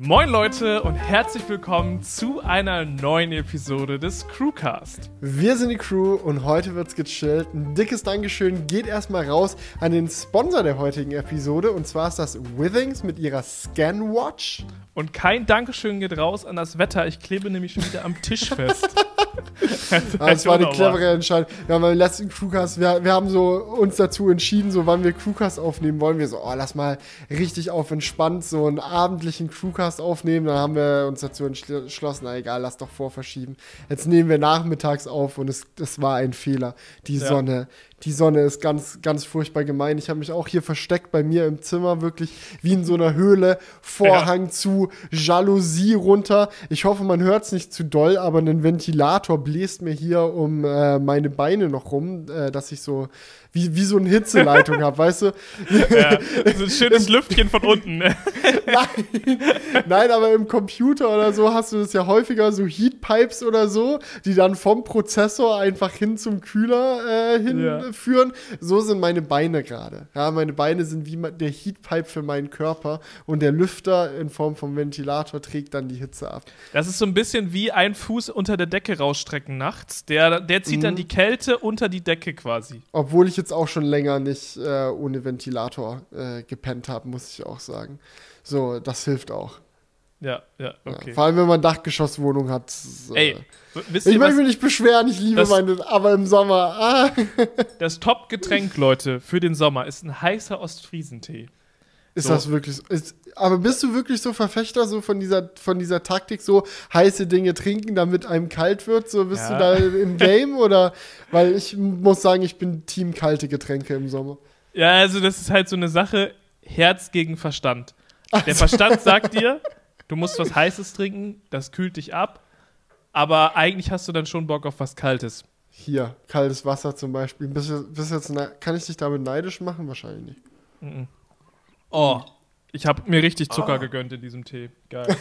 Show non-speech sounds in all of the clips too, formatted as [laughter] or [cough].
Moin Leute und herzlich willkommen zu einer neuen Episode des Crewcast. Wir sind die Crew und heute wird's gechillt. Ein dickes Dankeschön geht erstmal raus an den Sponsor der heutigen Episode und zwar ist das Withings mit ihrer Scanwatch. Und kein Dankeschön geht raus an das Wetter. Ich klebe nämlich schon wieder am Tisch [laughs] fest. das war eine clevere Entscheidung. Wir haben beim letzten Crewcast, wir, wir haben so uns dazu entschieden, so wann wir Crewcast aufnehmen wollen. Wir so, oh, lass mal richtig auf entspannt so einen abendlichen Crewcast aufnehmen. Dann haben wir uns dazu entschlossen, na egal, lass doch vorverschieben. Jetzt nehmen wir nachmittags auf und es, das war ein Fehler. Die ja. Sonne, die Sonne ist ganz, ganz furchtbar gemein. Ich habe mich auch hier versteckt bei mir im Zimmer, wirklich wie in so einer Höhle. Vorhang ja. zu, Jalousie runter. Ich hoffe, man hört es nicht zu doll, aber ein Ventilator bläst mir hier um äh, meine Beine noch rum, äh, dass ich so wie, wie so eine Hitzeleitung habe, weißt du? Ja, [laughs] so ein schönes Lüftchen von unten. [laughs] nein, nein, aber im Computer oder so hast du das ja häufiger, so Heatpipes oder so, die dann vom Prozessor einfach hin zum Kühler äh, hinführen. Ja. So sind meine Beine gerade. Ja, meine Beine sind wie der Heatpipe für meinen Körper und der Lüfter in Form vom Ventilator trägt dann die Hitze ab. Das ist so ein bisschen wie ein Fuß unter der Decke rausstrecken nachts. Der, der zieht mhm. dann die Kälte unter die Decke quasi. Obwohl ich jetzt auch schon länger nicht äh, ohne Ventilator äh, gepennt habe, muss ich auch sagen. So, das hilft auch. Ja, ja, okay. Ja, vor allem, wenn man Dachgeschosswohnung hat. Ey, wisst ich möchte mich nicht beschweren, ich liebe das, meine, aber im Sommer. Ah. [laughs] Das Top-Getränk, Leute, für den Sommer ist ein heißer Ostfriesentee. Ist so. das wirklich so? Ist, aber bist du wirklich so Verfechter so von dieser, von dieser Taktik, so heiße Dinge trinken, damit einem kalt wird? So bist ja. du da im [laughs] Game oder? Weil ich muss sagen, ich bin Team kalte Getränke im Sommer. Ja, also das ist halt so eine Sache, Herz gegen Verstand. [laughs] Der Verstand sagt dir, du musst was Heißes trinken, das kühlt dich ab, aber eigentlich hast du dann schon Bock auf was Kaltes. Hier, kaltes Wasser zum Beispiel. Bist, bist jetzt, kann ich dich damit neidisch machen? Wahrscheinlich nicht. Mhm. Oh, ich habe mir richtig Zucker oh. gegönnt in diesem Tee. Geil. [laughs]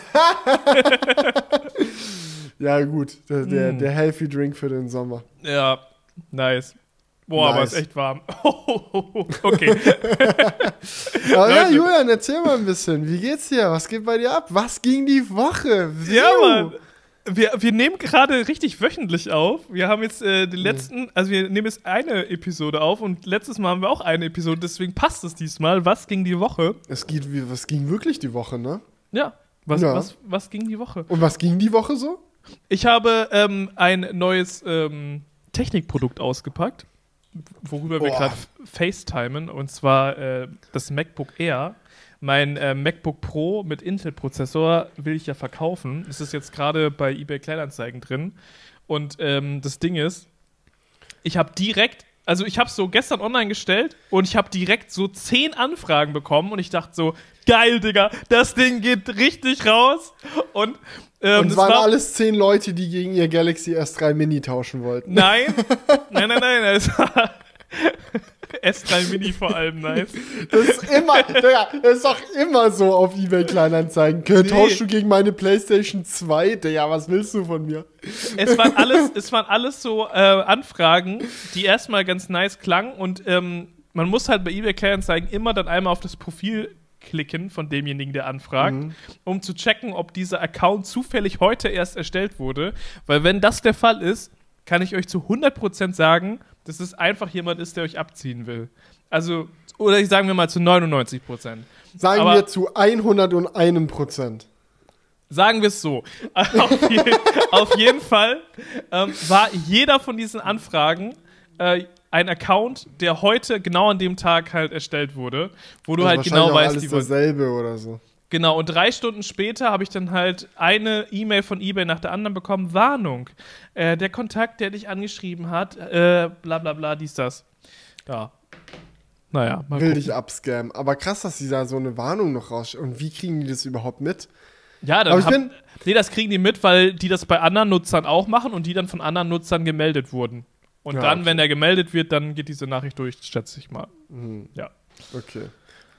ja, gut. Der, der, mm. der, Healthy Drink für den Sommer. Ja, nice. Boah, nice. aber ist echt warm. [laughs] okay. [laughs] aber ja, Julian, erzähl mal ein bisschen. Wie geht's dir? Was geht bei dir ab? Was ging die Woche? Wie? Ja, Mann wir, wir nehmen gerade richtig wöchentlich auf. Wir haben jetzt äh, den letzten, also wir nehmen jetzt eine Episode auf und letztes Mal haben wir auch eine Episode, deswegen passt es diesmal. Was ging die Woche? Es geht, was ging wirklich die Woche, ne? Ja. Was, ja. was, was ging die Woche? Und was ging die Woche so? Ich habe ähm, ein neues ähm, Technikprodukt ausgepackt, worüber wir gerade FaceTimen, und zwar äh, das MacBook Air mein äh, MacBook Pro mit Intel-Prozessor will ich ja verkaufen. Es ist jetzt gerade bei eBay Kleinanzeigen drin. Und ähm, das Ding ist, ich habe direkt, also ich habe es so gestern online gestellt und ich habe direkt so zehn Anfragen bekommen und ich dachte so, geil, Digga, das Ding geht richtig raus. Und, ähm, und es waren war alles zehn Leute, die gegen ihr Galaxy S3 Mini tauschen wollten. [laughs] Nein, nein, nein, nein. Es war, S3 Mini vor allem nice. Das ist immer, Digga, das ist doch immer so auf eBay Kleinanzeigen. Nee. Tauschst du gegen meine PlayStation 2? Digga, was willst du von mir? Es waren alles, es waren alles so äh, Anfragen, die erstmal ganz nice klangen und ähm, man muss halt bei eBay Kleinanzeigen immer dann einmal auf das Profil klicken von demjenigen, der anfragt, mhm. um zu checken, ob dieser Account zufällig heute erst erstellt wurde. Weil wenn das der Fall ist, kann ich euch zu 100% sagen, dass es einfach jemand ist, der euch abziehen will. Also, oder ich sagen wir mal zu 99 Prozent. Sagen Aber wir zu 101 Prozent. Sagen wir es so. [laughs] auf, je, auf, jeden Fall ähm, war jeder von diesen Anfragen äh, ein Account, der heute genau an dem Tag halt erstellt wurde, wo du also halt genau weißt, alles die dasselbe oder so. Genau, und drei Stunden später habe ich dann halt eine E-Mail von eBay nach der anderen bekommen. Warnung, äh, der Kontakt, der dich angeschrieben hat, äh, bla bla bla, dies, das. Ja. Naja, mal Will gucken. dich abscammen. Aber krass, dass die da so eine Warnung noch raus. Und wie kriegen die das überhaupt mit? Ja, dann hab, nee, das kriegen die mit, weil die das bei anderen Nutzern auch machen und die dann von anderen Nutzern gemeldet wurden. Und ja, dann, okay. wenn er gemeldet wird, dann geht diese Nachricht durch, schätze ich mal. Mhm. Ja. Okay.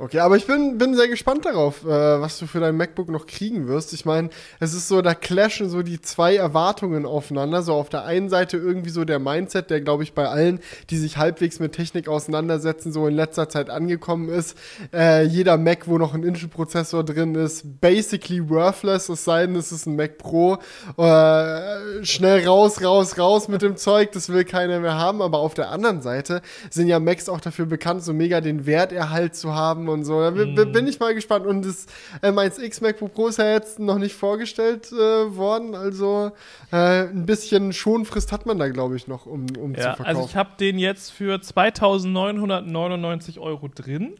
Okay, aber ich bin, bin sehr gespannt darauf, äh, was du für dein MacBook noch kriegen wirst. Ich meine, es ist so, da clashen so die zwei Erwartungen aufeinander. So auf der einen Seite irgendwie so der Mindset, der, glaube ich, bei allen, die sich halbwegs mit Technik auseinandersetzen, so in letzter Zeit angekommen ist. Äh, jeder Mac, wo noch ein Intel-Prozessor drin ist, basically worthless, es sei denn, es ist ein Mac Pro. Äh, schnell raus, raus, raus mit dem Zeug, das will keiner mehr haben. Aber auf der anderen Seite sind ja Macs auch dafür bekannt, so mega den Werterhalt zu haben und so. Da mm. bin ich mal gespannt. Und das M1X MacBook Pro ist ja jetzt noch nicht vorgestellt äh, worden. Also äh, ein bisschen Schonfrist hat man da, glaube ich, noch, um, um ja, zu verkaufen. Also ich habe den jetzt für 2999 Euro drin.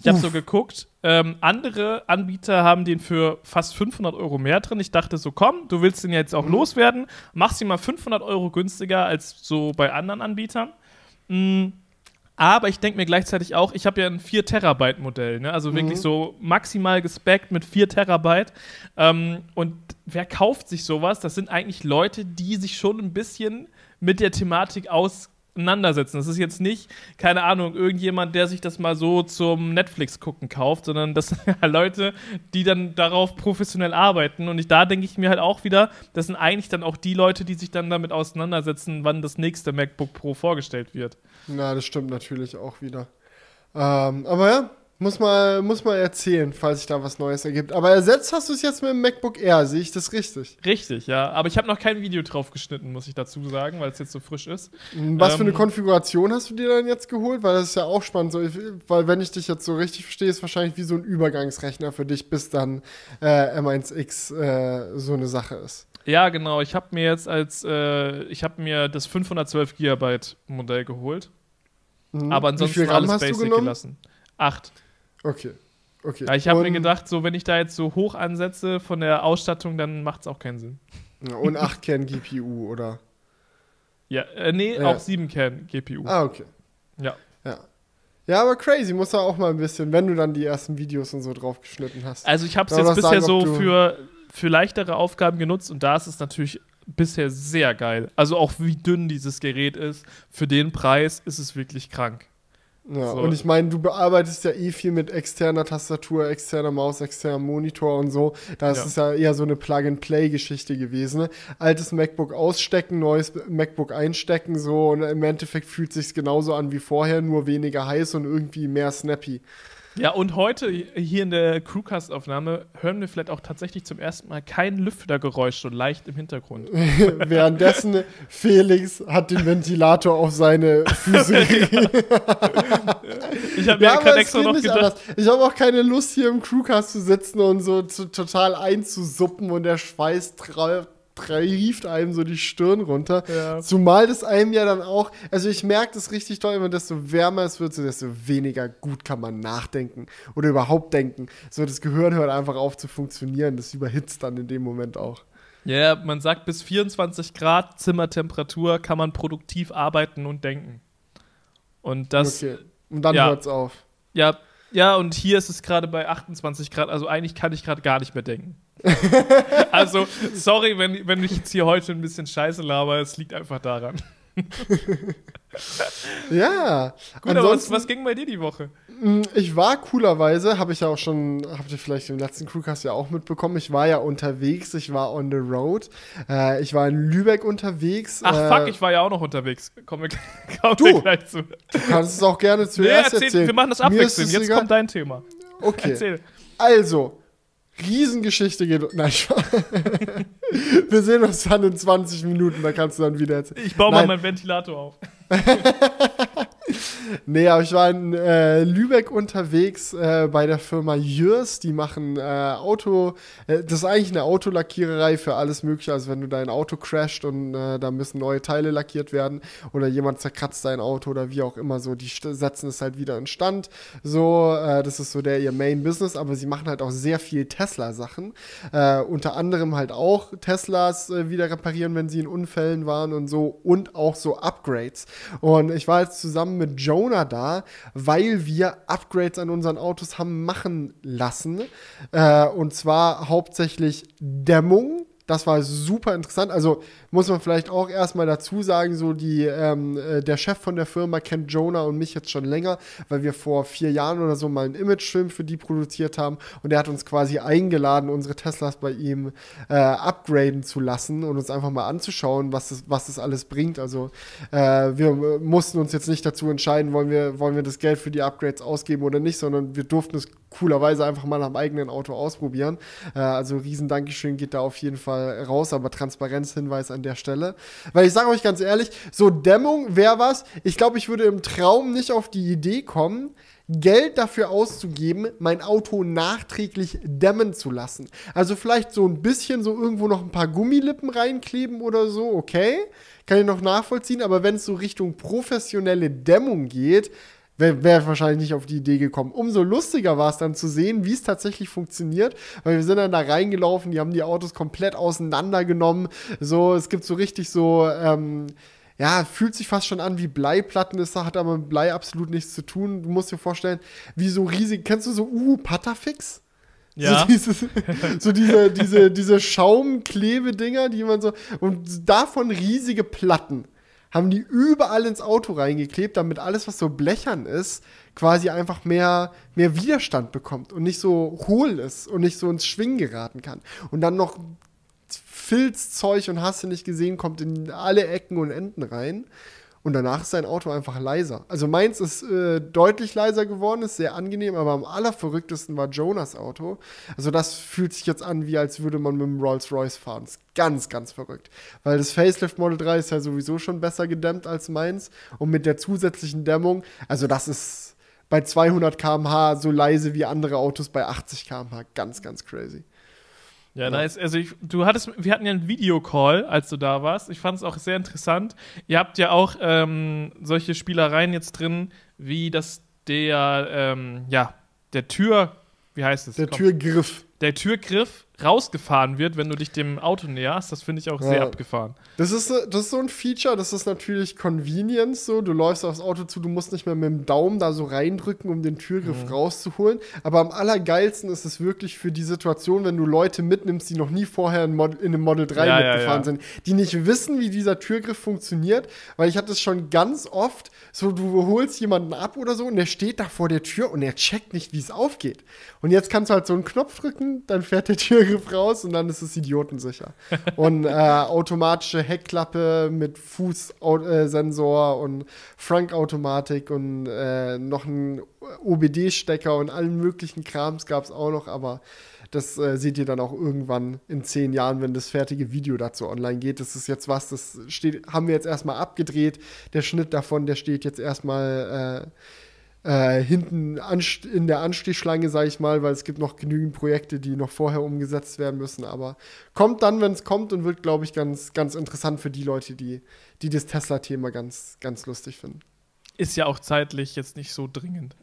Ich habe so geguckt. Ähm, andere Anbieter haben den für fast 500 Euro mehr drin. Ich dachte so, komm, du willst den jetzt auch mhm. loswerden. Machst ihn mal 500 Euro günstiger als so bei anderen Anbietern. Mhm. Aber ich denke mir gleichzeitig auch, ich habe ja ein 4 Terabyte Modell, ne? also mhm. wirklich so maximal gespeckt mit 4 Terabyte. Ähm, und wer kauft sich sowas? Das sind eigentlich Leute, die sich schon ein bisschen mit der Thematik auseinandersetzen. Das ist jetzt nicht, keine Ahnung, irgendjemand, der sich das mal so zum Netflix-Gucken kauft, sondern das sind ja Leute, die dann darauf professionell arbeiten. Und ich, da denke ich mir halt auch wieder, das sind eigentlich dann auch die Leute, die sich dann damit auseinandersetzen, wann das nächste MacBook Pro vorgestellt wird. Na, das stimmt natürlich auch wieder. Ähm, aber ja, muss mal, muss mal erzählen, falls sich da was Neues ergibt. Aber ersetzt hast du es jetzt mit dem MacBook Air, sehe ich das richtig? Richtig, ja. Aber ich habe noch kein Video drauf geschnitten, muss ich dazu sagen, weil es jetzt so frisch ist. Was ähm, für eine ähm, Konfiguration hast du dir dann jetzt geholt? Weil das ist ja auch spannend. So, weil, wenn ich dich jetzt so richtig verstehe, ist wahrscheinlich wie so ein Übergangsrechner für dich, bis dann äh, M1X äh, so eine Sache ist. Ja, genau. Ich habe mir jetzt als, äh, ich habe mir das 512 Gigabyte Modell geholt. Mhm. Aber ansonsten alles Basic gelassen. Acht. Okay. Okay. Ja, ich habe mir gedacht, so wenn ich da jetzt so hoch ansetze von der Ausstattung, dann macht es auch keinen Sinn. Und 8 Kern GPU, oder? Ja, äh, nee, ja. auch 7 Kern GPU. Ah, okay. Ja. Ja. Ja, aber crazy, muss da auch mal ein bisschen, wenn du dann die ersten Videos und so drauf geschnitten hast. Also ich habe es jetzt bisher sagen, so für für leichtere Aufgaben genutzt und da ist es natürlich bisher sehr geil. Also auch wie dünn dieses Gerät ist, für den Preis ist es wirklich krank. Ja, so. und ich meine, du bearbeitest ja eh viel mit externer Tastatur, externer Maus, externer Monitor und so. Da ist ja. es ja eher so eine Plug-and-Play-Geschichte gewesen. Ne? Altes MacBook ausstecken, neues MacBook einstecken, so und im Endeffekt fühlt es sich genauso an wie vorher, nur weniger heiß und irgendwie mehr snappy. Ja, und heute hier in der Crewcast-Aufnahme hören wir vielleicht auch tatsächlich zum ersten Mal kein Lüftergeräusch so leicht im Hintergrund. [laughs] Währenddessen Felix hat den Ventilator auf seine Füße [laughs] Ich habe mir ja, gerade extra noch gedacht. Anders. Ich habe auch keine Lust, hier im Crewcast zu sitzen und so zu, total einzusuppen und der Schweiß treibt trieft einem so die Stirn runter. Ja. Zumal das einem ja dann auch, also ich merke das richtig toll, immer desto wärmer es wird, so desto weniger gut kann man nachdenken oder überhaupt denken. So das Gehirn hört einfach auf zu funktionieren, das überhitzt dann in dem Moment auch. Ja, man sagt, bis 24 Grad Zimmertemperatur kann man produktiv arbeiten und denken. Und das. Okay. Und dann ja, hört's auf. Ja, ja, und hier ist es gerade bei 28 Grad, also eigentlich kann ich gerade gar nicht mehr denken. [laughs] also, sorry, wenn, wenn ich jetzt hier heute ein bisschen Scheiße laber, es liegt einfach daran. [laughs] ja. Gut, aber was, was, ging bei dir die Woche? Mm, ich war coolerweise, habe ich ja auch schon, habt ihr vielleicht im letzten Crewcast ja auch mitbekommen, ich war ja unterwegs, ich war on the road. Äh, ich war in Lübeck unterwegs. Ach äh, fuck, ich war ja auch noch unterwegs. Kommen wir, [laughs] kommen du, gleich zu. Du kannst es auch gerne zuerst nee, erzähl, erzählen. Wir machen das abwechselnd. Jetzt egal. kommt dein Thema. Okay. Erzähl. Also, Riesengeschichte geht. Nein, [laughs] wir sehen uns dann in 20 Minuten, da kannst du dann wieder erzählen. Ich baue Nein. mal meinen Ventilator auf. [laughs] [laughs] nee, aber ich war in äh, Lübeck unterwegs äh, bei der Firma Jörs. Die machen äh, Auto. Äh, das ist eigentlich eine Autolackiererei für alles Mögliche. Also, wenn du dein Auto crasht und äh, da müssen neue Teile lackiert werden oder jemand zerkratzt dein Auto oder wie auch immer so, die setzen es halt wieder in Stand. So, äh, das ist so der ihr Main Business. Aber sie machen halt auch sehr viel Tesla-Sachen. unter anderem halt auch Teslas wieder reparieren, wenn sie in Unfällen waren und so. Und auch so Upgrades. Und ich war jetzt zusammen mit Jonah da, weil wir Upgrades an unseren Autos haben machen lassen. Äh, und zwar hauptsächlich Dämmung Das war super interessant. Also muss man vielleicht auch erstmal dazu sagen, so die, ähm, äh, der Chef von der Firma kennt Jonah und mich jetzt schon länger, weil wir vor vier Jahren oder so mal einen Imagefilm für die produziert haben und er hat uns quasi eingeladen, unsere Teslas bei ihm äh, upgraden zu lassen und uns einfach mal anzuschauen, was das, was das alles bringt. Also äh, wir mussten uns jetzt nicht dazu entscheiden, wollen wir, wollen wir das Geld für die Upgrades ausgeben oder nicht, sondern wir durften es coolerweise einfach mal am eigenen Auto ausprobieren. Äh, also riesen Dankeschön geht da auf jeden Fall raus, aber Transparenzhinweis an der Stelle. Weil ich sage euch ganz ehrlich, so Dämmung wäre was. Ich glaube, ich würde im Traum nicht auf die Idee kommen, Geld dafür auszugeben, mein Auto nachträglich dämmen zu lassen. Also vielleicht so ein bisschen so irgendwo noch ein paar Gummilippen reinkleben oder so, okay, kann ich noch nachvollziehen, aber wenn es so Richtung professionelle Dämmung geht, wäre wär wahrscheinlich nicht auf die Idee gekommen. Umso lustiger war es dann zu sehen, wie es tatsächlich funktioniert, weil wir sind dann da reingelaufen, die haben die Autos komplett auseinandergenommen. So, es gibt so richtig so, ähm, ja, fühlt sich fast schon an wie Bleiplatten, das hat aber mit Blei absolut nichts zu tun. Du musst dir vorstellen, wie so riesig, kennst du so Uhu Patafix? Ja. So, dieses, so diese, diese, diese Schaumklebedinger, die man so, und davon riesige Platten haben die überall ins Auto reingeklebt, damit alles, was so blechern ist, quasi einfach mehr, mehr Widerstand bekommt und nicht so hohl ist und nicht so ins Schwingen geraten kann. Und dann noch Filzzeug und hast du nicht gesehen, kommt in alle Ecken und Enden rein. Und danach ist sein Auto einfach leiser. Also meins ist äh, deutlich leiser geworden, ist sehr angenehm, aber am allerverrücktesten war Jonas Auto. Also das fühlt sich jetzt an, wie als würde man mit dem Rolls-Royce fahren. Ist ganz, ganz verrückt. Weil das Facelift Model 3 ist ja sowieso schon besser gedämmt als meins. Und mit der zusätzlichen Dämmung, also das ist bei 200 km/h so leise wie andere Autos bei 80 km/h. Ganz, ganz crazy. Ja, nice. Also ich, du hattest, wir hatten ja einen Videocall, als du da warst. Ich fand es auch sehr interessant. Ihr habt ja auch ähm, solche Spielereien jetzt drin, wie das der, ähm, ja, der Tür, wie heißt es? Der Komm. Türgriff. Der Türgriff rausgefahren wird, wenn du dich dem Auto näherst. Das finde ich auch ja. sehr abgefahren. Das ist, das ist so ein Feature, das ist natürlich Convenience so. Du läufst aufs Auto zu, du musst nicht mehr mit dem Daumen da so reindrücken, um den Türgriff mhm. rauszuholen. Aber am allergeilsten ist es wirklich für die Situation, wenn du Leute mitnimmst, die noch nie vorher in, Mod in einem Model 3 ja, mitgefahren ja, sind, die nicht wissen, wie dieser Türgriff funktioniert. Weil ich hatte es schon ganz oft, so du holst jemanden ab oder so und der steht da vor der Tür und er checkt nicht, wie es aufgeht. Und jetzt kannst du halt so einen Knopf drücken, dann fährt der Türgriff raus und dann ist es idiotensicher. und äh, automatische Heckklappe mit Fußsensor und Frank-Automatik und äh, noch ein OBD-Stecker und allen möglichen Krams gab es auch noch, aber das äh, seht ihr dann auch irgendwann in zehn Jahren, wenn das fertige Video dazu online geht. Das ist jetzt was, das steht, haben wir jetzt erstmal abgedreht. Der Schnitt davon, der steht jetzt erstmal äh, äh, hinten in der Anstichschlange, sage ich mal, weil es gibt noch genügend Projekte, die noch vorher umgesetzt werden müssen. Aber kommt dann, wenn es kommt und wird, glaube ich, ganz, ganz interessant für die Leute, die, die das Tesla-Thema ganz, ganz lustig finden. Ist ja auch zeitlich jetzt nicht so dringend.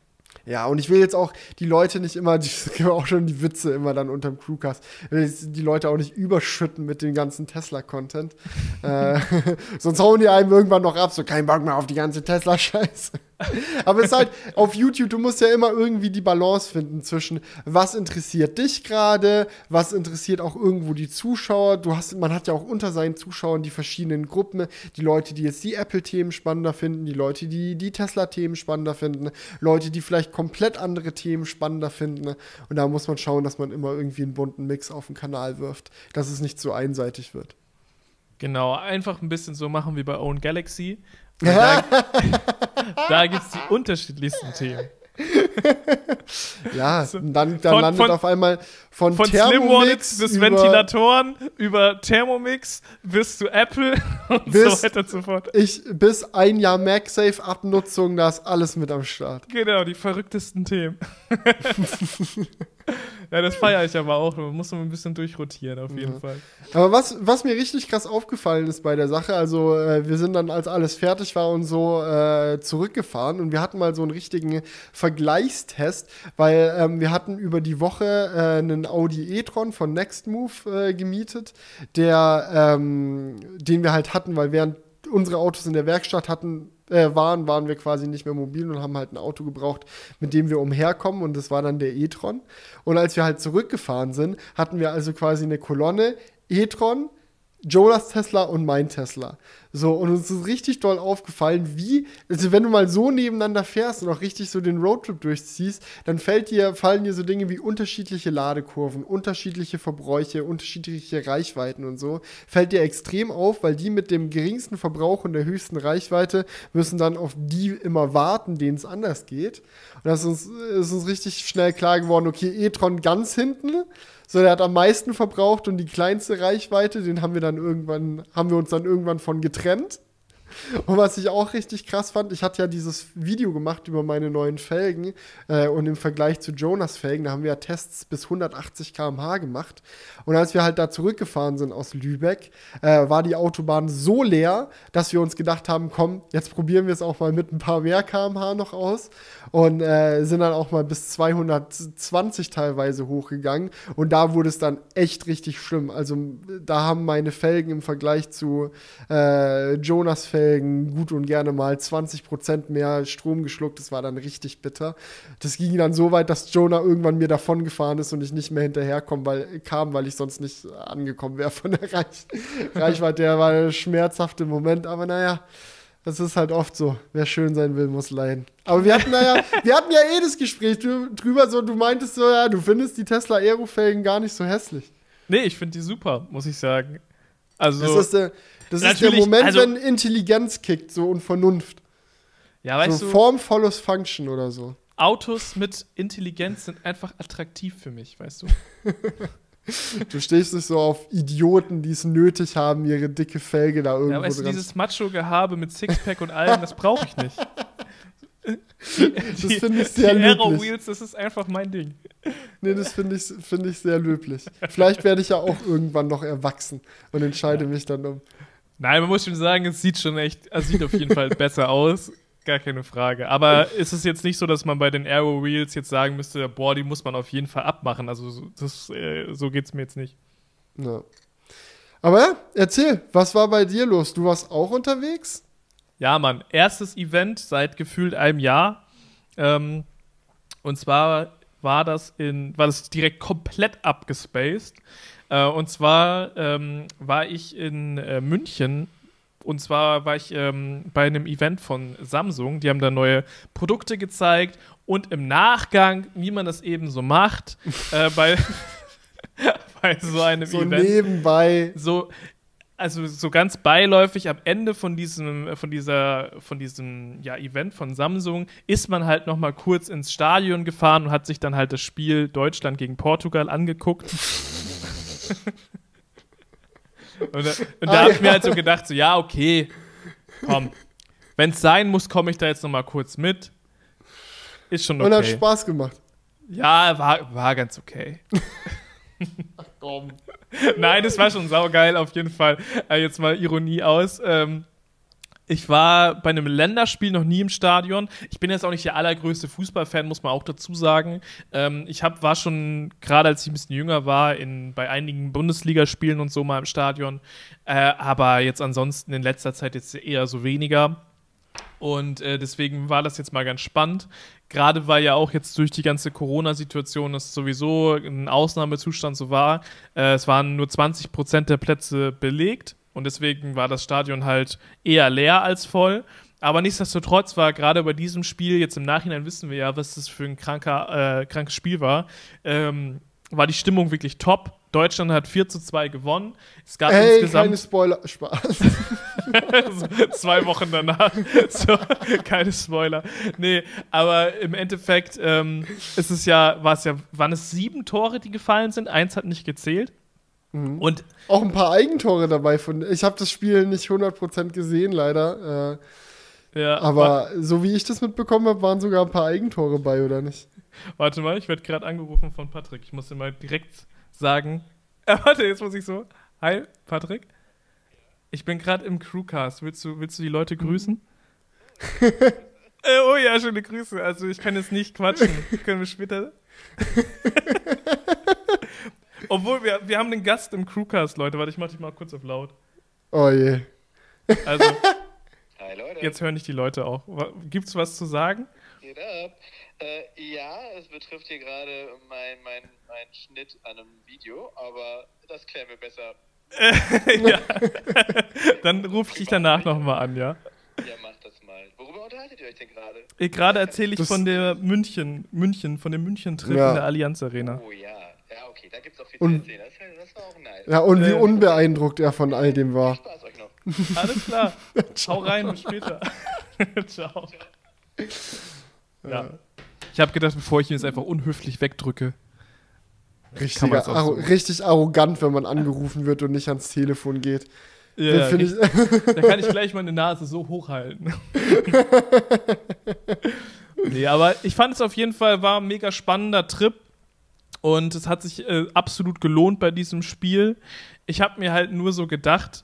Ja, und ich will jetzt auch die Leute nicht immer, die [laughs] auch schon die Witze immer dann unterm Crewcast, die Leute auch nicht überschütten mit dem ganzen Tesla-Content. [laughs] äh, [laughs] sonst hauen die einem irgendwann noch ab, so kein Bock mehr auf die ganze Tesla-Scheiße. [laughs] Aber es ist halt auf YouTube, du musst ja immer irgendwie die Balance finden zwischen, was interessiert dich gerade, was interessiert auch irgendwo die Zuschauer. Du hast, man hat ja auch unter seinen Zuschauern die verschiedenen Gruppen, die Leute, die jetzt die Apple-Themen spannender finden, die Leute, die die Tesla-Themen spannender finden, Leute, die vielleicht komplett andere Themen spannender finden. Und da muss man schauen, dass man immer irgendwie einen bunten Mix auf den Kanal wirft, dass es nicht so einseitig wird. Genau, einfach ein bisschen so machen wie bei Own Galaxy. Da, [laughs] da gibt es die unterschiedlichsten Themen. ja, dann, dann von, landet von, auf einmal von, von Thermomix bis über Ventilatoren über Thermomix bis zu Apple [laughs] und bis, so weiter und so fort. Ich, bis ein Jahr MagSafe-Abnutzung, da ist alles mit am Start. Genau, die verrücktesten Themen. [laughs] [laughs] Ja, das feiere ich aber auch. Man muss noch ein bisschen durchrotieren, auf jeden ja. Fall. Aber was, was mir richtig krass aufgefallen ist bei der Sache, also äh, wir sind dann, als alles fertig war und so, äh, zurückgefahren und wir hatten mal so einen richtigen Vergleichstest, weil ähm, wir hatten über die Woche äh, einen Audi e-tron von Nextmove äh, gemietet, der, ähm, den wir halt hatten, weil während unsere Autos in der Werkstatt hatten, äh, waren, waren wir quasi nicht mehr mobil und haben halt ein Auto gebraucht, mit dem wir umherkommen und das war dann der e-tron. Und als wir halt zurückgefahren sind, hatten wir also quasi eine Kolonne e-tron, Jonas Tesla und mein Tesla. So, und uns ist richtig doll aufgefallen, wie, also wenn du mal so nebeneinander fährst und auch richtig so den Roadtrip durchziehst, dann fällt dir, fallen dir so Dinge wie unterschiedliche Ladekurven, unterschiedliche Verbräuche, unterschiedliche Reichweiten und so, fällt dir extrem auf, weil die mit dem geringsten Verbrauch und der höchsten Reichweite müssen dann auf die immer warten, denen es anders geht. Und das ist uns, ist uns richtig schnell klar geworden, okay, e-tron ganz hinten, so, der hat am meisten verbraucht und die kleinste Reichweite, den haben wir dann irgendwann, haben wir uns dann irgendwann von getrennt. Und was ich auch richtig krass fand, ich hatte ja dieses Video gemacht über meine neuen Felgen äh, und im Vergleich zu Jonas Felgen, da haben wir ja Tests bis 180 km/h gemacht. Und als wir halt da zurückgefahren sind aus Lübeck, äh, war die Autobahn so leer, dass wir uns gedacht haben, komm, jetzt probieren wir es auch mal mit ein paar mehr km/h noch aus und äh, sind dann auch mal bis 220 teilweise hochgegangen. Und da wurde es dann echt richtig schlimm. Also da haben meine Felgen im Vergleich zu äh, Jonas Felgen Felgen gut und gerne mal 20% mehr Strom geschluckt. Das war dann richtig bitter. Das ging dann so weit, dass Jonah irgendwann mir davon gefahren ist und ich nicht mehr hinterherkommen, weil, kam, weil ich sonst nicht angekommen wäre von der Reich [laughs] Reichweite. Der war ein schmerzhafter Moment, aber naja. Das ist halt oft so. Wer schön sein will, muss leiden. Aber wir hatten ja, [laughs] wir hatten ja eh das Gespräch drüber, so du meintest so, ja, du findest die Tesla Aerofelgen gar nicht so hässlich. Nee, ich finde die super, muss ich sagen. Also. Das ist der, das ist der Moment, also, wenn Intelligenz kickt, so und Vernunft. Ja, weißt so du. Form follows Function oder so. Autos mit Intelligenz sind einfach attraktiv für mich, weißt du. [laughs] du stehst nicht so auf Idioten, die es nötig haben, ihre dicke Felge da irgendwo ja, weißt du, dieses Macho-Gehabe mit Sixpack und allem, das brauche ich nicht. [laughs] das finde ich sehr die löblich. Aero Wheels, das ist einfach mein Ding. Nee, das finde ich, find ich sehr löblich. Vielleicht werde ich ja auch irgendwann noch erwachsen und entscheide ja. mich dann um. Nein, man muss schon sagen, es sieht schon echt, es sieht auf jeden Fall [laughs] besser aus. Gar keine Frage. Aber ist es jetzt nicht so, dass man bei den Aero Wheels jetzt sagen müsste, boah, die muss man auf jeden Fall abmachen. Also das, äh, so geht es mir jetzt nicht. Ja. Aber ja, erzähl, was war bei dir los? Du warst auch unterwegs? Ja, Mann. Erstes Event seit gefühlt einem Jahr. Ähm, und zwar war das in, war das direkt komplett abgespaced. Äh, und zwar ähm, war ich in äh, München und zwar war ich ähm, bei einem Event von Samsung. Die haben da neue Produkte gezeigt und im Nachgang, wie man das eben so macht, [laughs] äh, bei, [laughs] bei so einem so Event. So nebenbei. So, also so ganz beiläufig am Ende von diesem von dieser von diesem ja Event von Samsung ist man halt noch mal kurz ins Stadion gefahren und hat sich dann halt das Spiel Deutschland gegen Portugal angeguckt. [laughs] [laughs] und da, und da ah, habe ich mir halt so gedacht, so, ja, okay, komm, wenn es sein muss, komme ich da jetzt noch mal kurz mit. Ist schon okay. Und hat Spaß gemacht. Ja, war, war ganz okay. Ach komm. [laughs] Nein, das war schon saugeil, auf jeden Fall. Äh, jetzt mal Ironie aus. Ähm, ich war bei einem Länderspiel noch nie im Stadion. Ich bin jetzt auch nicht der allergrößte Fußballfan, muss man auch dazu sagen. Ähm, ich hab, war schon, gerade als ich ein bisschen jünger war, in, bei einigen Bundesligaspielen und so mal im Stadion. Äh, aber jetzt ansonsten in letzter Zeit jetzt eher so weniger. Und äh, deswegen war das jetzt mal ganz spannend. Gerade weil ja auch jetzt durch die ganze Corona-Situation es sowieso ein Ausnahmezustand so war. Äh, es waren nur 20 Prozent der Plätze belegt. Und deswegen war das Stadion halt eher leer als voll. Aber nichtsdestotrotz war gerade bei diesem Spiel, jetzt im Nachhinein wissen wir ja, was das für ein kranker, äh, krankes Spiel war, ähm, war die Stimmung wirklich top. Deutschland hat 4 zu 2 gewonnen. Es gab Ey, insgesamt. Keine Spoiler. Spaß. [laughs] zwei Wochen danach. [laughs] So, keine Spoiler. Nee, aber im Endeffekt ähm, ist es ja, war es ja, waren es sieben Tore, die gefallen sind. Eins hat nicht gezählt. Mhm. Und auch ein paar Eigentore dabei. Von, ich habe das Spiel nicht 100% gesehen, leider. Äh, ja, aber so wie ich das mitbekommen habe, waren sogar ein paar Eigentore bei, oder nicht? Warte mal, ich werde gerade angerufen von Patrick. Ich muss dir mal direkt sagen. [laughs] Äh, warte, jetzt muss ich so. Hi, Patrick. Ich bin gerade im Crewcast. Willst du, willst du die Leute grüßen? [laughs] äh, oh ja, schöne Grüße. Also ich kann jetzt nicht quatschen. Können wir später. [laughs] Obwohl, wir, wir haben einen Gast im Crewcast, Leute. Warte, ich mach dich mal kurz auf laut. Oh je. Also, [laughs] Hi, Leute. jetzt hören dich die Leute auch. Gibt's was zu sagen? Geht ab. Äh, ja, es betrifft hier gerade mein, mein, mein Schnitt an einem Video, aber das klären wir besser [laughs] ja. [laughs] Dann rufe ich dich danach nochmal an, ja? Ja, mach das mal. Worüber unterhaltet ihr euch denn gerade? Gerade erzähle ich das von der München, München, von dem München-Trip ja. in der Allianz Arena. Oh ja, ja, okay, da gibt es auch viel und, zu erzählen. Das, das, war auch nice. Ja, und wie äh, unbeeindruckt er von all dem war. Spaß euch noch. Alles klar. [laughs] Schau rein, bis später. [laughs] Ciao. Ja. Ich habe gedacht, bevor ich ihn jetzt einfach unhöflich wegdrücke. Richtig, arro so. richtig arrogant, wenn man angerufen wird und nicht ans Telefon geht. Ja, ich, da kann ich gleich meine Nase so hochhalten. [laughs] nee, aber ich fand es auf jeden Fall, war ein mega spannender Trip. Und es hat sich äh, absolut gelohnt bei diesem Spiel. Ich habe mir halt nur so gedacht,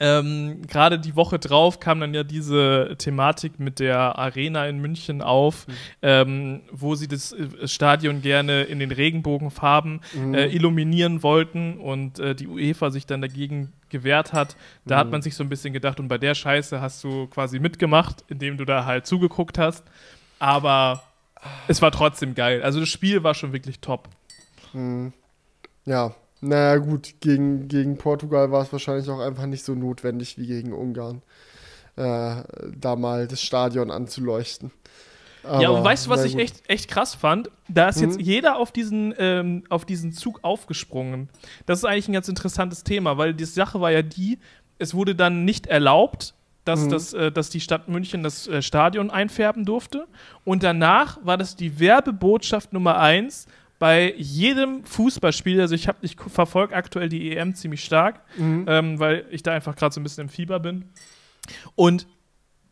ähm, Gerade die Woche drauf kam dann ja diese Thematik mit der Arena in München auf, mhm. ähm, wo sie das äh, Stadion gerne in den Regenbogenfarben mhm. äh, illuminieren wollten und äh, die UEFA sich dann dagegen gewehrt hat. Da mhm. hat man sich so ein bisschen gedacht, und bei der Scheiße hast du quasi mitgemacht, indem du da halt zugeguckt hast. Aber es war trotzdem geil. Also das Spiel war schon wirklich top. Mhm. Ja, naja, gut, gegen, gegen Portugal war es wahrscheinlich auch einfach nicht so notwendig wie gegen Ungarn, äh, da mal das Stadion anzuleuchten. Aber, ja, und weißt du, was ich echt, echt krass fand? Da ist mhm. jetzt jeder auf diesen, ähm, auf diesen Zug aufgesprungen. Das ist eigentlich ein ganz interessantes Thema, weil die Sache war ja die, es wurde dann nicht erlaubt, dass, mhm. das, äh, dass die Stadt München das äh, Stadion einfärben durfte. Und danach war das die Werbebotschaft Nummer eins bei jedem Fußballspiel, also ich habe ich verfolge aktuell die EM ziemlich stark, mhm. ähm, weil ich da einfach gerade so ein bisschen im Fieber bin. Und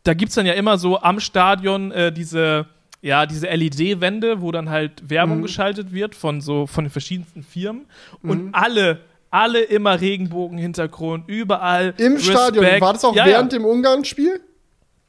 da gibt es dann ja immer so am Stadion äh, diese, ja, diese LED-Wände, wo dann halt Werbung mhm. geschaltet wird von so von den verschiedensten Firmen. Und mhm. alle alle immer Regenbogenhintergrund, überall. Im Respekt. Stadion. War das auch ja, während ja. dem Ungarn-Spiel?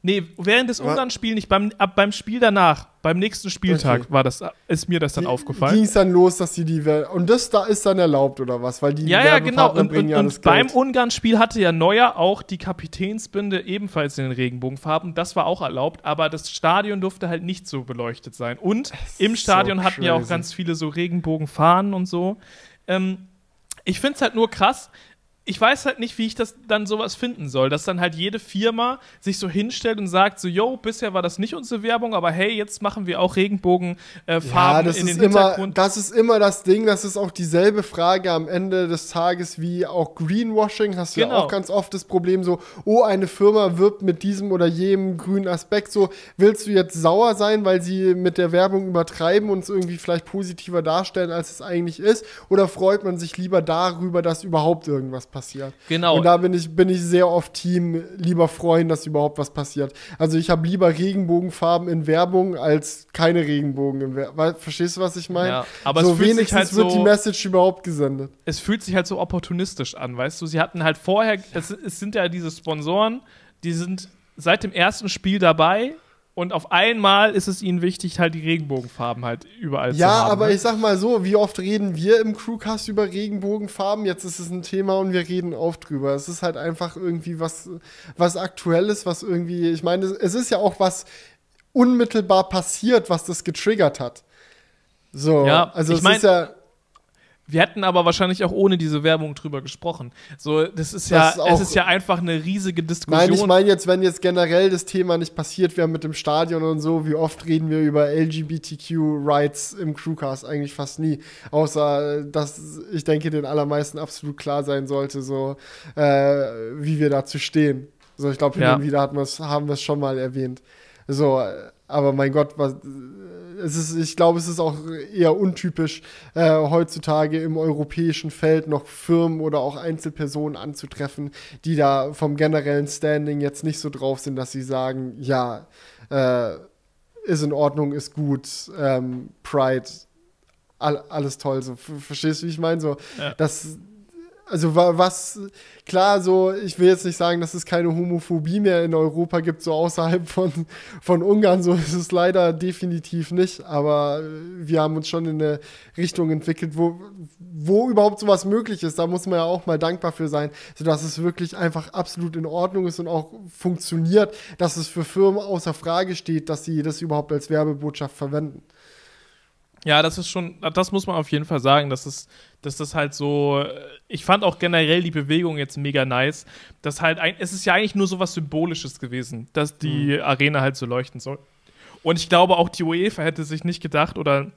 Nee, während des Ungarn-Spiels nicht, beim, ab, beim Spiel danach, beim nächsten Spieltag okay. war das, ist mir das dann die, aufgefallen. Ging es dann los, dass die die und das da ist dann erlaubt oder was, weil die ja ja genau und, und, ja und beim Ungarn-Spiel hatte ja Neuer auch die Kapitänsbinde ebenfalls in den Regenbogenfarben, das war auch erlaubt, aber das Stadion durfte halt nicht so beleuchtet sein und im Stadion so hatten ja auch ganz viele so Regenbogenfahnen und so. Ähm, ich finde es halt nur krass, ich weiß halt nicht, wie ich das dann sowas finden soll, dass dann halt jede Firma sich so hinstellt und sagt so, yo, bisher war das nicht unsere Werbung, aber hey, jetzt machen wir auch Regenbogenfarben äh, ja, in den immer, Hintergrund. Das ist immer das Ding, das ist auch dieselbe Frage am Ende des Tages wie auch Greenwashing, hast du genau. ja auch ganz oft das Problem so, oh, eine Firma wirbt mit diesem oder jenem grünen Aspekt, so, willst du jetzt sauer sein, weil sie mit der Werbung übertreiben und es irgendwie vielleicht positiver darstellen, als es eigentlich ist, oder freut man sich lieber darüber, dass überhaupt irgendwas passiert. Genau. Und da bin ich, bin ich sehr oft Team, lieber freuen, dass überhaupt was passiert. Also ich habe lieber Regenbogenfarben in Werbung als keine Regenbogen in Werbung. Verstehst du, was ich meine? Ja, aber so es fühlt wenigstens sich halt wird die Message überhaupt gesendet. Es fühlt sich halt so opportunistisch an, weißt du? Sie hatten halt vorher, es, es sind ja diese Sponsoren, die sind seit dem ersten Spiel dabei und auf einmal ist es ihnen wichtig, halt die Regenbogenfarben halt überall ja, zu haben. Ja, aber ne? ich sag mal so, wie oft reden wir im Crewcast über Regenbogenfarben? Jetzt ist es ein Thema und wir reden oft drüber. Es ist halt einfach irgendwie was, was Aktuelles, was irgendwie, ich meine, es ist ja auch was unmittelbar passiert, was das getriggert hat. So, ja, also ich es mein, ist ja wir hätten aber wahrscheinlich auch ohne diese Werbung drüber gesprochen. So, das ist ja, das ist es ist ja einfach eine riesige Diskussion. Nein, ich meine jetzt, wenn jetzt generell das Thema nicht passiert wäre mit dem Stadion und so, wie oft reden wir über LGBTQ-Rights im Crewcast? Eigentlich fast nie. Außer, dass ich denke, den allermeisten absolut klar sein sollte, so, äh, wie wir dazu stehen. So, ich glaube, hin ja. und wieder haben wir es schon mal erwähnt. So, aber mein Gott, was es ist, ich glaube, es ist auch eher untypisch, äh, heutzutage im europäischen Feld noch Firmen oder auch Einzelpersonen anzutreffen, die da vom generellen Standing jetzt nicht so drauf sind, dass sie sagen, ja, äh, ist in Ordnung, ist gut, ähm, Pride, all, alles toll. So, verstehst du, wie ich meine? So, ja. das also was, klar, so, ich will jetzt nicht sagen, dass es keine Homophobie mehr in Europa gibt, so außerhalb von, von Ungarn, so ist es leider definitiv nicht, aber wir haben uns schon in eine Richtung entwickelt, wo, wo überhaupt sowas möglich ist, da muss man ja auch mal dankbar für sein, sodass es wirklich einfach absolut in Ordnung ist und auch funktioniert, dass es für Firmen außer Frage steht, dass sie das überhaupt als Werbebotschaft verwenden. Ja, das ist schon, das muss man auf jeden Fall sagen, dass es, dass das halt so, ich fand auch generell die Bewegung jetzt mega nice. Das halt, ein, es ist ja eigentlich nur so was Symbolisches gewesen, dass die mhm. Arena halt so leuchten soll. Und ich glaube, auch die UEFA hätte sich nicht gedacht oder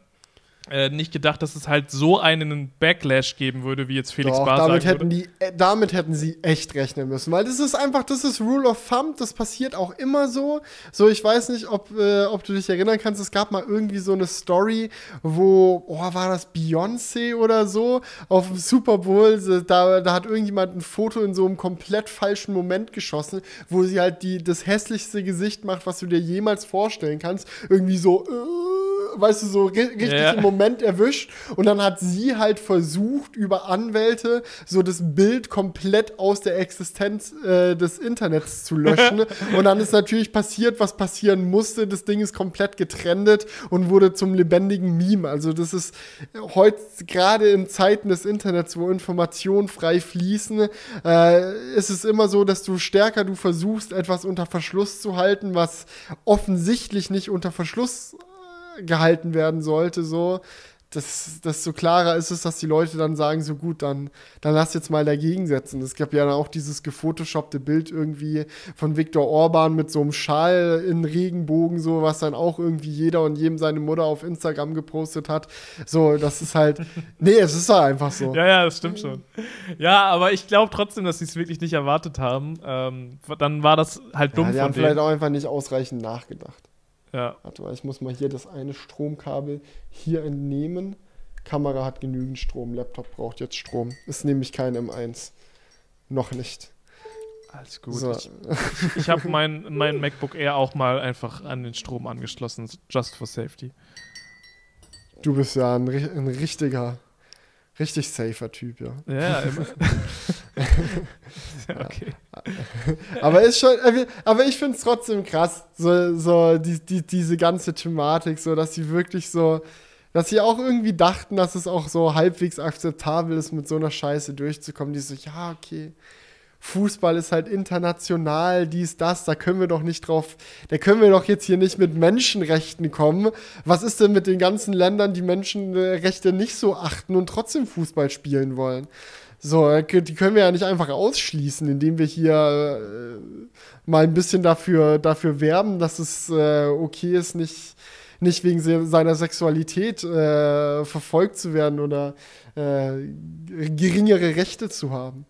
äh, nicht gedacht, dass es halt so einen Backlash geben würde, wie jetzt Felix Doch, Bar damit hätten die, äh, damit hätten sie echt rechnen müssen, weil das ist einfach, das ist Rule of Thumb, das passiert auch immer so. So, ich weiß nicht, ob, äh, ob du dich erinnern kannst, es gab mal irgendwie so eine Story, wo, oh, war das Beyoncé oder so, auf dem Super Bowl, da, da hat irgendjemand ein Foto in so einem komplett falschen Moment geschossen, wo sie halt die, das hässlichste Gesicht macht, was du dir jemals vorstellen kannst. Irgendwie so, äh, weißt du, so richtig ja. im Moment erwischt. Und dann hat sie halt versucht, über Anwälte so das Bild komplett aus der Existenz äh, des Internets zu löschen. [laughs] und dann ist natürlich passiert, was passieren musste. Das Ding ist komplett getrennt und wurde zum lebendigen Meme. Also das ist heute gerade in Zeiten des Internets, wo Informationen frei fließen, äh, ist es immer so, dass du stärker du versuchst, etwas unter Verschluss zu halten, was offensichtlich nicht unter Verschluss gehalten werden sollte, so, dass, desto klarer ist es, dass die Leute dann sagen, so gut, dann, dann lass jetzt mal dagegen setzen. Es gab ja dann auch dieses gefotoshoppte Bild irgendwie von Viktor Orban mit so einem Schal in Regenbogen, so, was dann auch irgendwie jeder und jedem seine Mutter auf Instagram gepostet hat. So, das ist halt, [laughs] nee, es ist halt einfach so. Ja, ja, das stimmt schon. Ja, aber ich glaube trotzdem, dass sie es wirklich nicht erwartet haben. Ähm, dann war das halt dumm ja, die von haben denen. vielleicht auch einfach nicht ausreichend nachgedacht. Ja. Warte mal, ich muss mal hier das eine Stromkabel hier entnehmen. Kamera hat genügend Strom, Laptop braucht jetzt Strom. Ist nämlich kein M1. Noch nicht. Alles gut. So. Ich, ich habe mein, mein MacBook Air auch mal einfach an den Strom angeschlossen, just for safety. Du bist ja ein, ein richtiger Richtig safer Typ, ja. Ja, [laughs] immer. [laughs] okay. [laughs] Aber ist schon, äh, aber ich finde es trotzdem krass, so, so die, die, diese ganze Thematik, so dass sie wirklich so, dass sie auch irgendwie dachten, dass es auch so halbwegs akzeptabel ist, mit so einer Scheiße durchzukommen, die so, ja, okay, Fußball ist halt international, dies, das, da können wir doch nicht drauf, da können wir doch jetzt hier nicht mit Menschenrechten kommen. Was ist denn mit den ganzen Ländern, die Menschenrechte nicht so achten und trotzdem Fußball spielen wollen? So, die können wir ja nicht einfach ausschließen, indem wir hier äh, mal ein bisschen dafür, dafür werben, dass es äh, okay ist, nicht, nicht wegen seiner Sexualität äh, verfolgt zu werden oder äh, geringere Rechte zu haben.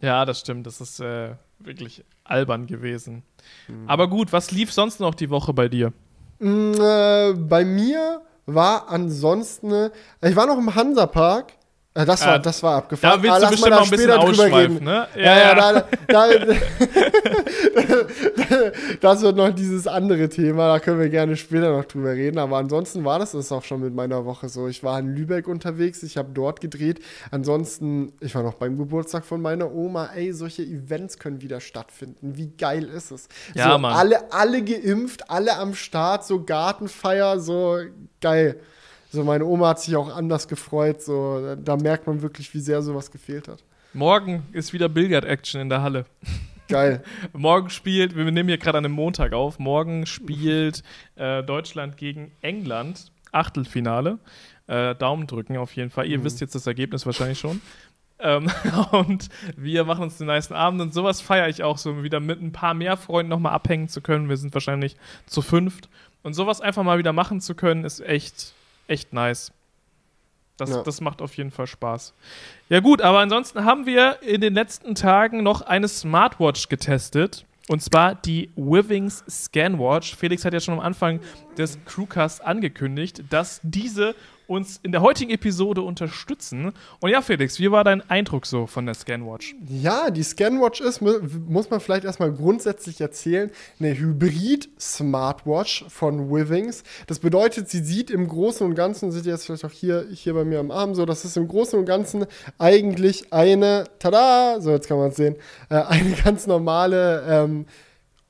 Ja, das stimmt. Das ist äh, wirklich albern gewesen. Mhm. Aber gut, was lief sonst noch die Woche bei dir? Äh, bei mir war ansonsten, äh, ich war noch im Hansapark äh, das war, das war abgefahren. Da willst ah, du bestimmt noch ein bisschen ausschweifen, ne? Ja, ja, ja. Da, da, [laughs] das wird noch dieses andere Thema, da können wir gerne später noch drüber reden. Aber ansonsten war das das auch schon mit meiner Woche so. Ich war in Lübeck unterwegs, ich habe dort gedreht. Ansonsten, ich war noch beim Geburtstag von meiner Oma. Ey, solche Events können wieder stattfinden. Wie geil ist es? Ja, so, Mann. Alle, alle geimpft, alle am Start, so Gartenfeier, so geil. So, meine Oma hat sich auch anders gefreut. So, da merkt man wirklich, wie sehr sowas gefehlt hat. Morgen ist wieder Billard-Action in der Halle. Geil. [laughs] morgen spielt, wir nehmen hier gerade an einem Montag auf, morgen spielt äh, Deutschland gegen England, Achtelfinale. Äh, Daumen drücken auf jeden Fall. Ihr mhm. wisst jetzt das Ergebnis wahrscheinlich schon. Ähm, [laughs] und wir machen uns den nice Abend und sowas feiere ich auch so, wieder mit ein paar mehr Freunden nochmal abhängen zu können. Wir sind wahrscheinlich zu fünft. Und sowas einfach mal wieder machen zu können, ist echt echt nice. Das, ja. das macht auf jeden Fall Spaß. Ja, gut, aber ansonsten haben wir in den letzten Tagen noch eine Smartwatch getestet. Und zwar die Withings Scanwatch. Felix hat ja schon am Anfang des Crewcasts angekündigt, dass diese uns in der heutigen Episode unterstützen. Und ja, Felix, wie war dein Eindruck so von der Scanwatch? Ja, die Scanwatch ist, muss man vielleicht erstmal grundsätzlich erzählen, eine Hybrid-Smartwatch von Withings. Das bedeutet, sie sieht im Großen und Ganzen, seht ihr jetzt vielleicht auch hier, hier bei mir am Arm so, das ist im Großen und Ganzen eigentlich eine, tada, so jetzt kann man es sehen, äh, eine [laughs] ganz normale ähm,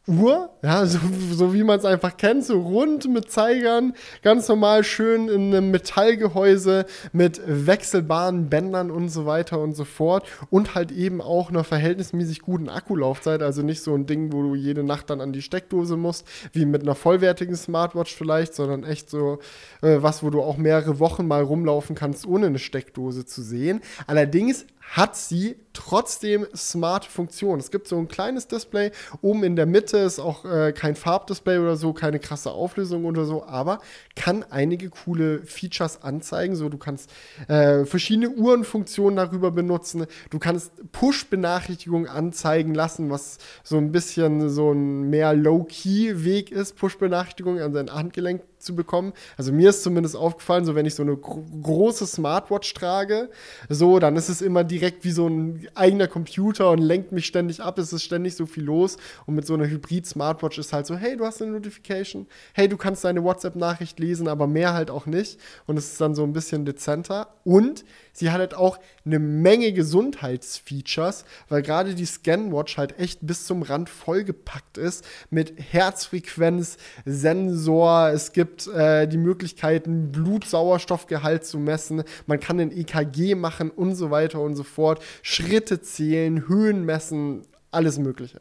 Uhr, ja, [laughs] so, so wie man es einfach kennt, so rund mit Zeigern, ganz normal schön in einem Metallgehäuse mit wechselbaren Bändern und so weiter und so fort und halt eben auch einer verhältnismäßig guten Akkulaufzeit, also nicht so ein Ding, wo du jede Nacht dann an die Steckdose musst, wie mit einer vollwertigen Smartwatch vielleicht, sondern echt so äh, was, wo du auch mehrere Wochen mal rumlaufen kannst, ohne eine Steckdose zu sehen. Allerdings hat sie trotzdem smarte Funktionen. Es gibt so ein kleines Display, oben in der Mitte ist auch äh, kein Farbdisplay oder so, keine krasse Auflösung oder so, aber kann einige coole Features anzeigen. So, du kannst äh, verschiedene Uhrenfunktionen darüber benutzen. Du kannst Push-Benachrichtigungen anzeigen lassen, was so ein bisschen so ein mehr Low-Key-Weg ist, Push-Benachrichtigungen an sein Handgelenk zu bekommen. Also mir ist zumindest aufgefallen, so wenn ich so eine gro große Smartwatch trage, so, dann ist es immer direkt wie so ein eigener Computer und lenkt mich ständig ab. Es ist ständig so viel los. Und mit so einer Hybrid-Smartwatch ist halt so, hey, du hast eine Notification, hey, du kannst deine WhatsApp-Nachricht lesen, aber mehr halt auch nicht. Und es ist dann so ein bisschen dezenter. Und sie hat halt auch eine Menge Gesundheitsfeatures, weil gerade die Scanwatch halt echt bis zum Rand vollgepackt ist mit Herzfrequenz, Sensor. Es gibt äh, die Möglichkeiten, Blutsauerstoffgehalt zu messen. Man kann ein EKG machen und so weiter und so fort. Schritte zählen, Höhen messen, alles Mögliche.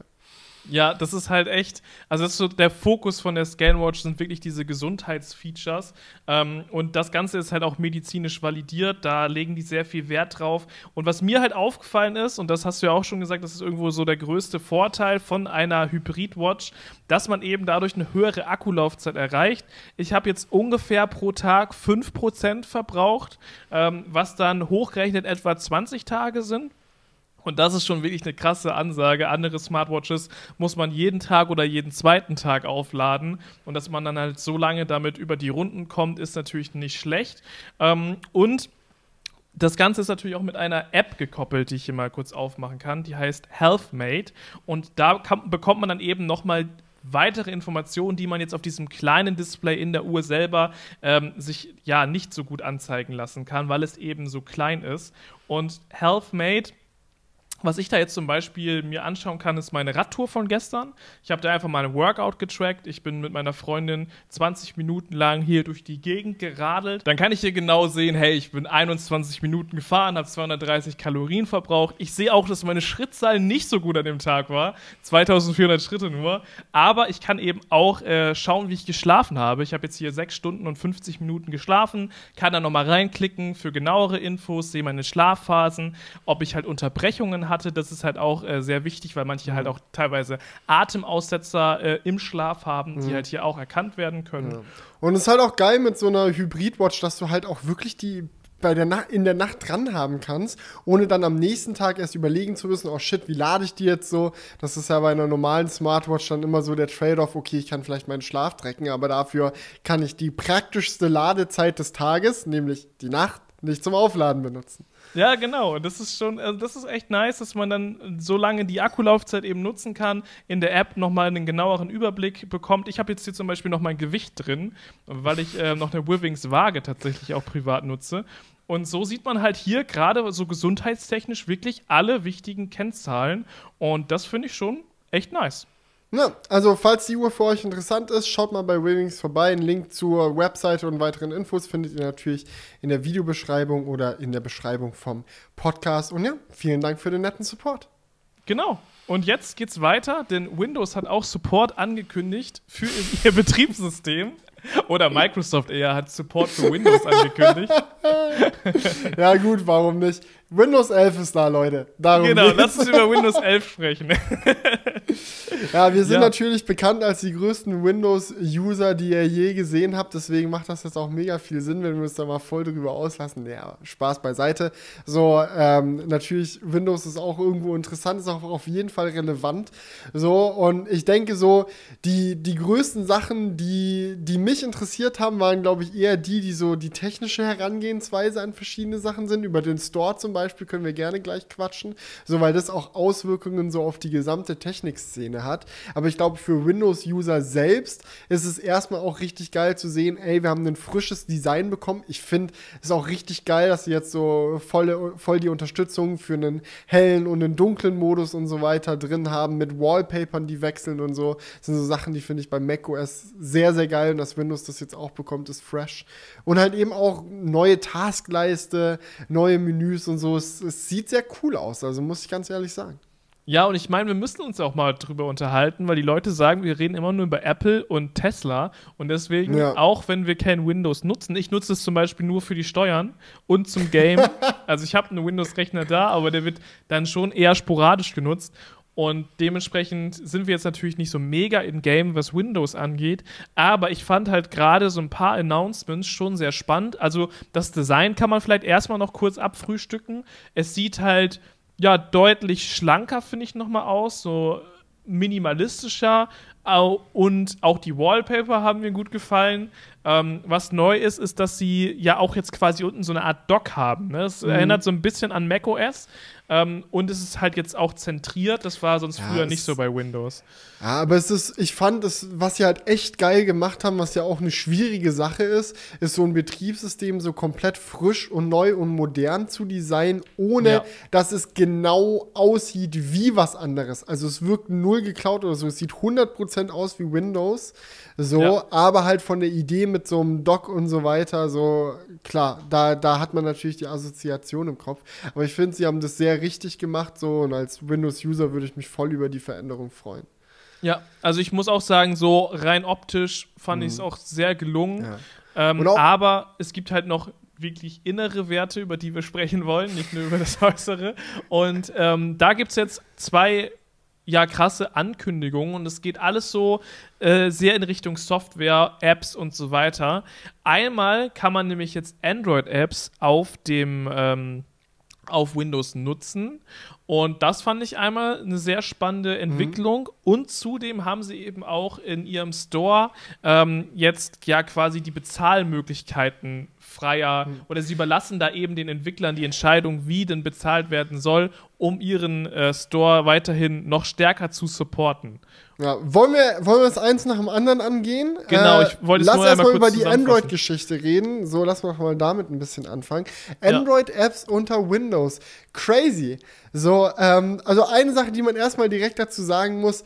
Ja, das ist halt echt, also das ist so der Fokus von der Scanwatch sind wirklich diese Gesundheitsfeatures ähm, und das Ganze ist halt auch medizinisch validiert, da legen die sehr viel Wert drauf und was mir halt aufgefallen ist und das hast du ja auch schon gesagt, das ist irgendwo so der größte Vorteil von einer Hybrid-Watch, dass man eben dadurch eine höhere Akkulaufzeit erreicht. Ich habe jetzt ungefähr pro Tag 5% verbraucht, ähm, was dann hochgerechnet etwa 20 Tage sind. Und das ist schon wirklich eine krasse Ansage. Andere Smartwatches muss man jeden Tag oder jeden zweiten Tag aufladen. Und dass man dann halt so lange damit über die Runden kommt, ist natürlich nicht schlecht. Ähm, und das Ganze ist natürlich auch mit einer App gekoppelt, die ich hier mal kurz aufmachen kann. Die heißt HealthMate. Und da kann, bekommt man dann eben nochmal weitere Informationen, die man jetzt auf diesem kleinen Display in der Uhr selber ähm, sich ja nicht so gut anzeigen lassen kann, weil es eben so klein ist. Und HealthMate was ich da jetzt zum Beispiel mir anschauen kann, ist meine Radtour von gestern. Ich habe da einfach mal ein Workout getrackt. Ich bin mit meiner Freundin 20 Minuten lang hier durch die Gegend geradelt. Dann kann ich hier genau sehen, hey, ich bin 21 Minuten gefahren, habe 230 Kalorien verbraucht. Ich sehe auch, dass meine Schrittzahl nicht so gut an dem Tag war. 2400 Schritte nur. Aber ich kann eben auch äh, schauen, wie ich geschlafen habe. Ich habe jetzt hier 6 Stunden und 50 Minuten geschlafen. Kann da nochmal reinklicken für genauere Infos, sehe meine Schlafphasen, ob ich halt Unterbrechungen hatte, das ist halt auch äh, sehr wichtig, weil manche halt mhm. halt auch teilweise Atemaussetzer äh, im Schlaf haben, mhm. die halt hier auch erkannt werden können. Ja. Und es ist halt auch geil mit so einer Hybrid-Watch, dass du halt auch wirklich die bei der Na in der Nacht dran haben kannst, ohne dann am nächsten Tag erst überlegen zu müssen, oh shit, wie lade ich die jetzt so? Das ist ja bei einer normalen Smartwatch dann immer so der Trade-off, okay, ich kann vielleicht meinen Schlaf trecken, aber dafür kann ich die praktischste Ladezeit des Tages, nämlich die Nacht, nicht zum Aufladen benutzen. Ja, genau. Das ist schon, also das ist echt nice, dass man dann so lange die Akkulaufzeit eben nutzen kann, in der App nochmal einen genaueren Überblick bekommt. Ich habe jetzt hier zum Beispiel noch mein Gewicht drin, weil ich äh, noch eine Withings Waage tatsächlich auch privat nutze. Und so sieht man halt hier gerade so gesundheitstechnisch wirklich alle wichtigen Kennzahlen. Und das finde ich schon echt nice. Ja, also falls die Uhr für euch interessant ist, schaut mal bei Wingings vorbei. Einen Link zur Webseite und weiteren Infos findet ihr natürlich in der Videobeschreibung oder in der Beschreibung vom Podcast. Und ja, vielen Dank für den netten Support. Genau. Und jetzt geht's weiter, denn Windows hat auch Support angekündigt für ihr Betriebssystem. Oder Microsoft eher hat Support für Windows angekündigt. [laughs] ja, gut, warum nicht? Windows 11 ist da, Leute. Darum genau, geht's. lass uns über [laughs] Windows 11 sprechen. ja, wir sind ja. natürlich bekannt als die größten Windows-User, die ihr je gesehen habt. Deswegen macht das jetzt auch mega viel Sinn, wenn wir uns da mal voll drüber auslassen. Ja, Spaß beiseite. So, ähm, natürlich, Windows ist auch irgendwo interessant, ist auch auf jeden Fall relevant. So, und ich denke so, die, die größten Sachen, die, die mich interessiert haben, waren, glaube ich, eher die, die so die technische Herangehensweise an verschiedene Sachen sind. Über den Store zum Beispiel Beispiel können wir gerne gleich quatschen, so weil das auch Auswirkungen so auf die gesamte Technikszene hat. Aber ich glaube, für Windows-User selbst ist es erstmal auch richtig geil zu sehen, ey, wir haben ein frisches Design bekommen. Ich finde es auch richtig geil, dass sie jetzt so volle, voll die Unterstützung für einen hellen und einen dunklen Modus und so weiter drin haben, mit Wallpapern, die wechseln und so. Das sind so Sachen, die finde ich bei macOS sehr, sehr geil und dass Windows das jetzt auch bekommt, ist fresh. Und halt eben auch neue Taskleiste, neue Menüs und so. Es, es sieht sehr cool aus, also muss ich ganz ehrlich sagen. Ja, und ich meine, wir müssen uns auch mal drüber unterhalten, weil die Leute sagen, wir reden immer nur über Apple und Tesla. Und deswegen, ja. auch wenn wir kein Windows nutzen, ich nutze es zum Beispiel nur für die Steuern und zum Game. [laughs] also ich habe einen Windows-Rechner da, aber der wird dann schon eher sporadisch genutzt. Und dementsprechend sind wir jetzt natürlich nicht so mega in Game, was Windows angeht. Aber ich fand halt gerade so ein paar Announcements schon sehr spannend. Also das Design kann man vielleicht erstmal noch kurz abfrühstücken. Es sieht halt ja deutlich schlanker, finde ich, nochmal aus. So minimalistischer. Und auch die Wallpaper haben mir gut gefallen. Ähm, was neu ist, ist, dass sie ja auch jetzt quasi unten so eine Art Dock haben. Ne? Das mhm. erinnert so ein bisschen an macOS. Ähm, und es ist halt jetzt auch zentriert. Das war sonst ja, früher nicht so bei Windows. Ja, aber es ist, ich fand, es, was sie halt echt geil gemacht haben, was ja auch eine schwierige Sache ist, ist so ein Betriebssystem so komplett frisch und neu und modern zu designen, ohne ja. dass es genau aussieht wie was anderes. Also es wirkt null geklaut oder so. Es sieht 100% aus wie Windows. So, ja. aber halt von der Idee mit so einem Dock und so weiter, so, klar, da, da hat man natürlich die Assoziation im Kopf. Aber ich finde, sie haben das sehr richtig gemacht, so, und als Windows-User würde ich mich voll über die Veränderung freuen. Ja, also ich muss auch sagen, so rein optisch fand mhm. ich es auch sehr gelungen. Ja. Ähm, aber es gibt halt noch wirklich innere Werte, über die wir sprechen wollen, nicht nur über das [laughs] Äußere. Und ähm, da gibt es jetzt zwei ja krasse Ankündigungen und es geht alles so äh, sehr in Richtung Software, Apps und so weiter. Einmal kann man nämlich jetzt Android-Apps auf dem ähm, auf Windows nutzen. Und das fand ich einmal eine sehr spannende mhm. Entwicklung. Mhm. Und zudem haben sie eben auch in ihrem Store ähm, jetzt ja quasi die Bezahlmöglichkeiten freier mhm. oder sie überlassen da eben den Entwicklern die Entscheidung, wie denn bezahlt werden soll, um ihren äh, Store weiterhin noch stärker zu supporten. Ja, wollen wir, wollen wir das eins nach dem anderen angehen? Genau, ich wollte es Lass erstmal über die Android-Geschichte reden. So, lass mal mal damit ein bisschen anfangen. Android-Apps ja. unter Windows. Crazy. So, ähm, also eine Sache, die man erstmal direkt dazu sagen muss: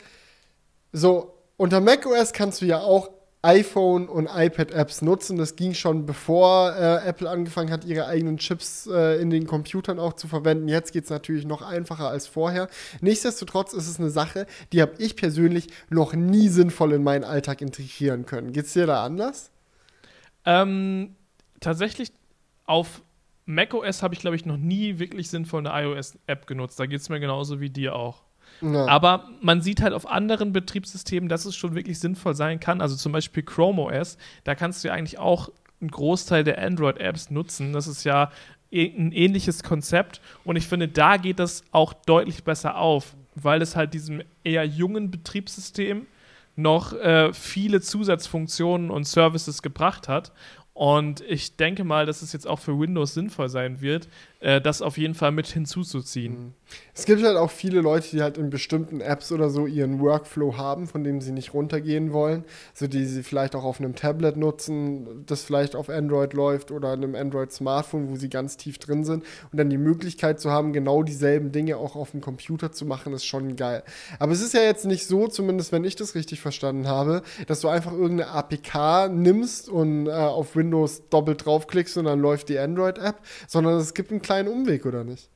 So, unter macOS kannst du ja auch iPhone und iPad-Apps nutzen. Das ging schon bevor äh, Apple angefangen hat, ihre eigenen Chips äh, in den Computern auch zu verwenden. Jetzt geht es natürlich noch einfacher als vorher. Nichtsdestotrotz ist es eine Sache, die habe ich persönlich noch nie sinnvoll in meinen Alltag integrieren können. Geht es dir da anders? Ähm, tatsächlich auf macOS habe ich, glaube ich, noch nie wirklich sinnvoll eine iOS-App genutzt. Da geht es mir genauso wie dir auch. Ja. Aber man sieht halt auf anderen Betriebssystemen, dass es schon wirklich sinnvoll sein kann. Also zum Beispiel Chrome OS, da kannst du ja eigentlich auch einen Großteil der Android-Apps nutzen. Das ist ja ein ähnliches Konzept und ich finde, da geht das auch deutlich besser auf, weil es halt diesem eher jungen Betriebssystem noch äh, viele Zusatzfunktionen und Services gebracht hat und ich denke mal, dass es jetzt auch für Windows sinnvoll sein wird, äh, das auf jeden Fall mit hinzuzuziehen. Mhm. Es gibt halt auch viele Leute, die halt in bestimmten Apps oder so ihren Workflow haben, von dem sie nicht runtergehen wollen. So die sie vielleicht auch auf einem Tablet nutzen, das vielleicht auf Android läuft oder einem Android-Smartphone, wo sie ganz tief drin sind. Und dann die Möglichkeit zu haben, genau dieselben Dinge auch auf dem Computer zu machen, ist schon geil. Aber es ist ja jetzt nicht so, zumindest wenn ich das richtig verstanden habe, dass du einfach irgendeine APK nimmst und äh, auf Windows doppelt draufklickst und dann läuft die Android-App, sondern es gibt einen kleinen Umweg, oder nicht?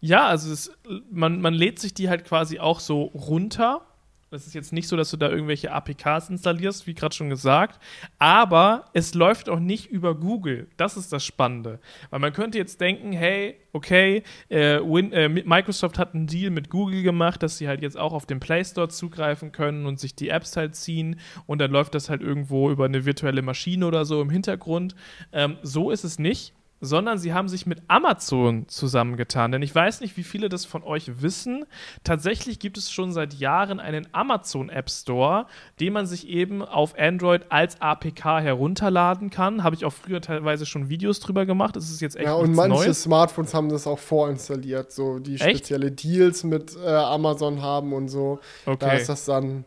Ja, also es, man, man lädt sich die halt quasi auch so runter das ist jetzt nicht so, dass du da irgendwelche APKs installierst, wie gerade schon gesagt, aber es läuft auch nicht über Google. Das ist das Spannende. Weil man könnte jetzt denken, hey, okay, äh, Win äh, Microsoft hat einen Deal mit Google gemacht, dass sie halt jetzt auch auf den Play Store zugreifen können und sich die Apps halt ziehen und dann läuft das halt irgendwo über eine virtuelle Maschine oder so im Hintergrund. Ähm, so ist es nicht sondern sie haben sich mit Amazon zusammengetan. Denn ich weiß nicht, wie viele das von euch wissen. Tatsächlich gibt es schon seit Jahren einen Amazon App Store, den man sich eben auf Android als APK herunterladen kann. Habe ich auch früher teilweise schon Videos drüber gemacht. Das ist jetzt echt Ja, und manche Neues. Smartphones haben das auch vorinstalliert, so die echt? spezielle Deals mit äh, Amazon haben und so. Okay. Da ist das dann,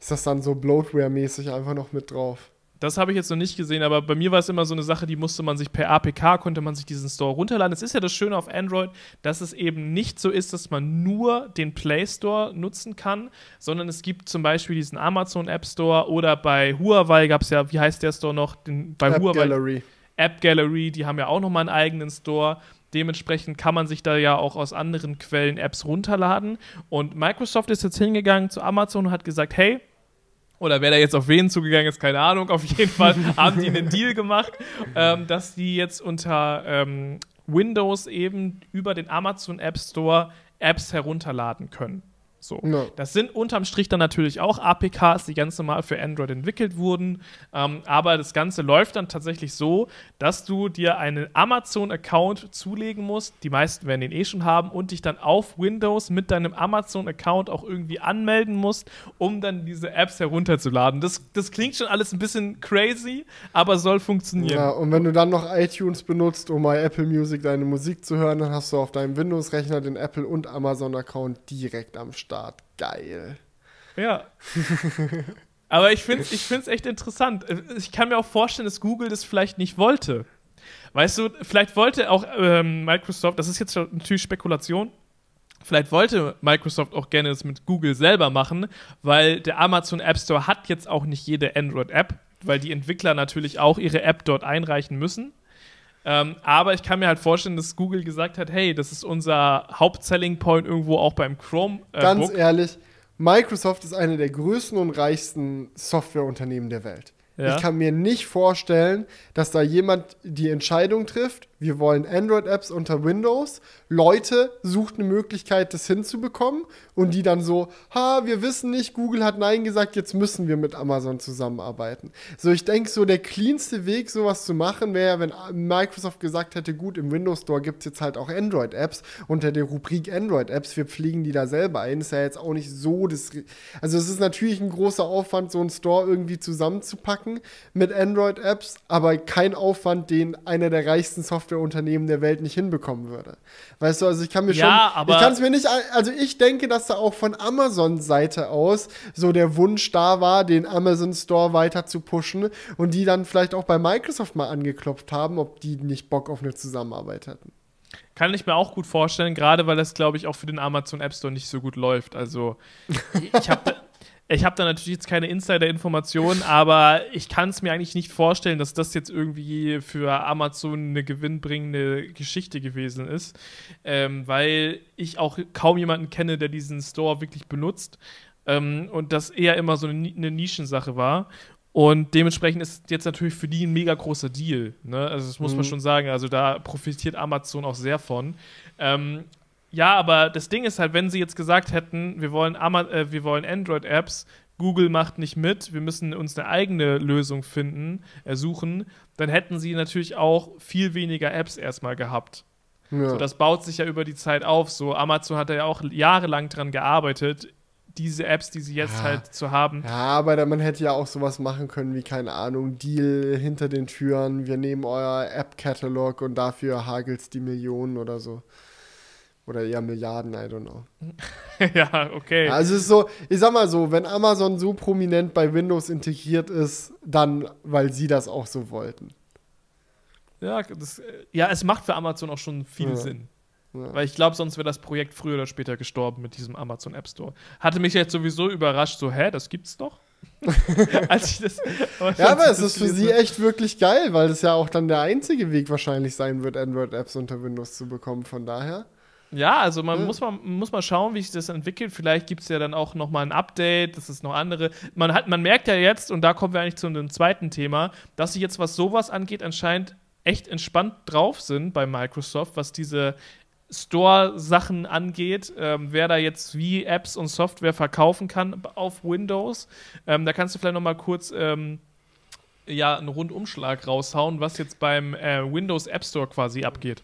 ist das dann so Bloatware-mäßig einfach noch mit drauf. Das habe ich jetzt noch nicht gesehen, aber bei mir war es immer so eine Sache, die musste man sich per APK, konnte man sich diesen Store runterladen. Es ist ja das Schöne auf Android, dass es eben nicht so ist, dass man nur den Play Store nutzen kann, sondern es gibt zum Beispiel diesen Amazon App Store oder bei Huawei gab es ja, wie heißt der Store noch? Den, bei App Huawei. Gallery. App Gallery, die haben ja auch nochmal einen eigenen Store. Dementsprechend kann man sich da ja auch aus anderen Quellen Apps runterladen. Und Microsoft ist jetzt hingegangen zu Amazon und hat gesagt, hey, oder wer da jetzt auf wen zugegangen ist, keine Ahnung. Auf jeden Fall [laughs] haben die einen Deal gemacht, ähm, dass die jetzt unter ähm, Windows eben über den Amazon App Store Apps herunterladen können. So. No. Das sind unterm Strich dann natürlich auch APKs, die ganz normal für Android entwickelt wurden. Ähm, aber das Ganze läuft dann tatsächlich so, dass du dir einen Amazon-Account zulegen musst. Die meisten werden den eh schon haben und dich dann auf Windows mit deinem Amazon-Account auch irgendwie anmelden musst, um dann diese Apps herunterzuladen. Das, das klingt schon alles ein bisschen crazy, aber soll funktionieren. Ja, und wenn du dann noch iTunes benutzt, um bei Apple Music deine Musik zu hören, dann hast du auf deinem Windows-Rechner den Apple- und Amazon-Account direkt am Start. Start. Geil. Ja. [laughs] Aber ich finde es ich find's echt interessant. Ich kann mir auch vorstellen, dass Google das vielleicht nicht wollte. Weißt du, vielleicht wollte auch ähm, Microsoft, das ist jetzt natürlich Spekulation, vielleicht wollte Microsoft auch gerne das mit Google selber machen, weil der Amazon App Store hat jetzt auch nicht jede Android-App, weil die Entwickler natürlich auch ihre App dort einreichen müssen. Ähm, aber ich kann mir halt vorstellen, dass Google gesagt hat, hey, das ist unser Hauptselling Point irgendwo auch beim Chrome. Äh, Ganz ehrlich, Microsoft ist eine der größten und reichsten Softwareunternehmen der Welt. Ja. Ich kann mir nicht vorstellen, dass da jemand die Entscheidung trifft, wir wollen Android-Apps unter Windows. Leute sucht eine Möglichkeit, das hinzubekommen und die dann so, ha, wir wissen nicht, Google hat Nein gesagt, jetzt müssen wir mit Amazon zusammenarbeiten. So, ich denke, so der cleanste Weg, sowas zu machen, wäre, wenn Microsoft gesagt hätte, gut, im Windows Store gibt es jetzt halt auch Android-Apps unter der Rubrik Android-Apps, wir pflegen die da selber ein. Ist ja jetzt auch nicht so das. Also, es ist natürlich ein großer Aufwand, so einen Store irgendwie zusammenzupacken mit Android-Apps, aber kein Aufwand, den einer der reichsten Software Softwareunternehmen der Welt nicht hinbekommen würde. Weißt du, also ich kann mir ja, schon, ich kann es mir nicht, also ich denke, dass da auch von Amazon-Seite aus so der Wunsch da war, den Amazon Store weiter zu pushen und die dann vielleicht auch bei Microsoft mal angeklopft haben, ob die nicht Bock auf eine Zusammenarbeit hätten. Kann ich mir auch gut vorstellen, gerade weil das, glaube ich, auch für den Amazon App Store nicht so gut läuft. Also, [laughs] ich habe ich habe da natürlich jetzt keine Insider-Informationen, aber ich kann es mir eigentlich nicht vorstellen, dass das jetzt irgendwie für Amazon eine gewinnbringende Geschichte gewesen ist, ähm, weil ich auch kaum jemanden kenne, der diesen Store wirklich benutzt ähm, und das eher immer so eine, eine Nischensache war. Und dementsprechend ist jetzt natürlich für die ein mega großer Deal. Ne? Also, das muss mhm. man schon sagen. Also, da profitiert Amazon auch sehr von. Ähm, ja, aber das Ding ist halt, wenn sie jetzt gesagt hätten, wir wollen, äh, wir wollen Android-Apps, Google macht nicht mit, wir müssen uns eine eigene Lösung finden, ersuchen, dann hätten sie natürlich auch viel weniger Apps erstmal gehabt. Ja. So, das baut sich ja über die Zeit auf. So, Amazon hat ja auch jahrelang dran gearbeitet, diese Apps, die sie jetzt ja. halt zu haben. Ja, aber man hätte ja auch sowas machen können wie, keine Ahnung, Deal hinter den Türen, wir nehmen euer App-Katalog und dafür hagelt's die Millionen oder so. Oder eher Milliarden, I don't know. [laughs] ja, okay. Also es ist so, ich sag mal so, wenn Amazon so prominent bei Windows integriert ist, dann, weil sie das auch so wollten. Ja, das, ja es macht für Amazon auch schon viel ja. Sinn. Ja. Weil ich glaube, sonst wäre das Projekt früher oder später gestorben mit diesem Amazon App Store. Hatte mich jetzt sowieso überrascht, so, hä, das gibt's doch? [laughs] Als ich das, aber ja, aber es ist für sie echt wirklich geil, weil das ja auch dann der einzige Weg wahrscheinlich sein wird, Android-Apps unter Windows zu bekommen. Von daher. Ja, also man ja. muss, mal, muss mal schauen, wie sich das entwickelt. Vielleicht gibt es ja dann auch noch mal ein Update, das ist noch andere. Man, hat, man merkt ja jetzt, und da kommen wir eigentlich zu einem zweiten Thema, dass sie jetzt, was sowas angeht, anscheinend echt entspannt drauf sind bei Microsoft, was diese Store-Sachen angeht, ähm, wer da jetzt wie Apps und Software verkaufen kann auf Windows. Ähm, da kannst du vielleicht noch mal kurz ähm, ja einen Rundumschlag raushauen, was jetzt beim äh, Windows App Store quasi abgeht.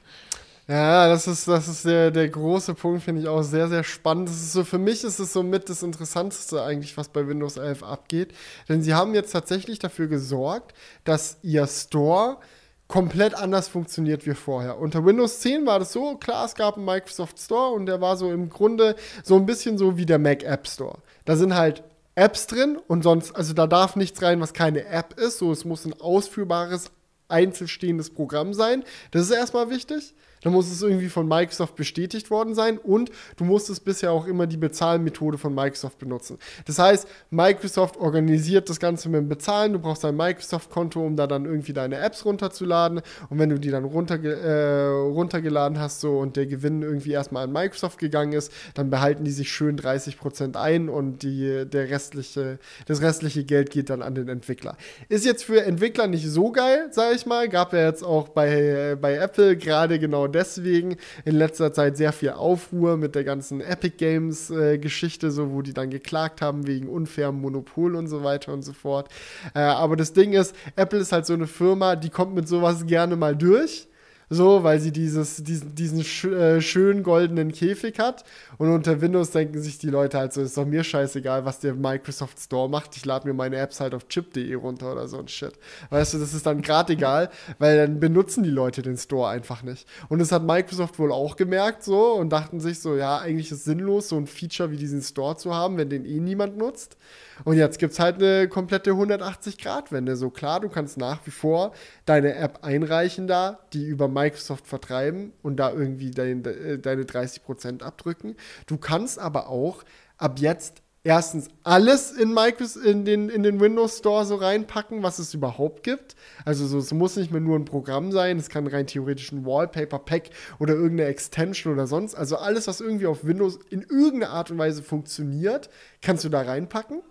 Ja, das ist, das ist der, der große Punkt, finde ich auch sehr, sehr spannend. Das ist so, für mich ist es so mit das Interessanteste eigentlich, was bei Windows 11 abgeht. Denn sie haben jetzt tatsächlich dafür gesorgt, dass ihr Store komplett anders funktioniert wie vorher. Unter Windows 10 war das so, klar, es gab einen Microsoft Store und der war so im Grunde so ein bisschen so wie der Mac App Store. Da sind halt Apps drin und sonst, also da darf nichts rein, was keine App ist. So, es muss ein ausführbares, einzelstehendes Programm sein. Das ist erstmal wichtig. Dann muss es irgendwie von Microsoft bestätigt worden sein und du musstest bisher auch immer die Bezahlmethode von Microsoft benutzen. Das heißt, Microsoft organisiert das Ganze mit dem Bezahlen. Du brauchst ein Microsoft-Konto, um da dann irgendwie deine Apps runterzuladen. Und wenn du die dann runterge äh, runtergeladen hast so, und der Gewinn irgendwie erstmal an Microsoft gegangen ist, dann behalten die sich schön 30% ein und die, der restliche, das restliche Geld geht dann an den Entwickler. Ist jetzt für Entwickler nicht so geil, sage ich mal. Gab ja jetzt auch bei, bei Apple gerade genau deswegen in letzter Zeit sehr viel Aufruhr mit der ganzen Epic Games äh, Geschichte, so wo die dann geklagt haben wegen unfairem Monopol und so weiter und so fort. Äh, aber das Ding ist, Apple ist halt so eine Firma, die kommt mit sowas gerne mal durch so, weil sie dieses, diesen, diesen sch äh, schönen goldenen Käfig hat. Und unter Windows denken sich die Leute halt so, ist doch mir scheißegal, was der Microsoft Store macht. Ich lade mir meine Apps halt auf chip.de runter oder so ein Shit. Weißt du, das ist dann gerade egal, weil dann benutzen die Leute den Store einfach nicht. Und das hat Microsoft wohl auch gemerkt so und dachten sich so, ja, eigentlich ist es sinnlos, so ein Feature wie diesen Store zu haben, wenn den eh niemand nutzt. Und jetzt gibt es halt eine komplette 180-Grad-Wende. So klar, du kannst nach wie vor deine App einreichen da, die über Microsoft vertreiben und da irgendwie dein, äh, deine 30% abdrücken. Du kannst aber auch ab jetzt erstens alles in, Microsoft, in, den, in den Windows Store so reinpacken, was es überhaupt gibt. Also so, es muss nicht mehr nur ein Programm sein, es kann rein theoretisch ein Wallpaper-Pack oder irgendeine Extension oder sonst. Also alles, was irgendwie auf Windows in irgendeiner Art und Weise funktioniert, kannst du da reinpacken.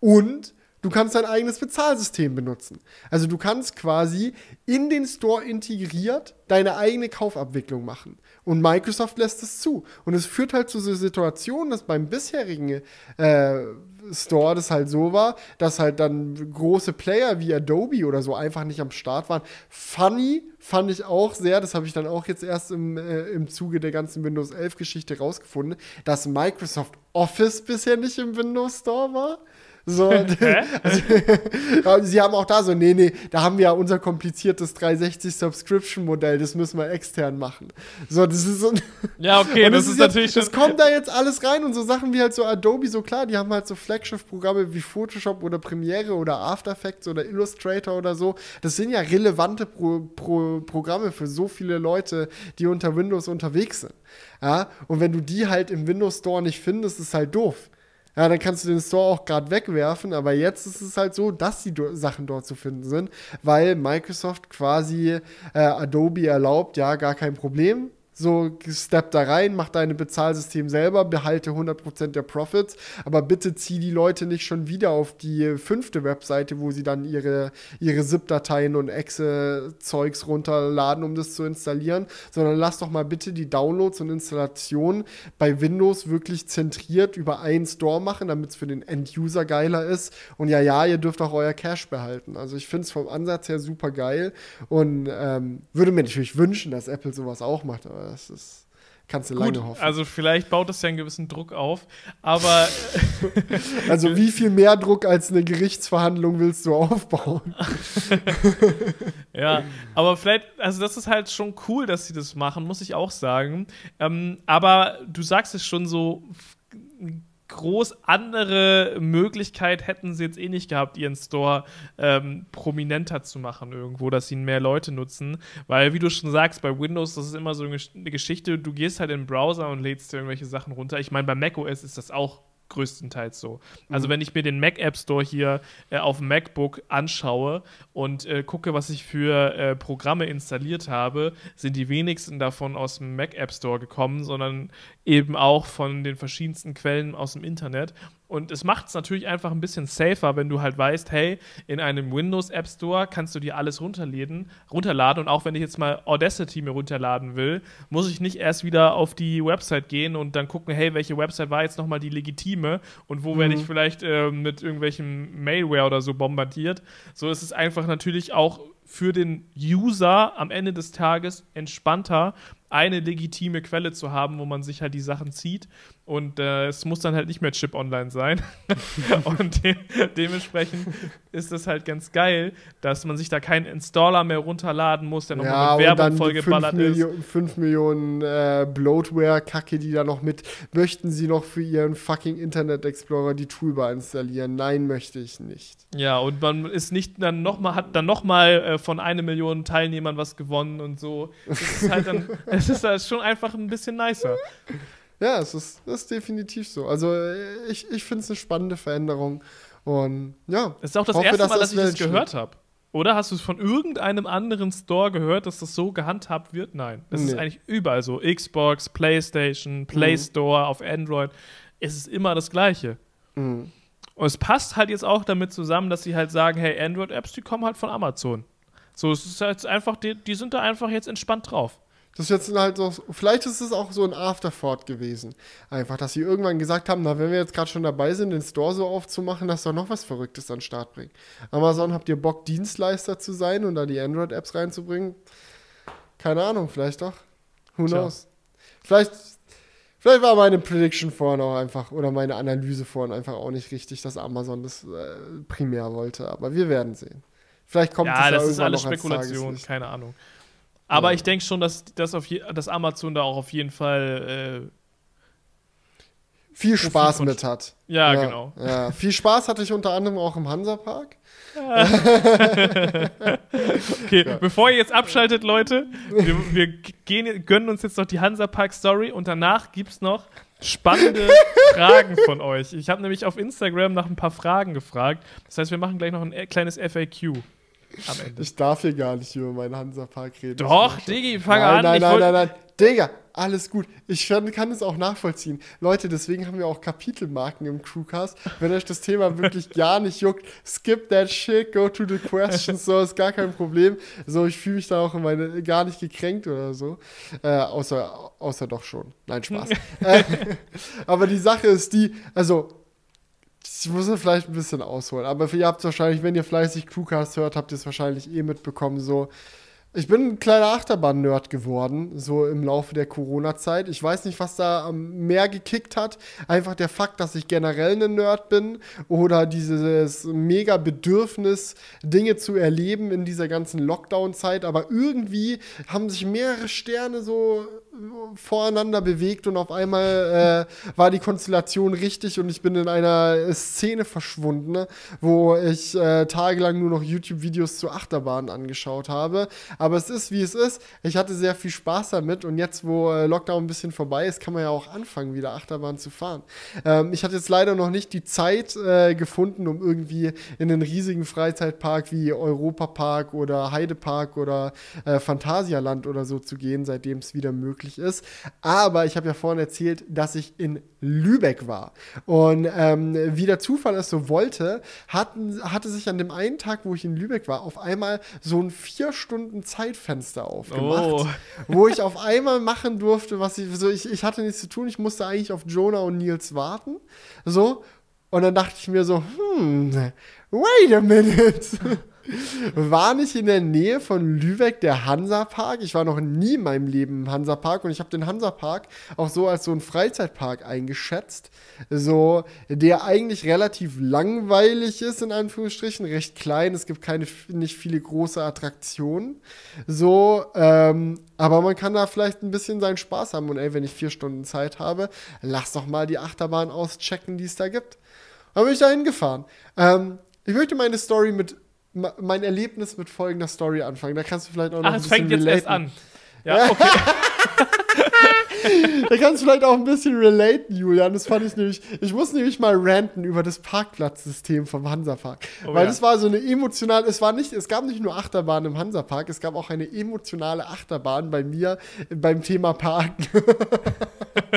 Und du kannst dein eigenes Bezahlsystem benutzen. Also du kannst quasi in den Store integriert deine eigene Kaufabwicklung machen. Und Microsoft lässt es zu. Und es führt halt zu so Situationen, dass beim bisherigen äh, Store das halt so war, dass halt dann große Player wie Adobe oder so einfach nicht am Start waren. Funny fand ich auch sehr, das habe ich dann auch jetzt erst im, äh, im Zuge der ganzen Windows 11 Geschichte rausgefunden, dass Microsoft Office bisher nicht im Windows Store war. So, [laughs] also, [laughs] sie haben auch da so, nee, nee, da haben wir ja unser kompliziertes 360 Subscription-Modell, das müssen wir extern machen. So, das ist so. [laughs] Ja, okay, das, ist, jetzt, natürlich. Das kommt da jetzt alles rein und so Sachen wie halt so Adobe, so klar, die haben halt so Flagship-Programme wie Photoshop oder Premiere oder After Effects oder Illustrator oder so. Das sind ja relevante Pro Pro Programme für so viele Leute, die unter Windows unterwegs sind. Ja, und wenn du die halt im Windows Store nicht findest, ist halt doof. Ja, dann kannst du den Store auch gerade wegwerfen, aber jetzt ist es halt so, dass die do Sachen dort zu finden sind, weil Microsoft quasi äh, Adobe erlaubt, ja, gar kein Problem. So, step da rein, mach dein Bezahlsystem selber, behalte 100% der Profits, aber bitte zieh die Leute nicht schon wieder auf die fünfte Webseite, wo sie dann ihre, ihre ZIP-Dateien und Exe-Zeugs runterladen, um das zu installieren, sondern lass doch mal bitte die Downloads und Installationen bei Windows wirklich zentriert über einen Store machen, damit es für den End-User geiler ist. Und ja, ja, ihr dürft auch euer Cache behalten. Also ich finde es vom Ansatz her super geil und ähm, würde mir natürlich wünschen, dass Apple sowas auch macht. Aber das ist, kannst du Gut, lange hoffen. Also vielleicht baut das ja einen gewissen Druck auf, aber [laughs] also wie viel mehr Druck als eine Gerichtsverhandlung willst du aufbauen? [laughs] ja, aber vielleicht, also das ist halt schon cool, dass sie das machen, muss ich auch sagen. Ähm, aber du sagst es schon so groß andere Möglichkeit hätten sie jetzt eh nicht gehabt, ihren Store ähm, prominenter zu machen irgendwo, dass ihn mehr Leute nutzen. Weil, wie du schon sagst, bei Windows, das ist immer so eine Geschichte, du gehst halt in den Browser und lädst dir irgendwelche Sachen runter. Ich meine, bei macOS ist das auch größtenteils so. Also mhm. wenn ich mir den Mac App Store hier äh, auf dem MacBook anschaue und äh, gucke, was ich für äh, Programme installiert habe, sind die wenigsten davon aus dem Mac App Store gekommen, sondern eben auch von den verschiedensten Quellen aus dem Internet. Und es macht es natürlich einfach ein bisschen safer, wenn du halt weißt, hey, in einem Windows App Store kannst du dir alles runterladen, runterladen. Und auch wenn ich jetzt mal Audacity mir runterladen will, muss ich nicht erst wieder auf die Website gehen und dann gucken, hey, welche Website war jetzt nochmal die legitime und wo mhm. werde ich vielleicht äh, mit irgendwelchem Mailware oder so bombardiert. So ist es einfach natürlich auch für den User am Ende des Tages entspannter, eine legitime Quelle zu haben, wo man sich halt die Sachen zieht. Und äh, es muss dann halt nicht mehr Chip online sein. [laughs] und de dementsprechend ist es halt ganz geil, dass man sich da keinen Installer mehr runterladen muss, der nochmal ja, mit Werbung vollgeballert ist. 5 Millionen äh, Bloatware-Kacke, die da noch mit. Möchten Sie noch für Ihren fucking Internet Explorer die Toolbar installieren? Nein, möchte ich nicht. Ja, und man ist nicht dann noch mal, hat dann nochmal äh, von einer Million Teilnehmern was gewonnen und so. Es ist halt dann. [laughs] es ist halt schon einfach ein bisschen nicer. Ja, es ist, ist definitiv so. Also ich, ich finde es eine spannende Veränderung. Und ja. Es ist auch das hoffe, erste Mal, dass, dass ich das gehört habe. Oder hast du es von irgendeinem anderen Store gehört, dass das so gehandhabt wird? Nein. Es nee. ist eigentlich überall so. Xbox, PlayStation, Play mhm. Store, auf Android. Es ist immer das Gleiche. Mhm. Und es passt halt jetzt auch damit zusammen, dass sie halt sagen, hey, Android-Apps, die kommen halt von Amazon. So, es ist halt einfach, die, die sind da einfach jetzt entspannt drauf. Das ist jetzt halt so, vielleicht ist es auch so ein Afterthought gewesen. Einfach, dass sie irgendwann gesagt haben, na, wenn wir jetzt gerade schon dabei sind, den Store so aufzumachen, dass da noch was Verrücktes an den Start bringt. Amazon, habt ihr Bock, Dienstleister zu sein und da die Android-Apps reinzubringen? Keine Ahnung, vielleicht doch. Who knows? Vielleicht, vielleicht war meine Prediction vorhin auch einfach, oder meine Analyse vorhin einfach auch nicht richtig, dass Amazon das äh, primär wollte. Aber wir werden sehen. Vielleicht kommt ja, das ja ist alles Spekulation, keine Ahnung. Aber ja. ich denke schon, dass, dass, auf je, dass Amazon da auch auf jeden Fall äh, viel Spaß mit hat. Ja, ja, genau. Ja. Viel Spaß hatte ich unter anderem auch im Hansapark. [laughs] okay, ja. bevor ihr jetzt abschaltet, Leute, wir, wir gehen, gönnen uns jetzt noch die Hansapark-Story und danach gibt es noch spannende Fragen von euch. Ich habe nämlich auf Instagram nach ein paar Fragen gefragt. Das heißt, wir machen gleich noch ein kleines FAQ. Am Ende. Ich darf hier gar nicht über meinen Hansapark reden. Doch, Digi, fang nein, an. Nein, nein, nein, nein. Digga, alles gut. Ich kann es auch nachvollziehen. Leute, deswegen haben wir auch Kapitelmarken im Crewcast. Wenn euch das Thema [laughs] wirklich gar nicht juckt, skip that shit, go to the questions, so ist gar kein Problem. So, ich fühle mich da auch meine, gar nicht gekränkt oder so. Äh, außer, außer doch schon. Nein, Spaß. [laughs] äh, [laughs] aber die Sache ist die, also ich muss vielleicht ein bisschen ausholen, aber ihr habt wahrscheinlich, wenn ihr fleißig Crewcast hört, habt ihr es wahrscheinlich eh mitbekommen, so ich bin ein kleiner Achterbahn-Nerd geworden, so im Laufe der Corona-Zeit. Ich weiß nicht, was da mehr gekickt hat. Einfach der Fakt, dass ich generell ein Nerd bin oder dieses mega Bedürfnis, Dinge zu erleben in dieser ganzen Lockdown-Zeit. Aber irgendwie haben sich mehrere Sterne so voreinander bewegt und auf einmal äh, war die Konstellation richtig und ich bin in einer Szene verschwunden, wo ich äh, tagelang nur noch YouTube-Videos zu Achterbahnen angeschaut habe aber es ist, wie es ist. Ich hatte sehr viel Spaß damit und jetzt, wo äh, Lockdown ein bisschen vorbei ist, kann man ja auch anfangen, wieder Achterbahn zu fahren. Ähm, ich hatte jetzt leider noch nicht die Zeit äh, gefunden, um irgendwie in einen riesigen Freizeitpark wie Europapark oder Heidepark oder äh, Phantasialand oder so zu gehen, seitdem es wieder möglich ist. Aber ich habe ja vorhin erzählt, dass ich in Lübeck war. Und ähm, wie der Zufall es so wollte, hatten, hatte sich an dem einen Tag, wo ich in Lübeck war, auf einmal so ein vier Stunden Zeitfenster aufgemacht, oh. wo ich auf einmal machen durfte, was ich, so ich, ich hatte nichts zu tun, ich musste eigentlich auf Jonah und Nils warten. So. Und dann dachte ich mir so, hm, wait a minute. [laughs] war nicht in der Nähe von Lübeck der Hansapark. Ich war noch nie in meinem Leben im Hansapark und ich habe den Hansapark auch so als so einen Freizeitpark eingeschätzt. So, der eigentlich relativ langweilig ist, in Anführungsstrichen, recht klein. Es gibt keine, nicht viele große Attraktionen. So, ähm, aber man kann da vielleicht ein bisschen seinen Spaß haben. Und ey, wenn ich vier Stunden Zeit habe, lass doch mal die Achterbahn auschecken, die es da gibt. Dann bin ich da hingefahren. Ähm, ich möchte meine Story mit mein Erlebnis mit folgender Story anfangen. Da kannst du vielleicht auch noch Ach, ein bisschen es fängt jetzt relaten. erst an. Ja, okay. [laughs] da kannst du vielleicht auch ein bisschen relaten, Julian. Das fand ich nämlich. Ich muss nämlich mal ranten über das Parkplatzsystem vom Hansapark. Oh, weil ja. war so eine emotionale. Es war nicht, es gab nicht nur Achterbahn im Hansapark, es gab auch eine emotionale Achterbahn bei mir beim Thema Parken. [laughs]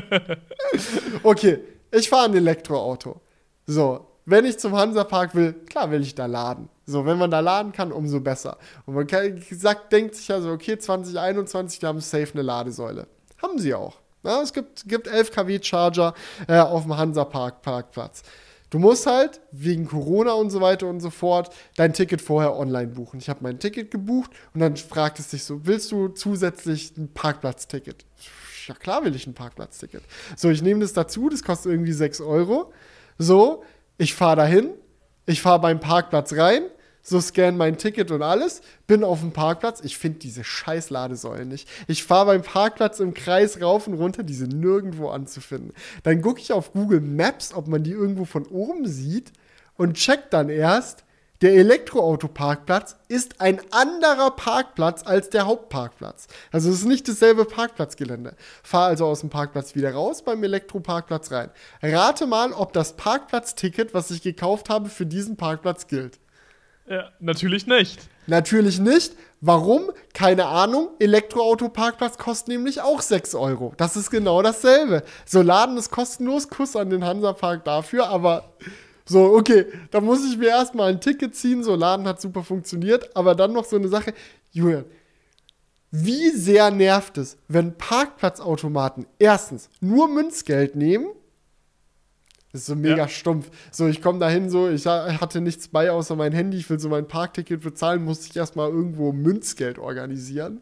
[laughs] okay, ich fahre ein Elektroauto. So, wenn ich zum Hansapark will, klar will ich da laden. So, wenn man da laden kann, umso besser. Und man kann, sagt, denkt sich also, okay, 2021, da haben safe eine Ladesäule. Haben sie auch. Ja, es gibt, gibt 11 kW Charger äh, auf dem Hansapark Parkplatz. Du musst halt wegen Corona und so weiter und so fort dein Ticket vorher online buchen. Ich habe mein Ticket gebucht und dann fragt es dich so, willst du zusätzlich ein Parkplatzticket? Ja klar will ich ein Parkplatzticket. So, ich nehme das dazu, das kostet irgendwie 6 Euro. So, ich fahre dahin, ich fahre beim Parkplatz rein, so scan mein Ticket und alles, bin auf dem Parkplatz. Ich finde diese scheiß Ladesäulen nicht. Ich fahre beim Parkplatz im Kreis rauf und runter, die sind nirgendwo anzufinden. Dann gucke ich auf Google Maps, ob man die irgendwo von oben sieht und check dann erst, der Elektroauto-Parkplatz ist ein anderer Parkplatz als der Hauptparkplatz. Also es ist nicht dasselbe Parkplatzgelände. Fahr also aus dem Parkplatz wieder raus, beim Elektroparkplatz rein. Rate mal, ob das Parkplatzticket, was ich gekauft habe, für diesen Parkplatz gilt. Ja, natürlich nicht. Natürlich nicht. Warum? Keine Ahnung. Elektroauto-Parkplatz kostet nämlich auch 6 Euro. Das ist genau dasselbe. So, Laden ist kostenlos. Kuss an den Hansapark dafür, aber so, okay, da muss ich mir erstmal ein Ticket ziehen. So, Laden hat super funktioniert. Aber dann noch so eine Sache. Julian, wie sehr nervt es, wenn Parkplatzautomaten erstens nur Münzgeld nehmen? Das ist so mega ja. stumpf. So, ich komme dahin, so, ich hatte nichts bei außer mein Handy. Ich will so mein Parkticket bezahlen, musste ich erstmal irgendwo Münzgeld organisieren.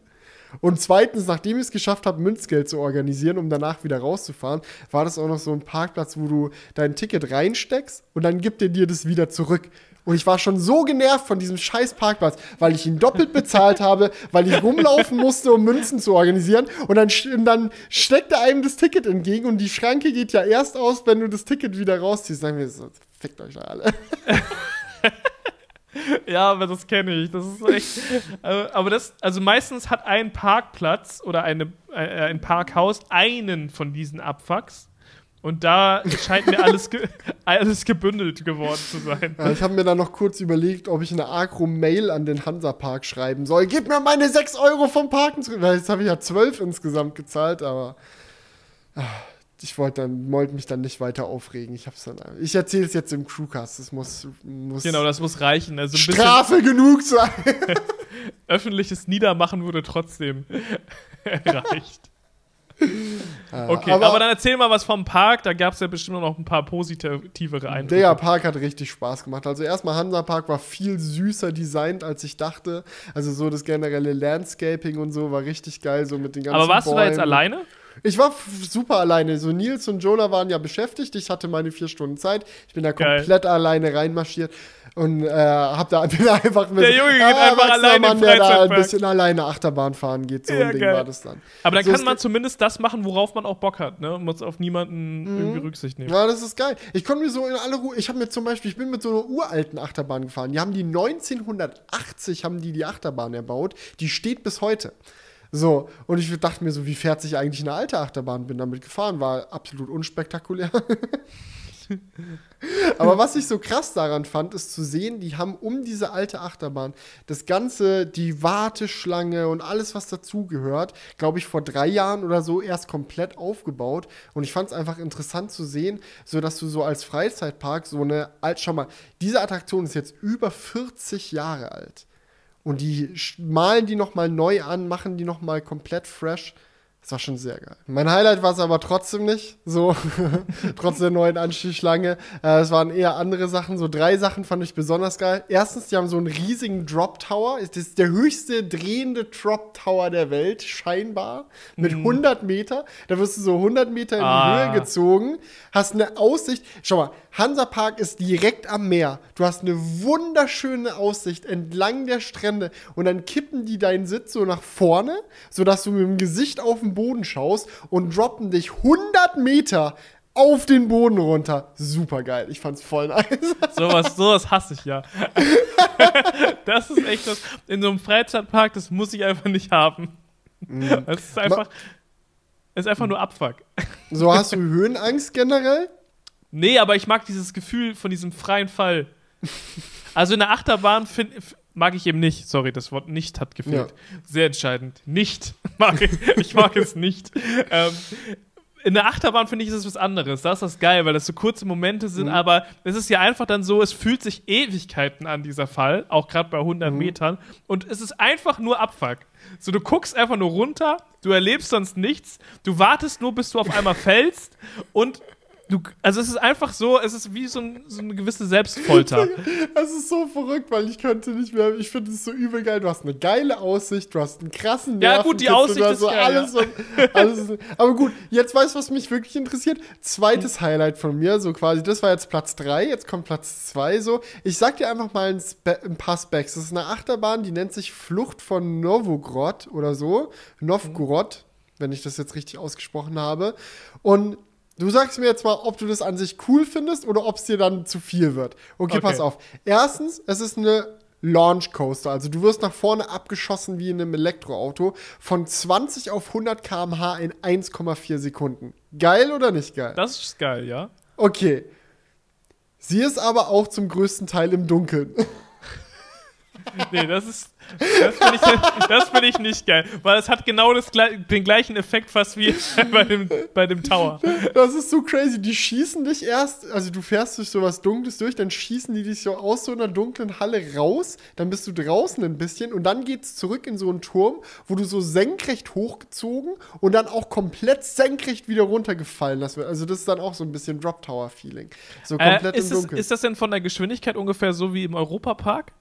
Und zweitens, nachdem ich es geschafft habe, Münzgeld zu organisieren, um danach wieder rauszufahren, war das auch noch so ein Parkplatz, wo du dein Ticket reinsteckst und dann gibt er dir das wieder zurück. Und ich war schon so genervt von diesem scheiß Parkplatz, weil ich ihn doppelt bezahlt habe, weil ich rumlaufen musste, um Münzen zu organisieren. Und dann, und dann steckt er einem das Ticket entgegen und die Schranke geht ja erst aus, wenn du das Ticket wieder rausziehst. Dann wir so, fickt euch alle. [laughs] ja, aber das kenne ich. Das ist echt. Äh, aber das, also meistens hat ein Parkplatz oder eine, äh, ein Parkhaus einen von diesen Abfucks. Und da scheint mir alles, ge [laughs] alles gebündelt geworden zu sein. Ja, ich habe mir dann noch kurz überlegt, ob ich eine Agro-Mail an den Hansa-Park schreiben soll. Gib mir meine 6 Euro vom Parken zurück. Jetzt habe ich ja 12 insgesamt gezahlt, aber. Ach ich wollte dann wollte mich dann nicht weiter aufregen. Ich hab's dann. Ich erzähle es jetzt im Crewcast. Das muss, muss genau, das muss reichen. Also Strafe genug sein. [laughs] Öffentliches Niedermachen würde trotzdem [laughs] reicht. Okay, aber, aber, dann erzähl mal was vom Park. Da gab es ja bestimmt noch ein paar positivere Eindrücke. Der Park hat richtig Spaß gemacht. Also erstmal Hansa Park war viel süßer designt, als ich dachte. Also so das generelle Landscaping und so war richtig geil, so mit den ganzen Aber warst Bäumen. du da jetzt alleine? Ich war super alleine. So Nils und Jonah waren ja beschäftigt. Ich hatte meine vier Stunden Zeit. Ich bin da komplett Geil. alleine reinmarschiert und äh, hab da [laughs] bin einfach mit der Junge geht äh, einfach alleine Mann, der da ein bisschen alleine Achterbahn fahren geht. So ja, ein Ding geil. war das dann. Aber dann so kann man zumindest das machen, worauf man auch Bock hat. Ne? Muss auf niemanden mhm. irgendwie Rücksicht nehmen. Ja, das ist geil. Ich konnte mir so in alle Ruhe. Ich habe mir zum Beispiel, ich bin mit so einer uralten Achterbahn gefahren. Die haben die 1980 haben die die Achterbahn erbaut. Die steht bis heute. So, und ich dachte mir so, wie fährt sich eigentlich eine alte Achterbahn? Bin damit gefahren, war absolut unspektakulär. [laughs] Aber was ich so krass daran fand, ist zu sehen, die haben um diese alte Achterbahn das Ganze, die Warteschlange und alles, was dazugehört, glaube ich, vor drei Jahren oder so erst komplett aufgebaut. Und ich fand es einfach interessant zu sehen, so dass du so als Freizeitpark so eine, schau mal, diese Attraktion ist jetzt über 40 Jahre alt. Und die malen die nochmal neu an, machen die nochmal komplett fresh. Das war schon sehr geil. Mein Highlight war es aber trotzdem nicht, so [laughs] trotz der neuen Anstiegschlange. Äh, es waren eher andere Sachen. So drei Sachen fand ich besonders geil. Erstens, die haben so einen riesigen Drop Tower. Das ist der höchste drehende Drop Tower der Welt, scheinbar, mit mhm. 100 Meter. Da wirst du so 100 Meter in ah. die Höhe gezogen, hast eine Aussicht. Schau mal, Hansapark ist direkt am Meer. Du hast eine wunderschöne Aussicht entlang der Strände und dann kippen die deinen Sitz so nach vorne, sodass du mit dem Gesicht auf den Boden schaust und droppen dich 100 Meter auf den Boden runter. Super geil. Ich fand's voll nice. [laughs] Sowas, sowas hasse ich ja. [laughs] das ist echt das. In so einem Freizeitpark, das muss ich einfach nicht haben. Mhm. Das ist einfach. Ist einfach nur Abfuck. So hast du Höhenangst generell? Nee, aber ich mag dieses Gefühl von diesem freien Fall. Also in der Achterbahn find, mag ich eben nicht. Sorry, das Wort nicht hat gefehlt. Ja. Sehr entscheidend. Nicht [laughs] mag ich. Ich mag es nicht. Ähm, in der Achterbahn finde ich, ist es was anderes. Da ist das geil, weil das so kurze Momente sind, mhm. aber es ist ja einfach dann so, es fühlt sich Ewigkeiten an, dieser Fall, auch gerade bei 100 mhm. Metern. Und es ist einfach nur Abfuck. So, du guckst einfach nur runter, du erlebst sonst nichts, du wartest nur, bis du auf einmal fällst und Du, also es ist einfach so, es ist wie so, ein, so eine gewisse Selbstfolter. [laughs] Es ist so verrückt, weil ich könnte nicht mehr, ich finde es so übel geil. Du hast eine geile Aussicht, du hast einen krassen Nerven. Ja gut, die Aussicht ist so geil, alles, ja. und, alles Aber gut, jetzt weißt du, was mich wirklich interessiert. Zweites Highlight von mir, so quasi, das war jetzt Platz 3, jetzt kommt Platz 2 so. Ich sag dir einfach mal ein, Spe ein paar Specs. Das ist eine Achterbahn, die nennt sich Flucht von Novgorod oder so. Novgorod, wenn ich das jetzt richtig ausgesprochen habe. Und Du sagst mir jetzt mal, ob du das an sich cool findest oder ob es dir dann zu viel wird. Okay, okay, pass auf. Erstens, es ist eine Launch Coaster. Also du wirst nach vorne abgeschossen wie in einem Elektroauto von 20 auf 100 km/h in 1,4 Sekunden. Geil oder nicht geil? Das ist geil, ja. Okay. Sie ist aber auch zum größten Teil im Dunkeln. [laughs] nee, das ist. Das finde ich, find ich nicht geil, weil es hat genau das, den gleichen Effekt fast wie [laughs] bei dem, bei dem Tower. Das ist so crazy. Die schießen dich erst, also du fährst durch sowas Dunkles durch, dann schießen die dich so aus so einer dunklen Halle raus, dann bist du draußen ein bisschen und dann geht es zurück in so einen Turm, wo du so senkrecht hochgezogen und dann auch komplett senkrecht wieder runtergefallen hast. Also das ist dann auch so ein bisschen Drop Tower Feeling. So äh, komplett äh, im Dunkeln. ist das denn von der Geschwindigkeit ungefähr so wie im Europapark?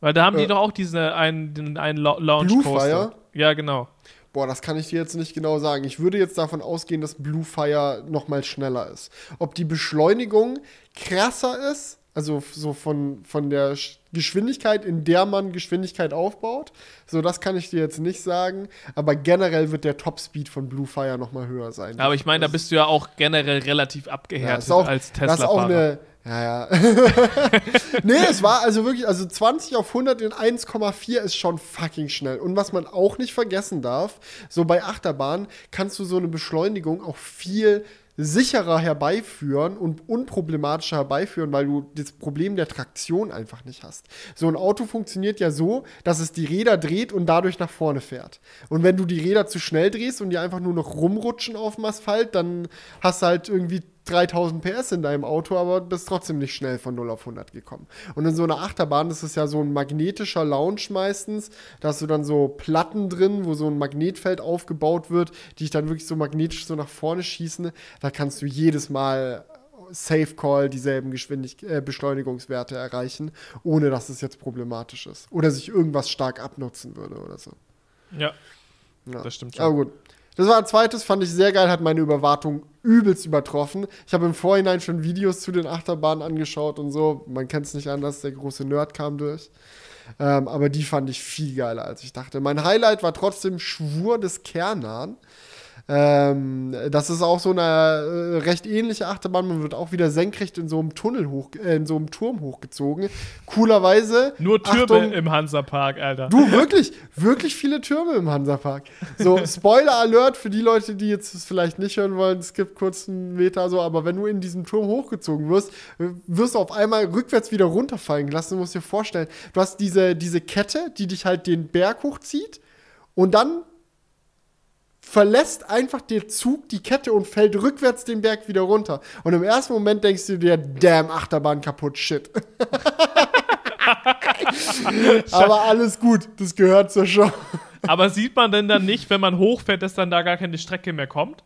Weil da haben die doch auch diese einen, einen Launch Blue Fire? Ja, genau. Boah, das kann ich dir jetzt nicht genau sagen. Ich würde jetzt davon ausgehen, dass Blue Fire noch mal schneller ist. Ob die Beschleunigung krasser ist, also so von, von der Geschwindigkeit, in der man Geschwindigkeit aufbaut, so das kann ich dir jetzt nicht sagen. Aber generell wird der Topspeed von Blue Fire noch mal höher sein. Aber ich meine, da bist du ja auch generell relativ abgehärtet ja, auch, als Tesla-Fahrer. Ja, ja. [laughs] nee, es war also wirklich, also 20 auf 100 in 1,4 ist schon fucking schnell. Und was man auch nicht vergessen darf, so bei Achterbahn kannst du so eine Beschleunigung auch viel sicherer herbeiführen und unproblematischer herbeiführen, weil du das Problem der Traktion einfach nicht hast. So ein Auto funktioniert ja so, dass es die Räder dreht und dadurch nach vorne fährt. Und wenn du die Räder zu schnell drehst und die einfach nur noch rumrutschen auf dem Asphalt, dann hast du halt irgendwie 3000 PS in deinem Auto, aber bist trotzdem nicht schnell von 0 auf 100 gekommen. Und in so einer Achterbahn das ist ja so ein magnetischer Lounge meistens. Da hast du dann so Platten drin, wo so ein Magnetfeld aufgebaut wird, die dich dann wirklich so magnetisch so nach vorne schießen. Da kannst du jedes Mal Safe Call dieselben Geschwindig äh, Beschleunigungswerte erreichen, ohne dass es jetzt problematisch ist. Oder sich irgendwas stark abnutzen würde oder so. Ja. ja. Das stimmt schon. Aber gut. Das war ein zweites, fand ich sehr geil, hat meine Überwartung übelst übertroffen. Ich habe im Vorhinein schon Videos zu den Achterbahnen angeschaut und so. Man kennt es nicht anders, der große Nerd kam durch. Ähm, aber die fand ich viel geiler, als ich dachte. Mein Highlight war trotzdem Schwur des Kernan. Ähm, das ist auch so eine äh, recht ähnliche Achterbahn. Man wird auch wieder senkrecht in so einem Tunnel hoch, äh, in so einem Turm hochgezogen. Coolerweise. Nur Türme Achtung, im Hansapark, Alter. Du, wirklich, wirklich viele Türme im Hansapark. So, [laughs] Spoiler Alert für die Leute, die jetzt vielleicht nicht hören wollen, es gibt kurz einen Meter so, aber wenn du in diesem Turm hochgezogen wirst, wirst du auf einmal rückwärts wieder runterfallen gelassen. Du musst dir vorstellen, du hast diese, diese Kette, die dich halt den Berg hochzieht und dann verlässt einfach der Zug die Kette und fällt rückwärts den Berg wieder runter. Und im ersten Moment denkst du dir, damn, Achterbahn kaputt, shit. [laughs] Aber alles gut, das gehört zur Show. Aber sieht man denn dann nicht, wenn man hochfährt, dass dann da gar keine Strecke mehr kommt?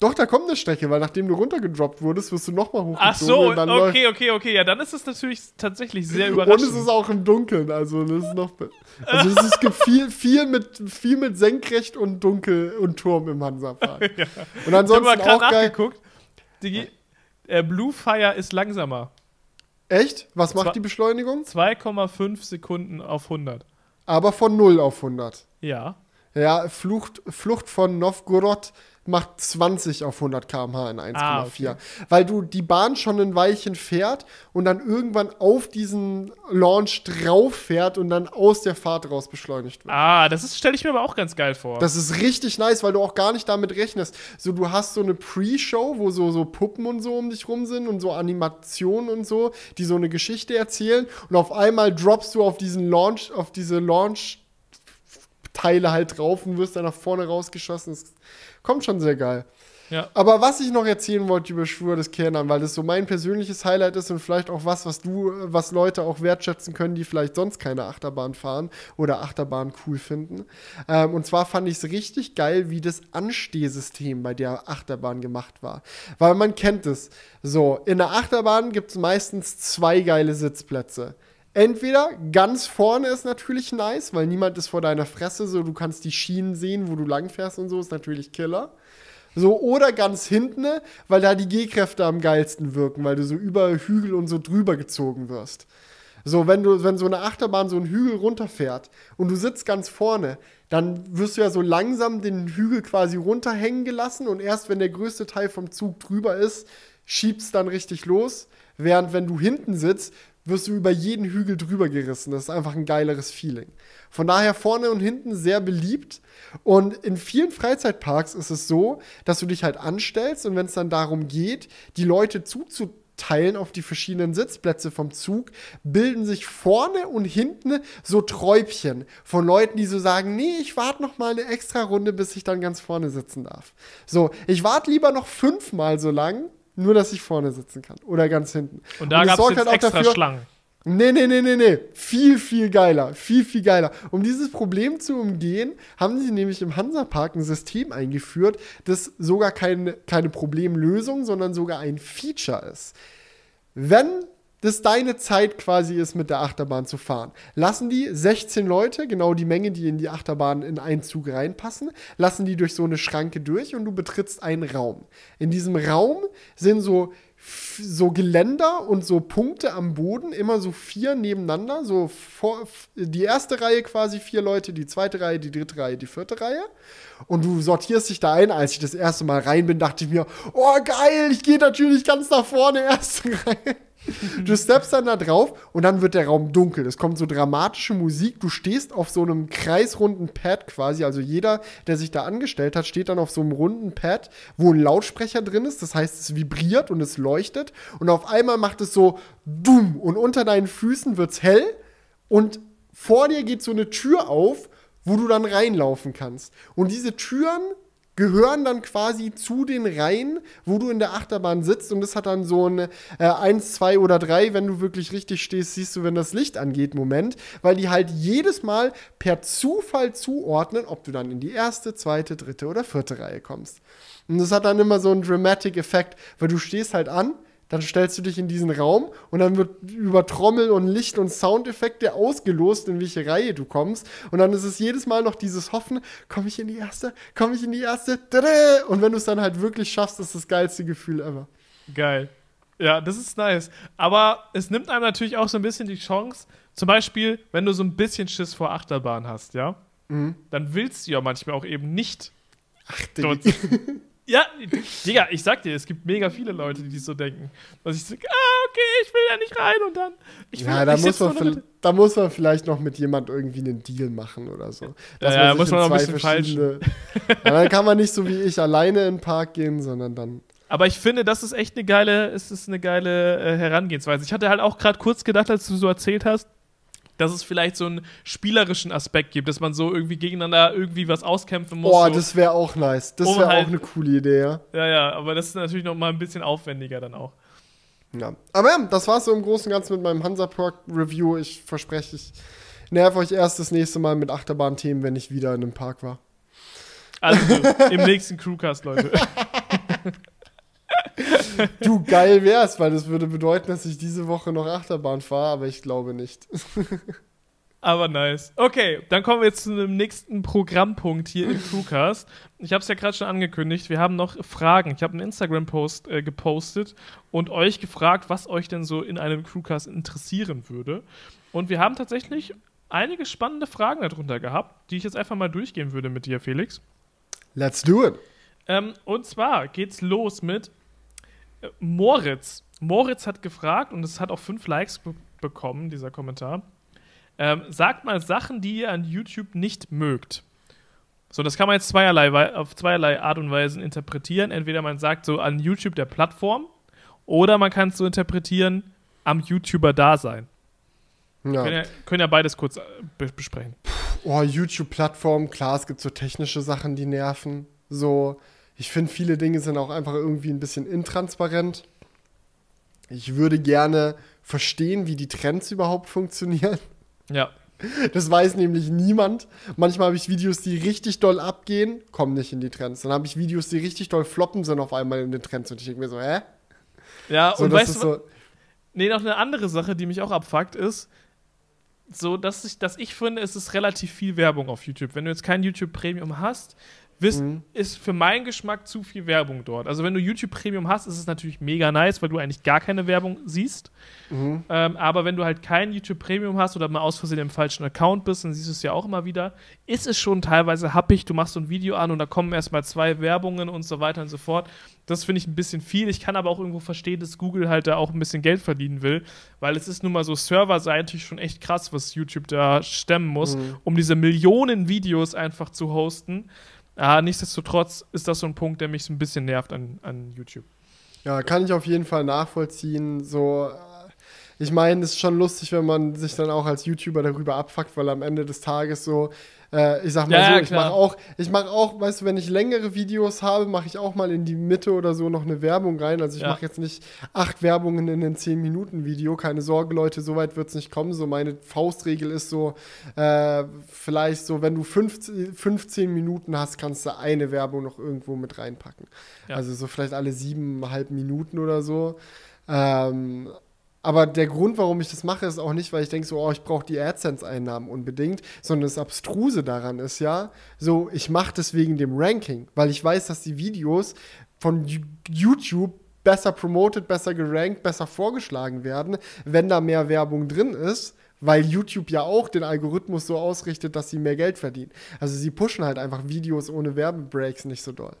Doch, da kommt eine Strecke, weil nachdem du runtergedroppt wurdest, wirst du nochmal hochgezogen. Ach so, okay, okay, okay. Ja, dann ist es natürlich tatsächlich sehr überraschend. Und es ist auch im Dunkeln, also das ist noch. Also es, es gibt viel, viel, mit, viel mit Senkrecht und Dunkel und Turm im Hansapark. [laughs] ja. Und ansonsten ich auch geil. nachgeguckt. Die, äh, Blue Fire ist langsamer. Echt? Was macht Zwei, die Beschleunigung? 2,5 Sekunden auf 100. Aber von 0 auf 100. Ja. Ja, Flucht, Flucht von Novgorod macht 20 auf 100 km/h in 1,4. Ah, okay. Weil du die Bahn schon ein Weilchen fährt und dann irgendwann auf diesen Launch drauf fährt und dann aus der Fahrt raus beschleunigt wird. Ah, das stelle ich mir aber auch ganz geil vor. Das ist richtig nice, weil du auch gar nicht damit rechnest. So, du hast so eine Pre-Show, wo so, so Puppen und so um dich rum sind und so Animationen und so, die so eine Geschichte erzählen und auf einmal droppst du auf diesen Launch, auf diese Launch Teile halt drauf und wirst dann nach vorne rausgeschossen. Das kommt schon sehr geil. Ja. Aber was ich noch erzählen wollte über Schwur des Kernern, weil das so mein persönliches Highlight ist und vielleicht auch was, was du, was Leute auch wertschätzen können, die vielleicht sonst keine Achterbahn fahren oder Achterbahn cool finden. Ähm, und zwar fand ich es richtig geil, wie das Anstehsystem bei der Achterbahn gemacht war. Weil man kennt es. So, in der Achterbahn gibt es meistens zwei geile Sitzplätze. Entweder ganz vorne ist natürlich nice, weil niemand ist vor deiner Fresse, so du kannst die Schienen sehen, wo du langfährst und so, ist natürlich Killer. So, oder ganz hinten, weil da die G-Kräfte am geilsten wirken, weil du so über Hügel und so drüber gezogen wirst. So, wenn du, wenn so eine Achterbahn so einen Hügel runterfährt und du sitzt ganz vorne, dann wirst du ja so langsam den Hügel quasi runterhängen gelassen und erst wenn der größte Teil vom Zug drüber ist, schiebst dann richtig los. Während wenn du hinten sitzt, wirst du über jeden Hügel drüber gerissen. Das ist einfach ein geileres Feeling. Von daher vorne und hinten sehr beliebt. Und in vielen Freizeitparks ist es so, dass du dich halt anstellst und wenn es dann darum geht, die Leute zuzuteilen auf die verschiedenen Sitzplätze vom Zug, bilden sich vorne und hinten so Träubchen von Leuten, die so sagen, nee, ich warte noch mal eine extra Runde, bis ich dann ganz vorne sitzen darf. So, ich warte lieber noch fünfmal so lang, nur dass ich vorne sitzen kann oder ganz hinten. Und da gab es halt extra dafür, Schlangen. Nee, nee, nee, nee, nee. Viel, viel geiler. Viel, viel geiler. Um dieses Problem zu umgehen, haben sie nämlich im Hansapark ein System eingeführt, das sogar kein, keine Problemlösung, sondern sogar ein Feature ist. Wenn das deine Zeit quasi ist, mit der Achterbahn zu fahren. Lassen die 16 Leute, genau die Menge, die in die Achterbahn in einen Zug reinpassen, lassen die durch so eine Schranke durch und du betrittst einen Raum. In diesem Raum sind so so Geländer und so Punkte am Boden, immer so vier nebeneinander, so vor, die erste Reihe quasi vier Leute, die zweite Reihe, die dritte Reihe, die vierte Reihe. Und du sortierst dich da ein. Als ich das erste Mal rein bin, dachte ich mir, oh geil, ich gehe natürlich ganz nach vorne, [laughs] erste Reihe. [laughs] Du steppst dann da drauf und dann wird der Raum dunkel. Es kommt so dramatische Musik. Du stehst auf so einem kreisrunden Pad quasi. Also jeder, der sich da angestellt hat, steht dann auf so einem runden Pad, wo ein Lautsprecher drin ist. Das heißt, es vibriert und es leuchtet. Und auf einmal macht es so dumm und unter deinen Füßen wird es hell und vor dir geht so eine Tür auf, wo du dann reinlaufen kannst. Und diese Türen gehören dann quasi zu den Reihen, wo du in der Achterbahn sitzt und das hat dann so ein äh, 1, 2 oder 3, wenn du wirklich richtig stehst, siehst du, wenn das Licht angeht, Moment, weil die halt jedes Mal per Zufall zuordnen, ob du dann in die erste, zweite, dritte oder vierte Reihe kommst. Und das hat dann immer so einen Dramatic Effekt, weil du stehst halt an, dann stellst du dich in diesen Raum und dann wird über Trommel und Licht und Soundeffekte ausgelost, in welche Reihe du kommst. Und dann ist es jedes Mal noch dieses Hoffen, komme ich in die erste, komme ich in die erste. Und wenn du es dann halt wirklich schaffst, ist das geilste Gefühl ever. Geil. Ja, das ist nice. Aber es nimmt einem natürlich auch so ein bisschen die Chance, zum Beispiel, wenn du so ein bisschen Schiss vor Achterbahn hast, ja, mhm. dann willst du ja manchmal auch eben nicht Ach, dort, [laughs] Ja, Digga, ich sag dir, es gibt mega viele Leute, die so denken. Dass ich so, ah, okay, ich will ja nicht rein und dann. Ich will, ja, da muss, man da muss man vielleicht noch mit jemand irgendwie einen Deal machen oder so. Dass ja, man muss man noch ein bisschen falsch. ja, dann kann man nicht so wie ich alleine in den Park gehen, sondern dann. Aber ich finde, das ist echt eine geile, es ist eine geile äh, Herangehensweise. Ich hatte halt auch gerade kurz gedacht, als du so erzählt hast, dass es vielleicht so einen spielerischen Aspekt gibt, dass man so irgendwie gegeneinander irgendwie was auskämpfen muss. Boah, so, das wäre auch nice. Das wäre halt, auch eine coole Idee, ja. Ja, ja, aber das ist natürlich noch mal ein bisschen aufwendiger dann auch. Ja. Aber ja, das war's so im Großen und Ganzen mit meinem Hansa Park Review. Ich verspreche, ich nerv euch erst das nächste Mal mit Achterbahn-Themen, wenn ich wieder in einem Park war. Also im nächsten Crewcast, Leute. [laughs] [laughs] du, geil wär's, weil das würde bedeuten, dass ich diese Woche noch Achterbahn fahre, aber ich glaube nicht. [laughs] Aber nice. Okay, dann kommen wir jetzt zu einem nächsten Programmpunkt hier im Crewcast. Ich habe es ja gerade schon angekündigt. Wir haben noch Fragen. Ich habe einen Instagram-Post äh, gepostet und euch gefragt, was euch denn so in einem Crewcast interessieren würde. Und wir haben tatsächlich einige spannende Fragen darunter gehabt, die ich jetzt einfach mal durchgehen würde mit dir, Felix. Let's do it. Ähm, und zwar geht's los mit Moritz. Moritz hat gefragt, und es hat auch fünf Likes be bekommen, dieser Kommentar. Ähm, sagt mal Sachen, die ihr an YouTube nicht mögt. So, das kann man jetzt zweierlei, auf zweierlei Art und Weise interpretieren. Entweder man sagt so an YouTube der Plattform oder man kann es so interpretieren am YouTuber-Dasein. Ja. Können, ja, können ja beides kurz äh, besprechen. Oh, YouTube-Plattform, klar, es gibt so technische Sachen, die nerven. So, Ich finde, viele Dinge sind auch einfach irgendwie ein bisschen intransparent. Ich würde gerne verstehen, wie die Trends überhaupt funktionieren. Ja. Das weiß nämlich niemand. Manchmal habe ich Videos, die richtig doll abgehen, kommen nicht in die Trends. Dann habe ich Videos, die richtig doll floppen, sind auf einmal in den Trends. Und ich denke mir so, hä? Ja, so, und weißt du, so nee, noch eine andere Sache, die mich auch abfuckt, ist, so, dass ich, dass ich finde, es ist relativ viel Werbung auf YouTube. Wenn du jetzt kein YouTube Premium hast, wisst, mhm. ist für meinen Geschmack zu viel Werbung dort. Also wenn du YouTube Premium hast, ist es natürlich mega nice, weil du eigentlich gar keine Werbung siehst. Mhm. Ähm, aber wenn du halt kein YouTube Premium hast oder mal aus Versehen im falschen Account bist, dann siehst du es ja auch immer wieder, ist es schon teilweise happig. Du machst so ein Video an und da kommen erstmal zwei Werbungen und so weiter und so fort. Das finde ich ein bisschen viel. Ich kann aber auch irgendwo verstehen, dass Google halt da auch ein bisschen Geld verdienen will, weil es ist nun mal so serverseitig schon echt krass, was YouTube da stemmen muss, mhm. um diese Millionen Videos einfach zu hosten. Ah, nichtsdestotrotz ist das so ein Punkt, der mich so ein bisschen nervt an, an YouTube. Ja, kann ich auf jeden Fall nachvollziehen. So, äh, ich meine, es ist schon lustig, wenn man sich dann auch als YouTuber darüber abfuckt, weil am Ende des Tages so äh, ich sag mal ja, so, ich mache auch, ich mache auch, weißt du, wenn ich längere Videos habe, mache ich auch mal in die Mitte oder so noch eine Werbung rein. Also ich ja. mache jetzt nicht acht Werbungen in ein 10-Minuten-Video. Keine Sorge, Leute, so weit wird es nicht kommen. So meine Faustregel ist so, äh, vielleicht so, wenn du 15, 15 Minuten hast, kannst du eine Werbung noch irgendwo mit reinpacken. Ja. Also so vielleicht alle siebeneinhalb Minuten oder so. Ähm, aber der Grund, warum ich das mache, ist auch nicht, weil ich denke so, oh, ich brauche die AdSense-Einnahmen unbedingt, sondern das Abstruse daran ist ja, so, ich mache das wegen dem Ranking, weil ich weiß, dass die Videos von YouTube besser promoted, besser gerankt, besser vorgeschlagen werden, wenn da mehr Werbung drin ist, weil YouTube ja auch den Algorithmus so ausrichtet, dass sie mehr Geld verdienen. Also sie pushen halt einfach Videos ohne Werbebreaks nicht so doll.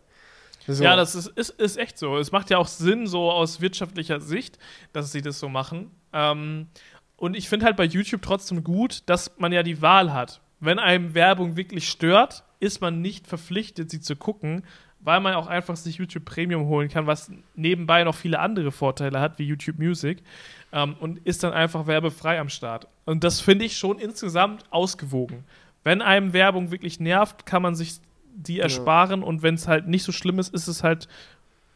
So. Ja, das ist, ist, ist echt so. Es macht ja auch Sinn, so aus wirtschaftlicher Sicht, dass sie das so machen. Ähm, und ich finde halt bei YouTube trotzdem gut, dass man ja die Wahl hat. Wenn einem Werbung wirklich stört, ist man nicht verpflichtet, sie zu gucken, weil man auch einfach sich YouTube Premium holen kann, was nebenbei noch viele andere Vorteile hat, wie YouTube Music, ähm, und ist dann einfach werbefrei am Start. Und das finde ich schon insgesamt ausgewogen. Wenn einem Werbung wirklich nervt, kann man sich die ersparen ja. und wenn es halt nicht so schlimm ist, ist es halt,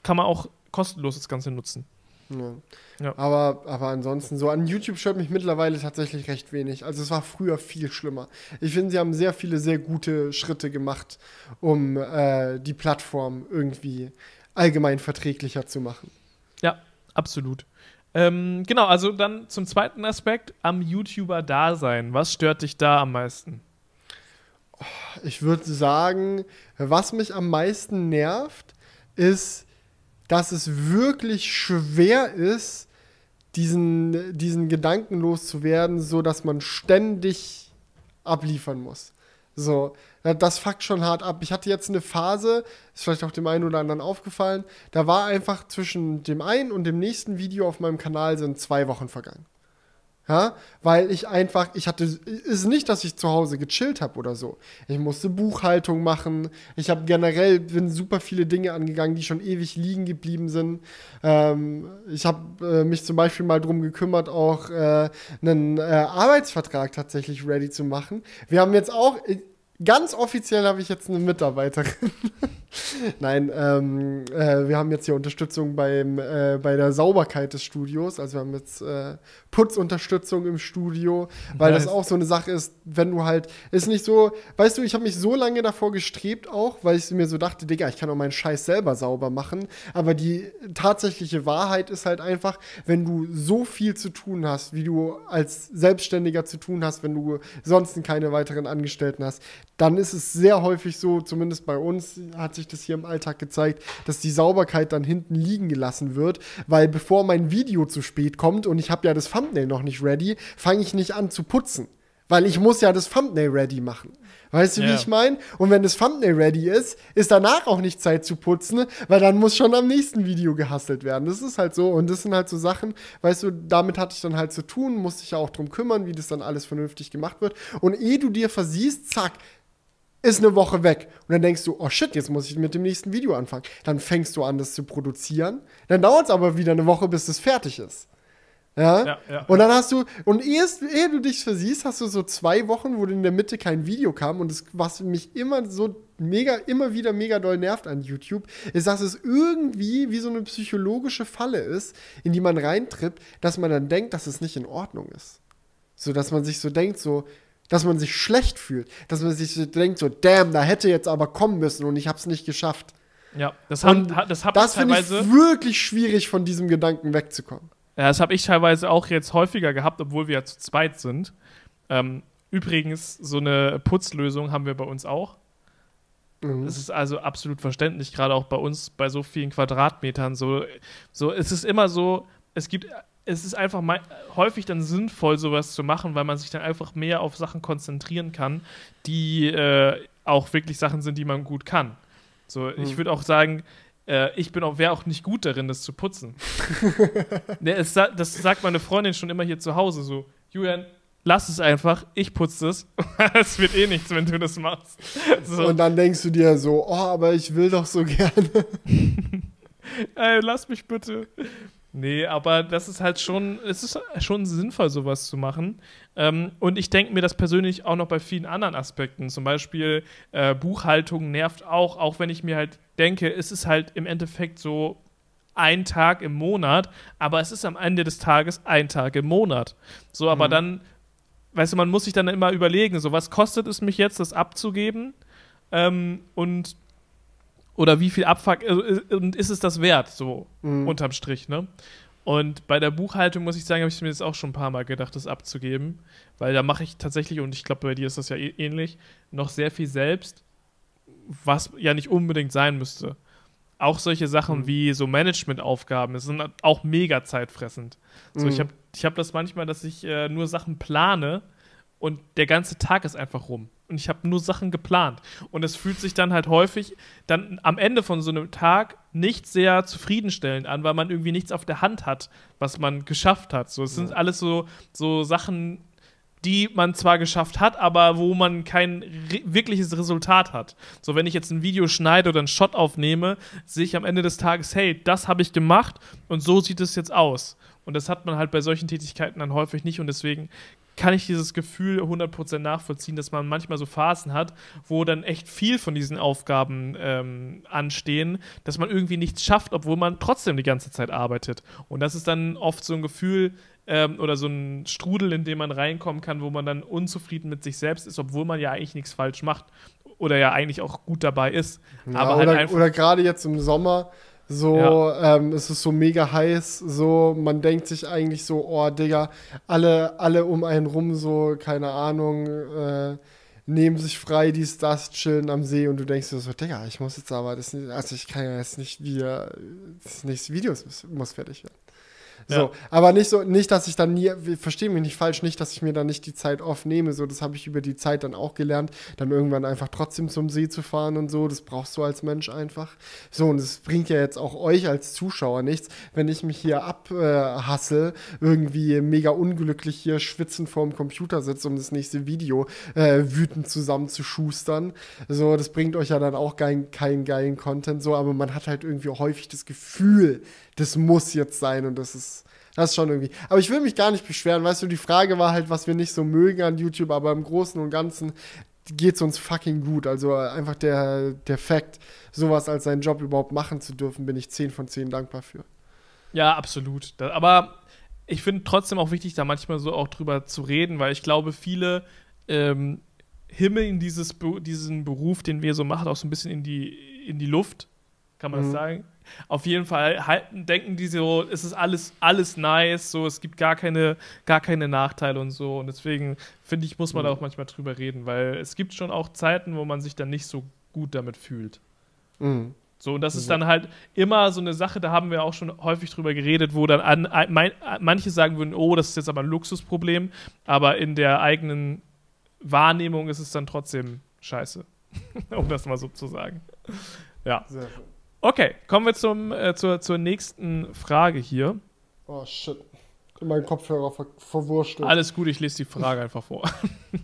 kann man auch kostenlos das Ganze nutzen. Ja. ja. Aber, aber ansonsten so, an YouTube stört mich mittlerweile tatsächlich recht wenig. Also es war früher viel schlimmer. Ich finde, sie haben sehr viele sehr gute Schritte gemacht, um äh, die Plattform irgendwie allgemein verträglicher zu machen. Ja, absolut. Ähm, genau, also dann zum zweiten Aspekt, am YouTuber-Dasein. Was stört dich da am meisten? Ich würde sagen, was mich am meisten nervt, ist, dass es wirklich schwer ist, diesen, diesen Gedanken loszuwerden, so dass man ständig abliefern muss. So, das fuckt schon hart ab. Ich hatte jetzt eine Phase, ist vielleicht auch dem einen oder anderen aufgefallen, da war einfach zwischen dem einen und dem nächsten Video auf meinem Kanal sind zwei Wochen vergangen. Ja, weil ich einfach, ich hatte, ist nicht, dass ich zu Hause gechillt habe oder so. Ich musste Buchhaltung machen. Ich habe generell bin super viele Dinge angegangen, die schon ewig liegen geblieben sind. Ähm, ich habe äh, mich zum Beispiel mal drum gekümmert, auch äh, einen äh, Arbeitsvertrag tatsächlich ready zu machen. Wir haben jetzt auch, Ganz offiziell habe ich jetzt eine Mitarbeiterin. [laughs] Nein, ähm, äh, wir haben jetzt hier Unterstützung beim, äh, bei der Sauberkeit des Studios. Also wir haben jetzt äh, Putzunterstützung im Studio, weil nice. das auch so eine Sache ist, wenn du halt, ist nicht so, weißt du, ich habe mich so lange davor gestrebt auch, weil ich mir so dachte, Digga, ich kann auch meinen Scheiß selber sauber machen. Aber die tatsächliche Wahrheit ist halt einfach, wenn du so viel zu tun hast, wie du als Selbstständiger zu tun hast, wenn du sonst keine weiteren Angestellten hast, dann ist es sehr häufig so, zumindest bei uns hat sich das hier im Alltag gezeigt, dass die Sauberkeit dann hinten liegen gelassen wird, weil bevor mein Video zu spät kommt und ich habe ja das Thumbnail noch nicht ready, fange ich nicht an zu putzen. Weil ich muss ja das Thumbnail ready machen. Weißt du, yeah. wie ich meine? Und wenn das Thumbnail ready ist, ist danach auch nicht Zeit zu putzen, weil dann muss schon am nächsten Video gehustelt werden. Das ist halt so. Und das sind halt so Sachen, weißt du, damit hatte ich dann halt zu tun, musste ich ja auch drum kümmern, wie das dann alles vernünftig gemacht wird. Und ehe du dir versiehst, zack, ist eine Woche weg. Und dann denkst du, oh shit, jetzt muss ich mit dem nächsten Video anfangen. Dann fängst du an, das zu produzieren. Dann dauert es aber wieder eine Woche, bis es fertig ist. Ja? Ja, ja? Und dann hast du, und ehe, ehe du dich versiehst, hast du so zwei Wochen, wo in der Mitte kein Video kam. Und das, was mich immer so mega, immer wieder mega doll nervt an YouTube, ist, dass es irgendwie wie so eine psychologische Falle ist, in die man reintritt, dass man dann denkt, dass es nicht in Ordnung ist. So, dass man sich so denkt, so, dass man sich schlecht fühlt, dass man sich so denkt, so, damn, da hätte jetzt aber kommen müssen und ich hab's nicht geschafft. Ja, das, haben, das habe ich teilweise. Das wirklich schwierig, von diesem Gedanken wegzukommen. Ja, das habe ich teilweise auch jetzt häufiger gehabt, obwohl wir ja zu zweit sind. Ähm, übrigens, so eine Putzlösung haben wir bei uns auch. Mhm. Das ist also absolut verständlich, gerade auch bei uns bei so vielen Quadratmetern. So, so es ist immer so, es gibt, es ist einfach häufig dann sinnvoll, sowas zu machen, weil man sich dann einfach mehr auf Sachen konzentrieren kann, die äh, auch wirklich Sachen sind, die man gut kann. So, mhm. ich würde auch sagen, äh, ich bin auch, wäre auch nicht gut darin, das zu putzen. [laughs] ne, es, das sagt meine Freundin schon immer hier zu Hause so, Julian, lass es einfach, ich putze es. [laughs] es wird eh nichts, wenn du das machst. So. Und dann denkst du dir so, oh, aber ich will doch so [laughs] gerne. Ey, lass mich bitte. Nee, aber das ist halt schon, es ist schon sinnvoll, sowas zu machen. Ähm, und ich denke mir das persönlich auch noch bei vielen anderen Aspekten. Zum Beispiel äh, Buchhaltung nervt auch, auch wenn ich mir halt denke, es ist halt im Endeffekt so ein Tag im Monat, aber es ist am Ende des Tages ein Tag im Monat. So, aber mhm. dann, weißt du, man muss sich dann immer überlegen, so was kostet es mich jetzt, das abzugeben? Ähm, und oder wie viel Abfuck äh, äh, und ist es das wert, so mhm. unterm Strich, ne? Und bei der Buchhaltung muss ich sagen, habe ich mir jetzt auch schon ein paar Mal gedacht, das abzugeben, weil da mache ich tatsächlich, und ich glaube, bei dir ist das ja eh ähnlich, noch sehr viel selbst, was ja nicht unbedingt sein müsste. Auch solche Sachen mhm. wie so Managementaufgaben sind auch mega zeitfressend. So, mhm. ich habe ich hab das manchmal, dass ich äh, nur Sachen plane und der ganze Tag ist einfach rum und ich habe nur Sachen geplant. Und es fühlt sich dann halt häufig dann am Ende von so einem Tag nicht sehr zufriedenstellend an, weil man irgendwie nichts auf der Hand hat, was man geschafft hat. So, es sind alles so, so Sachen, die man zwar geschafft hat, aber wo man kein re wirkliches Resultat hat. So, wenn ich jetzt ein Video schneide oder einen Shot aufnehme, sehe ich am Ende des Tages, hey, das habe ich gemacht und so sieht es jetzt aus. Und das hat man halt bei solchen Tätigkeiten dann häufig nicht und deswegen kann ich dieses Gefühl 100% nachvollziehen, dass man manchmal so Phasen hat, wo dann echt viel von diesen Aufgaben ähm, anstehen, dass man irgendwie nichts schafft, obwohl man trotzdem die ganze Zeit arbeitet. Und das ist dann oft so ein Gefühl ähm, oder so ein Strudel, in dem man reinkommen kann, wo man dann unzufrieden mit sich selbst ist, obwohl man ja eigentlich nichts falsch macht oder ja eigentlich auch gut dabei ist. Ja, Aber halt oder, oder gerade jetzt im Sommer so, ja. ähm, es ist so mega heiß, so, man denkt sich eigentlich so, oh, Digga, alle, alle um einen rum, so, keine Ahnung, äh, nehmen sich frei, dies, das, chillen am See und du denkst dir so, Digga, ich muss jetzt aber, das, also ich kann ja jetzt nicht wieder, das nächste Video muss, muss fertig werden. So, ja. aber nicht so, nicht, dass ich dann nie, verstehe mich nicht falsch, nicht, dass ich mir dann nicht die Zeit aufnehme. So, das habe ich über die Zeit dann auch gelernt, dann irgendwann einfach trotzdem zum See zu fahren und so. Das brauchst du als Mensch einfach. So, und es bringt ja jetzt auch euch als Zuschauer nichts, wenn ich mich hier abhassel, äh, irgendwie mega unglücklich hier schwitzend vorm Computer sitze, um das nächste Video äh, wütend zusammenzuschustern. So, das bringt euch ja dann auch keinen kein geilen Content, so, aber man hat halt irgendwie häufig das Gefühl, das muss jetzt sein und das ist, das ist schon irgendwie. Aber ich will mich gar nicht beschweren, weißt du, die Frage war halt, was wir nicht so mögen an YouTube, aber im Großen und Ganzen geht es uns fucking gut. Also einfach der, der Fakt, sowas als seinen Job überhaupt machen zu dürfen, bin ich 10 von 10 dankbar für. Ja, absolut. Aber ich finde trotzdem auch wichtig, da manchmal so auch drüber zu reden, weil ich glaube, viele ähm, himmeln dieses, diesen Beruf, den wir so machen, auch so ein bisschen in die, in die Luft, kann man mhm. das sagen? Auf jeden Fall halten, denken die so, es ist alles, alles nice, so, es gibt gar keine, gar keine Nachteile und so. Und deswegen finde ich, muss man mhm. da auch manchmal drüber reden, weil es gibt schon auch Zeiten, wo man sich dann nicht so gut damit fühlt. Mhm. So, und das ist dann halt immer so eine Sache, da haben wir auch schon häufig drüber geredet, wo dann an, an, manche sagen würden, oh, das ist jetzt aber ein Luxusproblem, aber in der eigenen Wahrnehmung ist es dann trotzdem scheiße. [laughs] um das mal so zu sagen. Ja. Okay, kommen wir zum, äh, zur, zur nächsten Frage hier. Oh, shit. in meinen Kopfhörer ver verwurschtelt. Alles gut, ich lese die Frage einfach vor.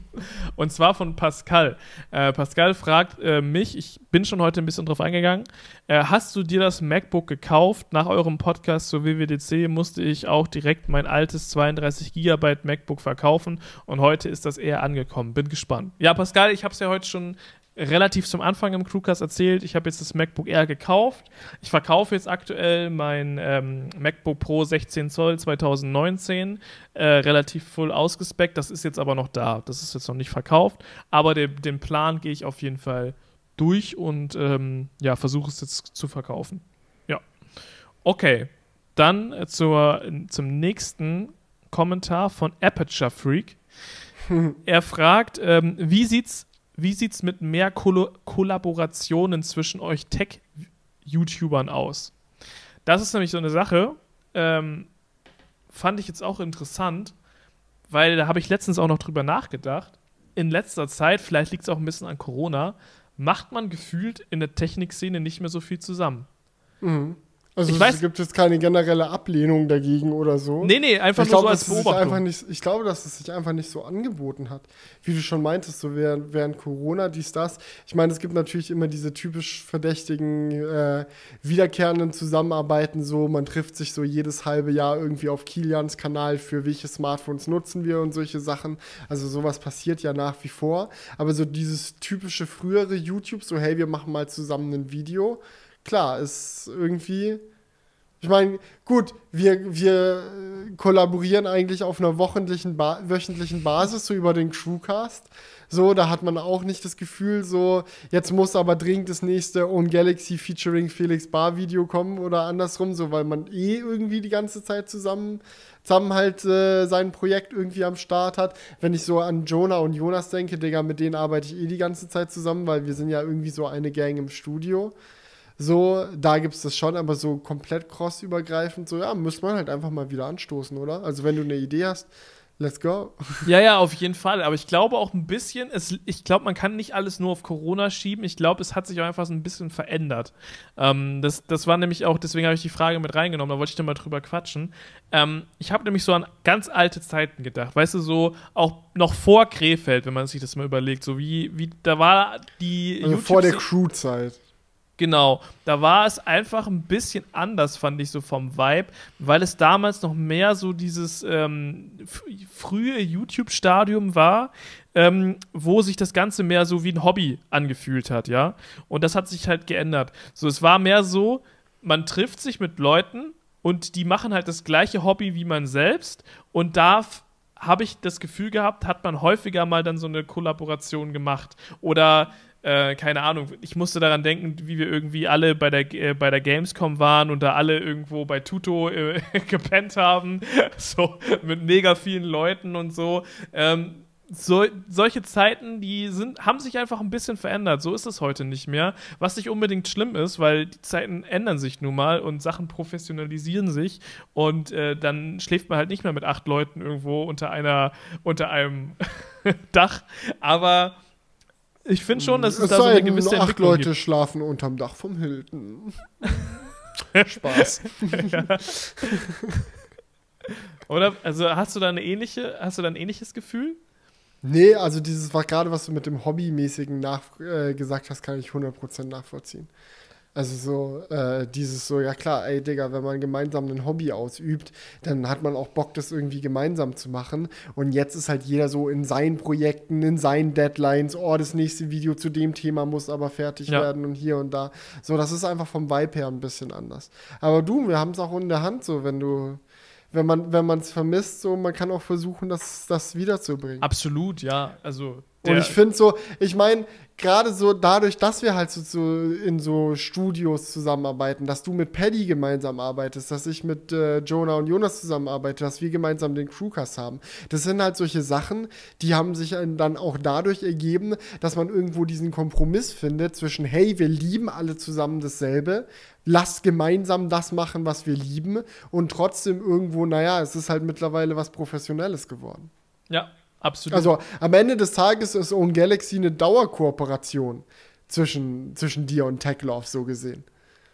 [laughs] Und zwar von Pascal. Äh, Pascal fragt äh, mich, ich bin schon heute ein bisschen drauf eingegangen, äh, hast du dir das MacBook gekauft? Nach eurem Podcast zur WWDC musste ich auch direkt mein altes 32 GB MacBook verkaufen und heute ist das eher angekommen. Bin gespannt. Ja, Pascal, ich habe es ja heute schon relativ zum Anfang im Crewcast erzählt, ich habe jetzt das MacBook Air gekauft. Ich verkaufe jetzt aktuell mein ähm, MacBook Pro 16 Zoll 2019, äh, relativ voll ausgespeckt. Das ist jetzt aber noch da. Das ist jetzt noch nicht verkauft. Aber de den Plan gehe ich auf jeden Fall durch und ähm, ja, versuche es jetzt zu verkaufen. Ja. Okay. Dann äh, zur, zum nächsten Kommentar von Aperture Freak. [laughs] er fragt, ähm, wie sieht's wie sieht es mit mehr Koll Kollaborationen zwischen euch Tech-YouTubern aus? Das ist nämlich so eine Sache, ähm, fand ich jetzt auch interessant, weil da habe ich letztens auch noch drüber nachgedacht. In letzter Zeit, vielleicht liegt es auch ein bisschen an Corona, macht man gefühlt in der Technikszene nicht mehr so viel zusammen. Mhm. Also ich weiß, gibt es keine generelle Ablehnung dagegen oder so. Nee, nee, einfach ich nur glaub, so als Beobachtung. Nicht, ich glaube, dass es sich einfach nicht so angeboten hat. Wie du schon meintest, so während, während Corona, dies, das. Ich meine, es gibt natürlich immer diese typisch verdächtigen, äh, wiederkehrenden Zusammenarbeiten. So, man trifft sich so jedes halbe Jahr irgendwie auf Kilians Kanal für welche Smartphones nutzen wir und solche Sachen. Also sowas passiert ja nach wie vor. Aber so dieses typische frühere YouTube, so hey, wir machen mal zusammen ein Video klar, ist irgendwie. Ich meine, gut, wir, wir kollaborieren eigentlich auf einer wöchentlichen, ba wöchentlichen Basis, so über den Crewcast. So, da hat man auch nicht das Gefühl, so, jetzt muss aber dringend das nächste Own Galaxy featuring Felix Bar Video kommen oder andersrum, so, weil man eh irgendwie die ganze Zeit zusammen, zusammen halt äh, sein Projekt irgendwie am Start hat. Wenn ich so an Jonah und Jonas denke, Digga, mit denen arbeite ich eh die ganze Zeit zusammen, weil wir sind ja irgendwie so eine Gang im Studio. So, da gibt es das schon, aber so komplett crossübergreifend, so, ja, muss man halt einfach mal wieder anstoßen, oder? Also, wenn du eine Idee hast, let's go. [laughs] Ja, ja, auf jeden Fall. Aber ich glaube auch ein bisschen, es, ich glaube, man kann nicht alles nur auf Corona schieben. Ich glaube, es hat sich auch einfach so ein bisschen verändert. Ähm, das, das war nämlich auch, deswegen habe ich die Frage mit reingenommen, da wollte ich dann mal drüber quatschen. Ähm, ich habe nämlich so an ganz alte Zeiten gedacht, weißt du, so auch noch vor Krefeld, wenn man sich das mal überlegt, so wie, wie da war die. Also vor der Crew-Zeit. Genau, da war es einfach ein bisschen anders, fand ich so vom Vibe, weil es damals noch mehr so dieses ähm, frühe YouTube-Stadium war, ähm, wo sich das Ganze mehr so wie ein Hobby angefühlt hat, ja. Und das hat sich halt geändert. So, es war mehr so, man trifft sich mit Leuten und die machen halt das gleiche Hobby wie man selbst und darf habe ich das Gefühl gehabt, hat man häufiger mal dann so eine Kollaboration gemacht. Oder äh, keine Ahnung, ich musste daran denken, wie wir irgendwie alle bei der, äh, bei der Gamescom waren und da alle irgendwo bei Tuto äh, [laughs] gepennt haben, [laughs] so mit mega vielen Leuten und so. Ähm, so, solche Zeiten, die sind, haben sich einfach ein bisschen verändert. So ist es heute nicht mehr. Was nicht unbedingt schlimm ist, weil die Zeiten ändern sich nun mal und Sachen professionalisieren sich und äh, dann schläft man halt nicht mehr mit acht Leuten irgendwo unter einer, unter einem [laughs] Dach. Aber ich finde schon, dass es, es da so eine gewisse acht Entwicklung Leute gibt. schlafen unterm Dach vom Hilton. [laughs] Spaß. Oder also hast du da eine ähnliche, hast du da ein ähnliches Gefühl? Nee, also dieses war gerade, was du mit dem Hobbymäßigen nach, äh, gesagt hast, kann ich 100% nachvollziehen. Also so, äh, dieses so, ja klar, ey Digga, wenn man gemeinsam ein Hobby ausübt, dann hat man auch Bock, das irgendwie gemeinsam zu machen. Und jetzt ist halt jeder so in seinen Projekten, in seinen Deadlines, oh, das nächste Video zu dem Thema muss aber fertig ja. werden und hier und da. So, das ist einfach vom Vibe her ein bisschen anders. Aber du, wir haben es auch in der Hand, so, wenn du wenn man wenn es vermisst, so man kann auch versuchen, das, das wiederzubringen. Absolut, ja. Also und ich finde so, ich meine, gerade so dadurch, dass wir halt so, so, in so Studios zusammenarbeiten, dass du mit Paddy gemeinsam arbeitest, dass ich mit äh, Jonah und Jonas zusammenarbeite, dass wir gemeinsam den Crewcast haben. Das sind halt solche Sachen, die haben sich dann auch dadurch ergeben, dass man irgendwo diesen Kompromiss findet zwischen, hey, wir lieben alle zusammen dasselbe, lass gemeinsam das machen, was wir lieben und trotzdem irgendwo, naja, es ist halt mittlerweile was Professionelles geworden. Ja, Absolut. Also am Ende des Tages ist Own Galaxy eine Dauerkooperation zwischen, zwischen dir und Techlove, so gesehen.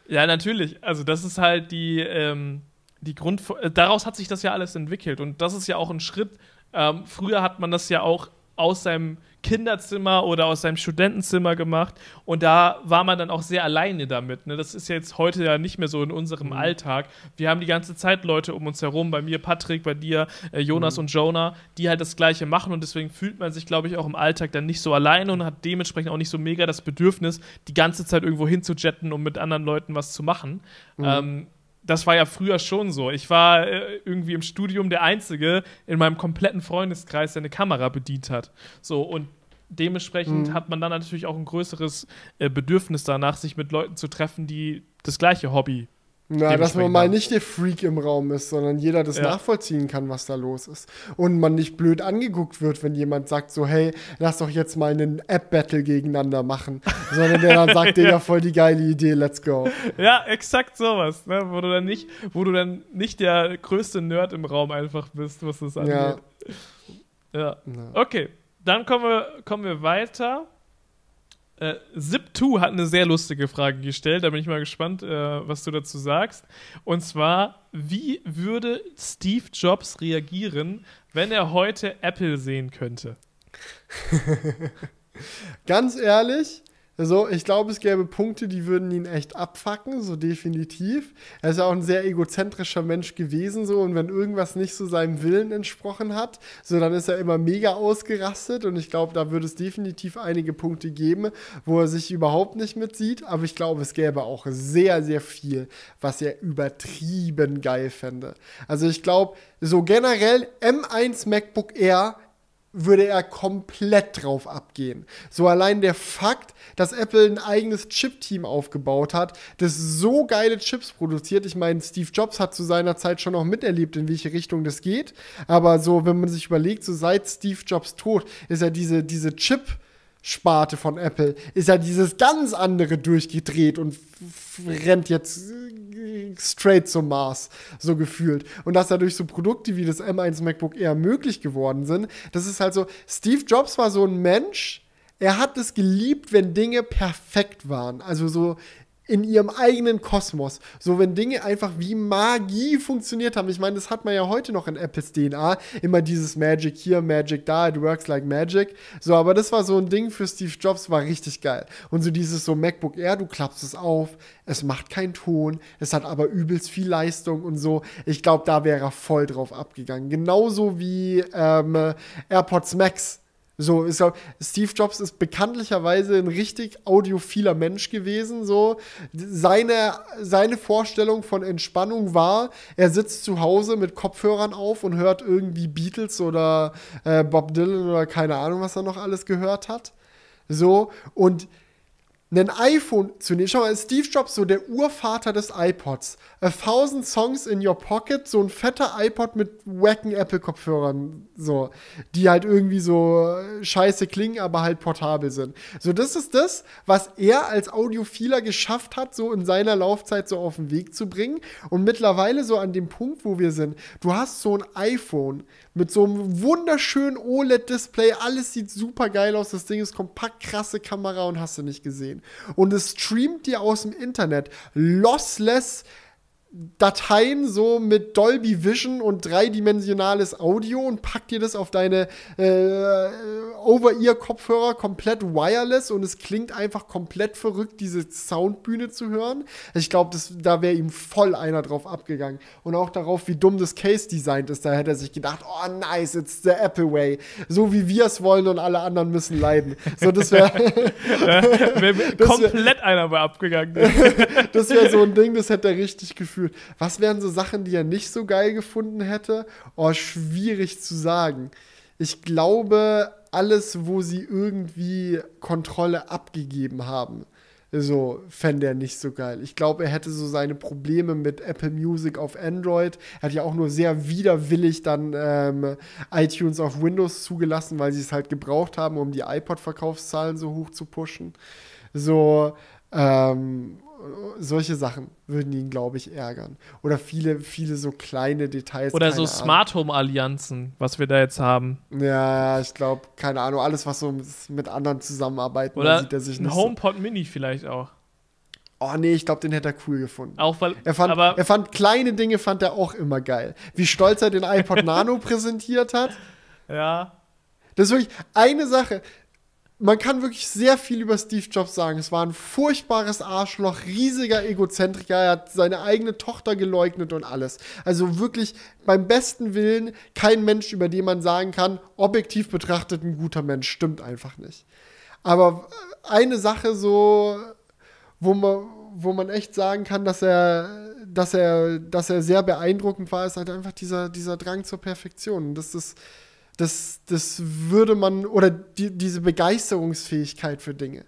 Ja, natürlich. Also das ist halt die, ähm, die Grund äh, daraus hat sich das ja alles entwickelt und das ist ja auch ein Schritt. Ähm, früher hat man das ja auch aus seinem Kinderzimmer oder aus seinem Studentenzimmer gemacht und da war man dann auch sehr alleine damit. Ne? Das ist jetzt heute ja nicht mehr so in unserem mhm. Alltag. Wir haben die ganze Zeit Leute um uns herum, bei mir Patrick, bei dir äh, Jonas mhm. und Jonah, die halt das Gleiche machen und deswegen fühlt man sich, glaube ich, auch im Alltag dann nicht so alleine und hat dementsprechend auch nicht so mega das Bedürfnis, die ganze Zeit irgendwo hinzujetten, um mit anderen Leuten was zu machen. Mhm. Ähm, das war ja früher schon so. Ich war äh, irgendwie im Studium der Einzige in meinem kompletten Freundeskreis, der eine Kamera bedient hat. So, und dementsprechend mhm. hat man dann natürlich auch ein größeres äh, Bedürfnis danach, sich mit Leuten zu treffen, die das gleiche Hobby na, dass man mal nicht der Freak im Raum ist, sondern jeder das ja. nachvollziehen kann, was da los ist. Und man nicht blöd angeguckt wird, wenn jemand sagt so, hey, lass doch jetzt mal einen App-Battle gegeneinander machen. sondern der dann sagt, [laughs] Digga, voll die geile Idee, let's go. Ja, exakt sowas, ne? wo du dann nicht, wo du dann nicht der größte Nerd im Raum einfach bist, was das angeht. Ja. ja. Okay, dann kommen wir, kommen wir weiter. Äh, Zip2 hat eine sehr lustige Frage gestellt, da bin ich mal gespannt, äh, was du dazu sagst. Und zwar, wie würde Steve Jobs reagieren, wenn er heute Apple sehen könnte? [laughs] Ganz ehrlich, so, ich glaube, es gäbe Punkte, die würden ihn echt abfacken, so definitiv. Er ist ja auch ein sehr egozentrischer Mensch gewesen, so, und wenn irgendwas nicht so seinem Willen entsprochen hat, so, dann ist er immer mega ausgerastet und ich glaube, da würde es definitiv einige Punkte geben, wo er sich überhaupt nicht mitsieht, aber ich glaube, es gäbe auch sehr, sehr viel, was er übertrieben geil fände. Also ich glaube, so generell M1 MacBook Air würde er komplett drauf abgehen. So allein der Fakt, dass Apple ein eigenes Chip-Team aufgebaut hat, das so geile Chips produziert. Ich meine, Steve Jobs hat zu seiner Zeit schon noch miterlebt, in welche Richtung das geht. Aber so, wenn man sich überlegt, so seit Steve Jobs Tod ist ja diese, diese Chip- Sparte von Apple ist ja dieses ganz andere durchgedreht und rennt jetzt straight zum Mars, so gefühlt. Und dass dadurch so Produkte wie das M1 MacBook eher möglich geworden sind, das ist halt so, Steve Jobs war so ein Mensch, er hat es geliebt, wenn Dinge perfekt waren. Also so in ihrem eigenen Kosmos. So, wenn Dinge einfach wie Magie funktioniert haben. Ich meine, das hat man ja heute noch in Apples DNA. Immer dieses Magic hier, Magic da, it works like Magic. So, aber das war so ein Ding für Steve Jobs, war richtig geil. Und so dieses so MacBook Air, du klappst es auf, es macht keinen Ton, es hat aber übelst viel Leistung und so. Ich glaube, da wäre er voll drauf abgegangen. Genauso wie ähm, AirPods Max so, ist ja, Steve Jobs ist bekanntlicherweise ein richtig audiophiler Mensch gewesen. So, seine, seine Vorstellung von Entspannung war, er sitzt zu Hause mit Kopfhörern auf und hört irgendwie Beatles oder äh, Bob Dylan oder keine Ahnung, was er noch alles gehört hat. So, und ein iPhone zu nehmen. Schau mal, Steve Jobs, so der Urvater des iPods. A thousand Songs in your pocket, so ein fetter iPod mit wacken Apple-Kopfhörern, so, die halt irgendwie so scheiße klingen, aber halt portabel sind. So, das ist das, was er als Audiophiler geschafft hat, so in seiner Laufzeit so auf den Weg zu bringen. Und mittlerweile so an dem Punkt, wo wir sind, du hast so ein iPhone, mit so einem wunderschönen OLED-Display. Alles sieht super geil aus. Das Ding ist kompakt, krasse Kamera und hast du nicht gesehen. Und es streamt dir aus dem Internet lossless Dateien so mit Dolby Vision und dreidimensionales Audio und packt dir das auf deine äh, Over-Ear-Kopfhörer komplett wireless und es klingt einfach komplett verrückt, diese Soundbühne zu hören. Ich glaube, da wäre ihm voll einer drauf abgegangen. Und auch darauf, wie dumm das Case designt ist. Da hätte er sich gedacht, oh nice, it's the Apple way. So wie wir es wollen und alle anderen müssen leiden. So, das wäre [laughs] wär komplett wär, einer bei abgegangen. [laughs] das wäre so ein Ding, das hätte er richtig gefühlt gefühlt. Was wären so Sachen, die er nicht so geil gefunden hätte? Oh, schwierig zu sagen. Ich glaube, alles, wo sie irgendwie Kontrolle abgegeben haben, so fände er nicht so geil. Ich glaube, er hätte so seine Probleme mit Apple Music auf Android. Er hat ja auch nur sehr widerwillig dann ähm, iTunes auf Windows zugelassen, weil sie es halt gebraucht haben, um die iPod-Verkaufszahlen so hoch zu pushen. So, ähm, solche Sachen würden ihn, glaube ich, ärgern. Oder viele, viele so kleine Details. Oder so Smart Home Allianzen, was wir da jetzt haben. Ja, ich glaube, keine Ahnung, alles, was so mit anderen zusammenarbeiten, Oder sieht er sich nicht. Ein HomePod so. Mini vielleicht auch. Oh nee, ich glaube, den hätte er cool gefunden. Auch weil, er fand, er fand kleine Dinge fand er auch immer geil. Wie stolz er den iPod [laughs] Nano präsentiert hat. Ja. Das ist wirklich eine Sache. Man kann wirklich sehr viel über Steve Jobs sagen. Es war ein furchtbares Arschloch, riesiger Egozentriker. Er hat seine eigene Tochter geleugnet und alles. Also wirklich beim besten Willen kein Mensch, über den man sagen kann, objektiv betrachtet ein guter Mensch. Stimmt einfach nicht. Aber eine Sache so, wo man, wo man echt sagen kann, dass er, dass er, dass er sehr beeindruckend war, ist halt einfach dieser, dieser Drang zur Perfektion. Das ist das, das würde man, oder die, diese Begeisterungsfähigkeit für Dinge.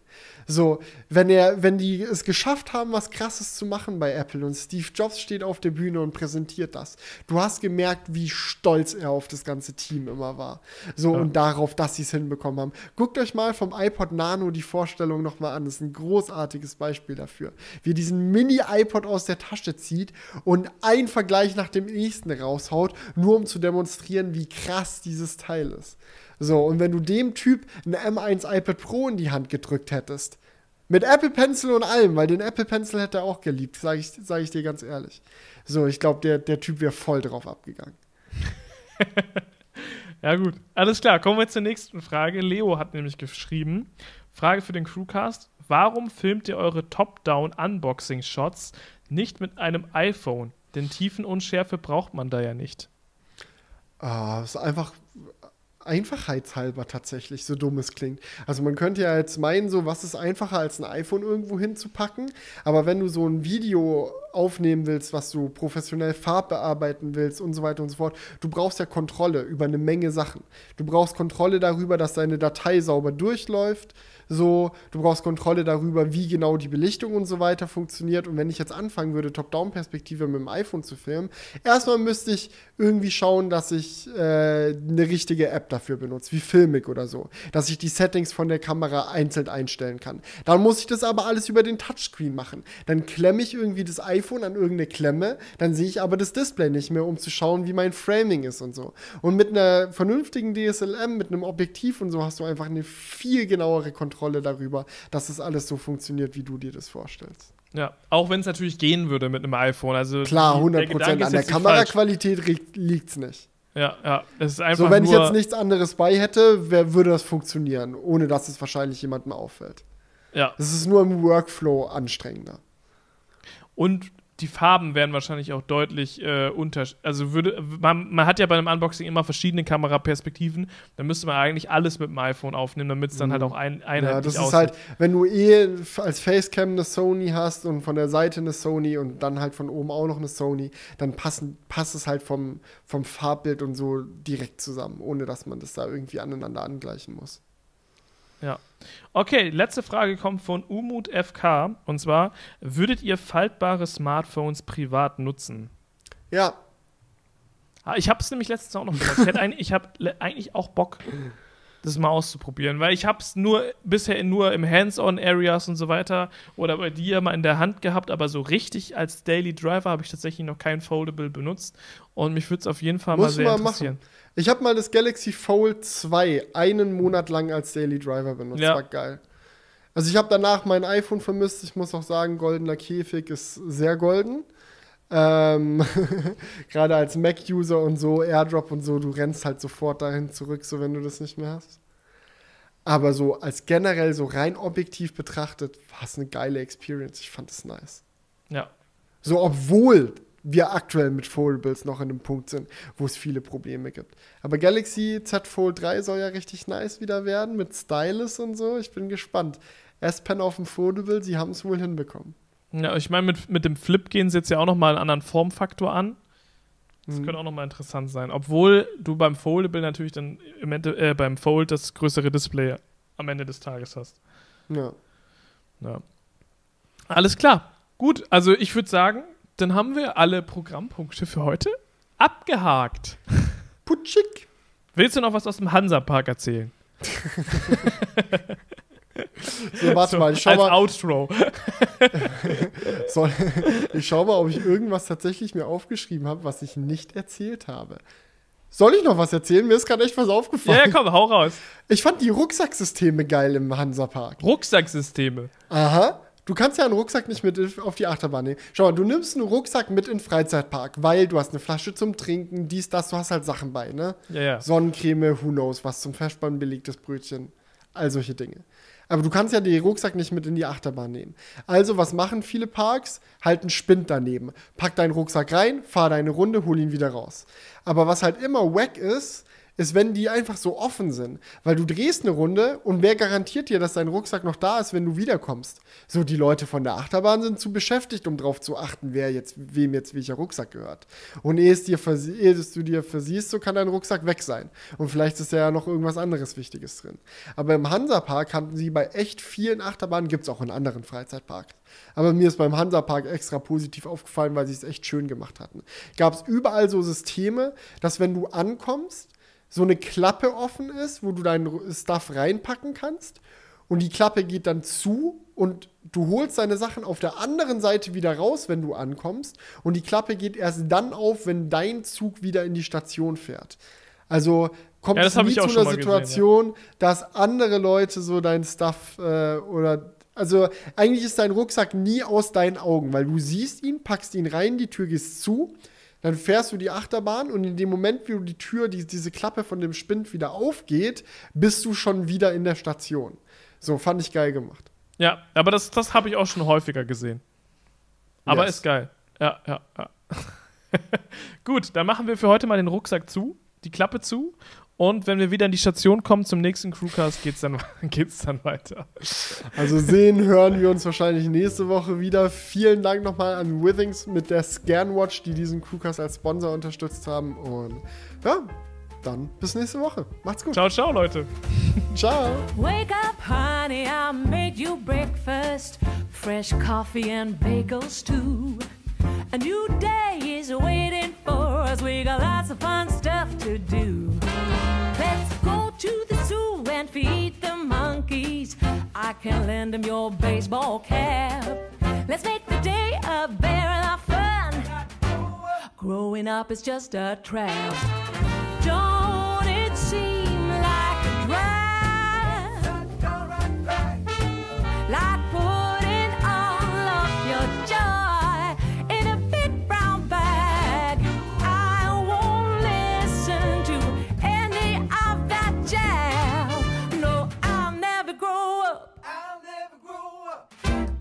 So, wenn er, wenn die es geschafft haben, was krasses zu machen bei Apple und Steve Jobs steht auf der Bühne und präsentiert das. Du hast gemerkt, wie stolz er auf das ganze Team immer war. So ja. und darauf, dass sie es hinbekommen haben. Guckt euch mal vom iPod Nano die Vorstellung nochmal an. Das ist ein großartiges Beispiel dafür. Wie er diesen Mini-iPod aus der Tasche zieht und einen Vergleich nach dem nächsten raushaut, nur um zu demonstrieren, wie krass dieses Teil ist. So, und wenn du dem Typ ein M1 iPad Pro in die Hand gedrückt hättest, mit Apple Pencil und allem, weil den Apple Pencil hätte er auch geliebt, sage ich, sag ich dir ganz ehrlich. So, ich glaube, der, der Typ wäre voll drauf abgegangen. [laughs] ja, gut. Alles klar, kommen wir zur nächsten Frage. Leo hat nämlich geschrieben: Frage für den Crewcast. Warum filmt ihr eure Top-Down-Unboxing-Shots nicht mit einem iPhone? Denn Tiefenunschärfe braucht man da ja nicht. Ah, ist einfach einfachheitshalber tatsächlich, so dumm es klingt. Also man könnte ja jetzt meinen, so was ist einfacher als ein iPhone irgendwo hinzupacken, aber wenn du so ein Video aufnehmen willst, was du professionell farbbearbeiten willst und so weiter und so fort, du brauchst ja Kontrolle über eine Menge Sachen. Du brauchst Kontrolle darüber, dass deine Datei sauber durchläuft so, du brauchst Kontrolle darüber, wie genau die Belichtung und so weiter funktioniert. Und wenn ich jetzt anfangen würde, Top-Down-Perspektive mit dem iPhone zu filmen, erstmal müsste ich irgendwie schauen, dass ich äh, eine richtige App dafür benutze, wie Filmic oder so. Dass ich die Settings von der Kamera einzeln einstellen kann. Dann muss ich das aber alles über den Touchscreen machen. Dann klemme ich irgendwie das iPhone an irgendeine Klemme, dann sehe ich aber das Display nicht mehr, um zu schauen, wie mein Framing ist und so. Und mit einer vernünftigen DSLM, mit einem Objektiv und so, hast du einfach eine viel genauere Kontrolle Kontrolle darüber, dass es alles so funktioniert, wie du dir das vorstellst. Ja, auch wenn es natürlich gehen würde mit einem iPhone. Also Klar, 100 Prozent. An der Kameraqualität liegt es nicht. Ja, ja, es ist einfach. So, wenn ich jetzt nichts anderes bei hätte, wär, würde das funktionieren, ohne dass es wahrscheinlich jemandem auffällt. Ja. Es ist nur im Workflow anstrengender. Und die Farben wären wahrscheinlich auch deutlich äh, unter. Also würde man, man, hat ja bei einem Unboxing immer verschiedene Kameraperspektiven. Da müsste man eigentlich alles mit dem iPhone aufnehmen, damit es dann halt mhm. halt auch ein, einheitlich Ja, das aussieht. ist halt, wenn du eh als Facecam eine Sony hast und von der Seite eine Sony und dann halt von oben auch noch eine Sony, dann passen, passt es halt vom, vom Farbbild und so direkt zusammen, ohne dass man das da irgendwie aneinander angleichen muss. Ja. Okay, letzte Frage kommt von Umut FK. Und zwar: Würdet ihr faltbare Smartphones privat nutzen? Ja. Ah, ich habe es nämlich letztens auch noch gesagt. Ich, [laughs] ich habe eigentlich auch Bock, das mal auszuprobieren, weil ich habe es nur bisher nur im Hands-on-Areas und so weiter oder bei dir mal in der Hand gehabt, aber so richtig als Daily Driver habe ich tatsächlich noch kein Foldable benutzt und mich würde es auf jeden Fall Muss mal sehr mal interessieren. Machen. Ich habe mal das Galaxy Fold 2 einen Monat lang als Daily Driver benutzt. Ja. War geil. Also ich habe danach mein iPhone vermisst. Ich muss auch sagen, goldener Käfig ist sehr golden. Ähm, [laughs] Gerade als Mac-User und so, AirDrop und so, du rennst halt sofort dahin zurück, so wenn du das nicht mehr hast. Aber so als generell, so rein objektiv betrachtet, war es eine geile Experience. Ich fand es nice. Ja. So, obwohl wir aktuell mit Foldables noch in einem Punkt sind, wo es viele Probleme gibt. Aber Galaxy Z Fold 3 soll ja richtig nice wieder werden mit Stylus und so. Ich bin gespannt. S-Pen auf dem Foldable, sie haben es wohl hinbekommen. Ja, ich meine, mit, mit dem Flip gehen sie jetzt ja auch nochmal einen anderen Formfaktor an. Das mhm. könnte auch nochmal interessant sein. Obwohl du beim Foldable natürlich dann im Ende, äh, beim Fold das größere Display am Ende des Tages hast. Ja. ja. Alles klar. Gut, also ich würde sagen, dann haben wir alle Programmpunkte für heute abgehakt. Putschig. Willst du noch was aus dem Hansa-Park erzählen? [laughs] so, warte so, mal, ich schau als mal. Outro. [laughs] Soll, ich schau mal, ob ich irgendwas tatsächlich mir aufgeschrieben habe, was ich nicht erzählt habe. Soll ich noch was erzählen? Mir ist gerade echt was aufgefallen. Ja, ja, komm, hau raus. Ich fand die Rucksacksysteme geil im Hansa-Park. Rucksacksysteme? Aha. Du kannst ja einen Rucksack nicht mit auf die Achterbahn nehmen. Schau mal, du nimmst einen Rucksack mit in den Freizeitpark, weil du hast eine Flasche zum Trinken, dies, das, du hast halt Sachen bei, ne? Ja, ja. Sonnencreme, who knows, was zum Festspannen belegtes Brötchen, all solche Dinge. Aber du kannst ja den Rucksack nicht mit in die Achterbahn nehmen. Also, was machen viele Parks? Halt einen Spind daneben. Pack deinen Rucksack rein, fahr deine Runde, hol ihn wieder raus. Aber was halt immer wack ist, ist, wenn die einfach so offen sind. Weil du drehst eine Runde und wer garantiert dir, dass dein Rucksack noch da ist, wenn du wiederkommst? So, die Leute von der Achterbahn sind zu beschäftigt, um darauf zu achten, wer jetzt, wem jetzt welcher Rucksack gehört. Und ehe, es dir ehe es du dir versiehst, so kann dein Rucksack weg sein. Und vielleicht ist da ja noch irgendwas anderes Wichtiges drin. Aber im Hansapark hatten sie bei echt vielen Achterbahnen, gibt es auch in anderen Freizeitparks. Aber mir ist beim Hansapark extra positiv aufgefallen, weil sie es echt schön gemacht hatten. Gab es überall so Systeme, dass wenn du ankommst, so eine Klappe offen ist, wo du deinen Stuff reinpacken kannst. Und die Klappe geht dann zu und du holst deine Sachen auf der anderen Seite wieder raus, wenn du ankommst. Und die Klappe geht erst dann auf, wenn dein Zug wieder in die Station fährt. Also kommt ja, es nie zu einer Situation, gesehen, ja. dass andere Leute so dein Stuff äh, oder also eigentlich ist dein Rucksack nie aus deinen Augen, weil du siehst ihn, packst ihn rein, die Tür geht zu dann fährst du die Achterbahn und in dem Moment, wie du die Tür, die, diese Klappe von dem Spind wieder aufgeht, bist du schon wieder in der Station. So, fand ich geil gemacht. Ja, aber das, das habe ich auch schon häufiger gesehen. Aber yes. ist geil. Ja, ja, ja. [laughs] Gut, dann machen wir für heute mal den Rucksack zu, die Klappe zu und wenn wir wieder in die Station kommen zum nächsten Crewcast, geht's dann, [laughs] geht's dann weiter. Also sehen, hören wir uns wahrscheinlich nächste Woche wieder. Vielen Dank nochmal an Withings mit der Scanwatch, die diesen Crewcast als Sponsor unterstützt haben. Und ja, dann bis nächste Woche. Macht's gut. Ciao, ciao, Leute. [laughs] ciao. Wake up, honey, I made you breakfast. Fresh coffee and bagels too. A new day is waiting for us. We got lots of fun stuff to do. To the zoo and feed the monkeys. I can lend them your baseball cap. Let's make the day a lot of fun. Growing up is just a trap. Don't it seem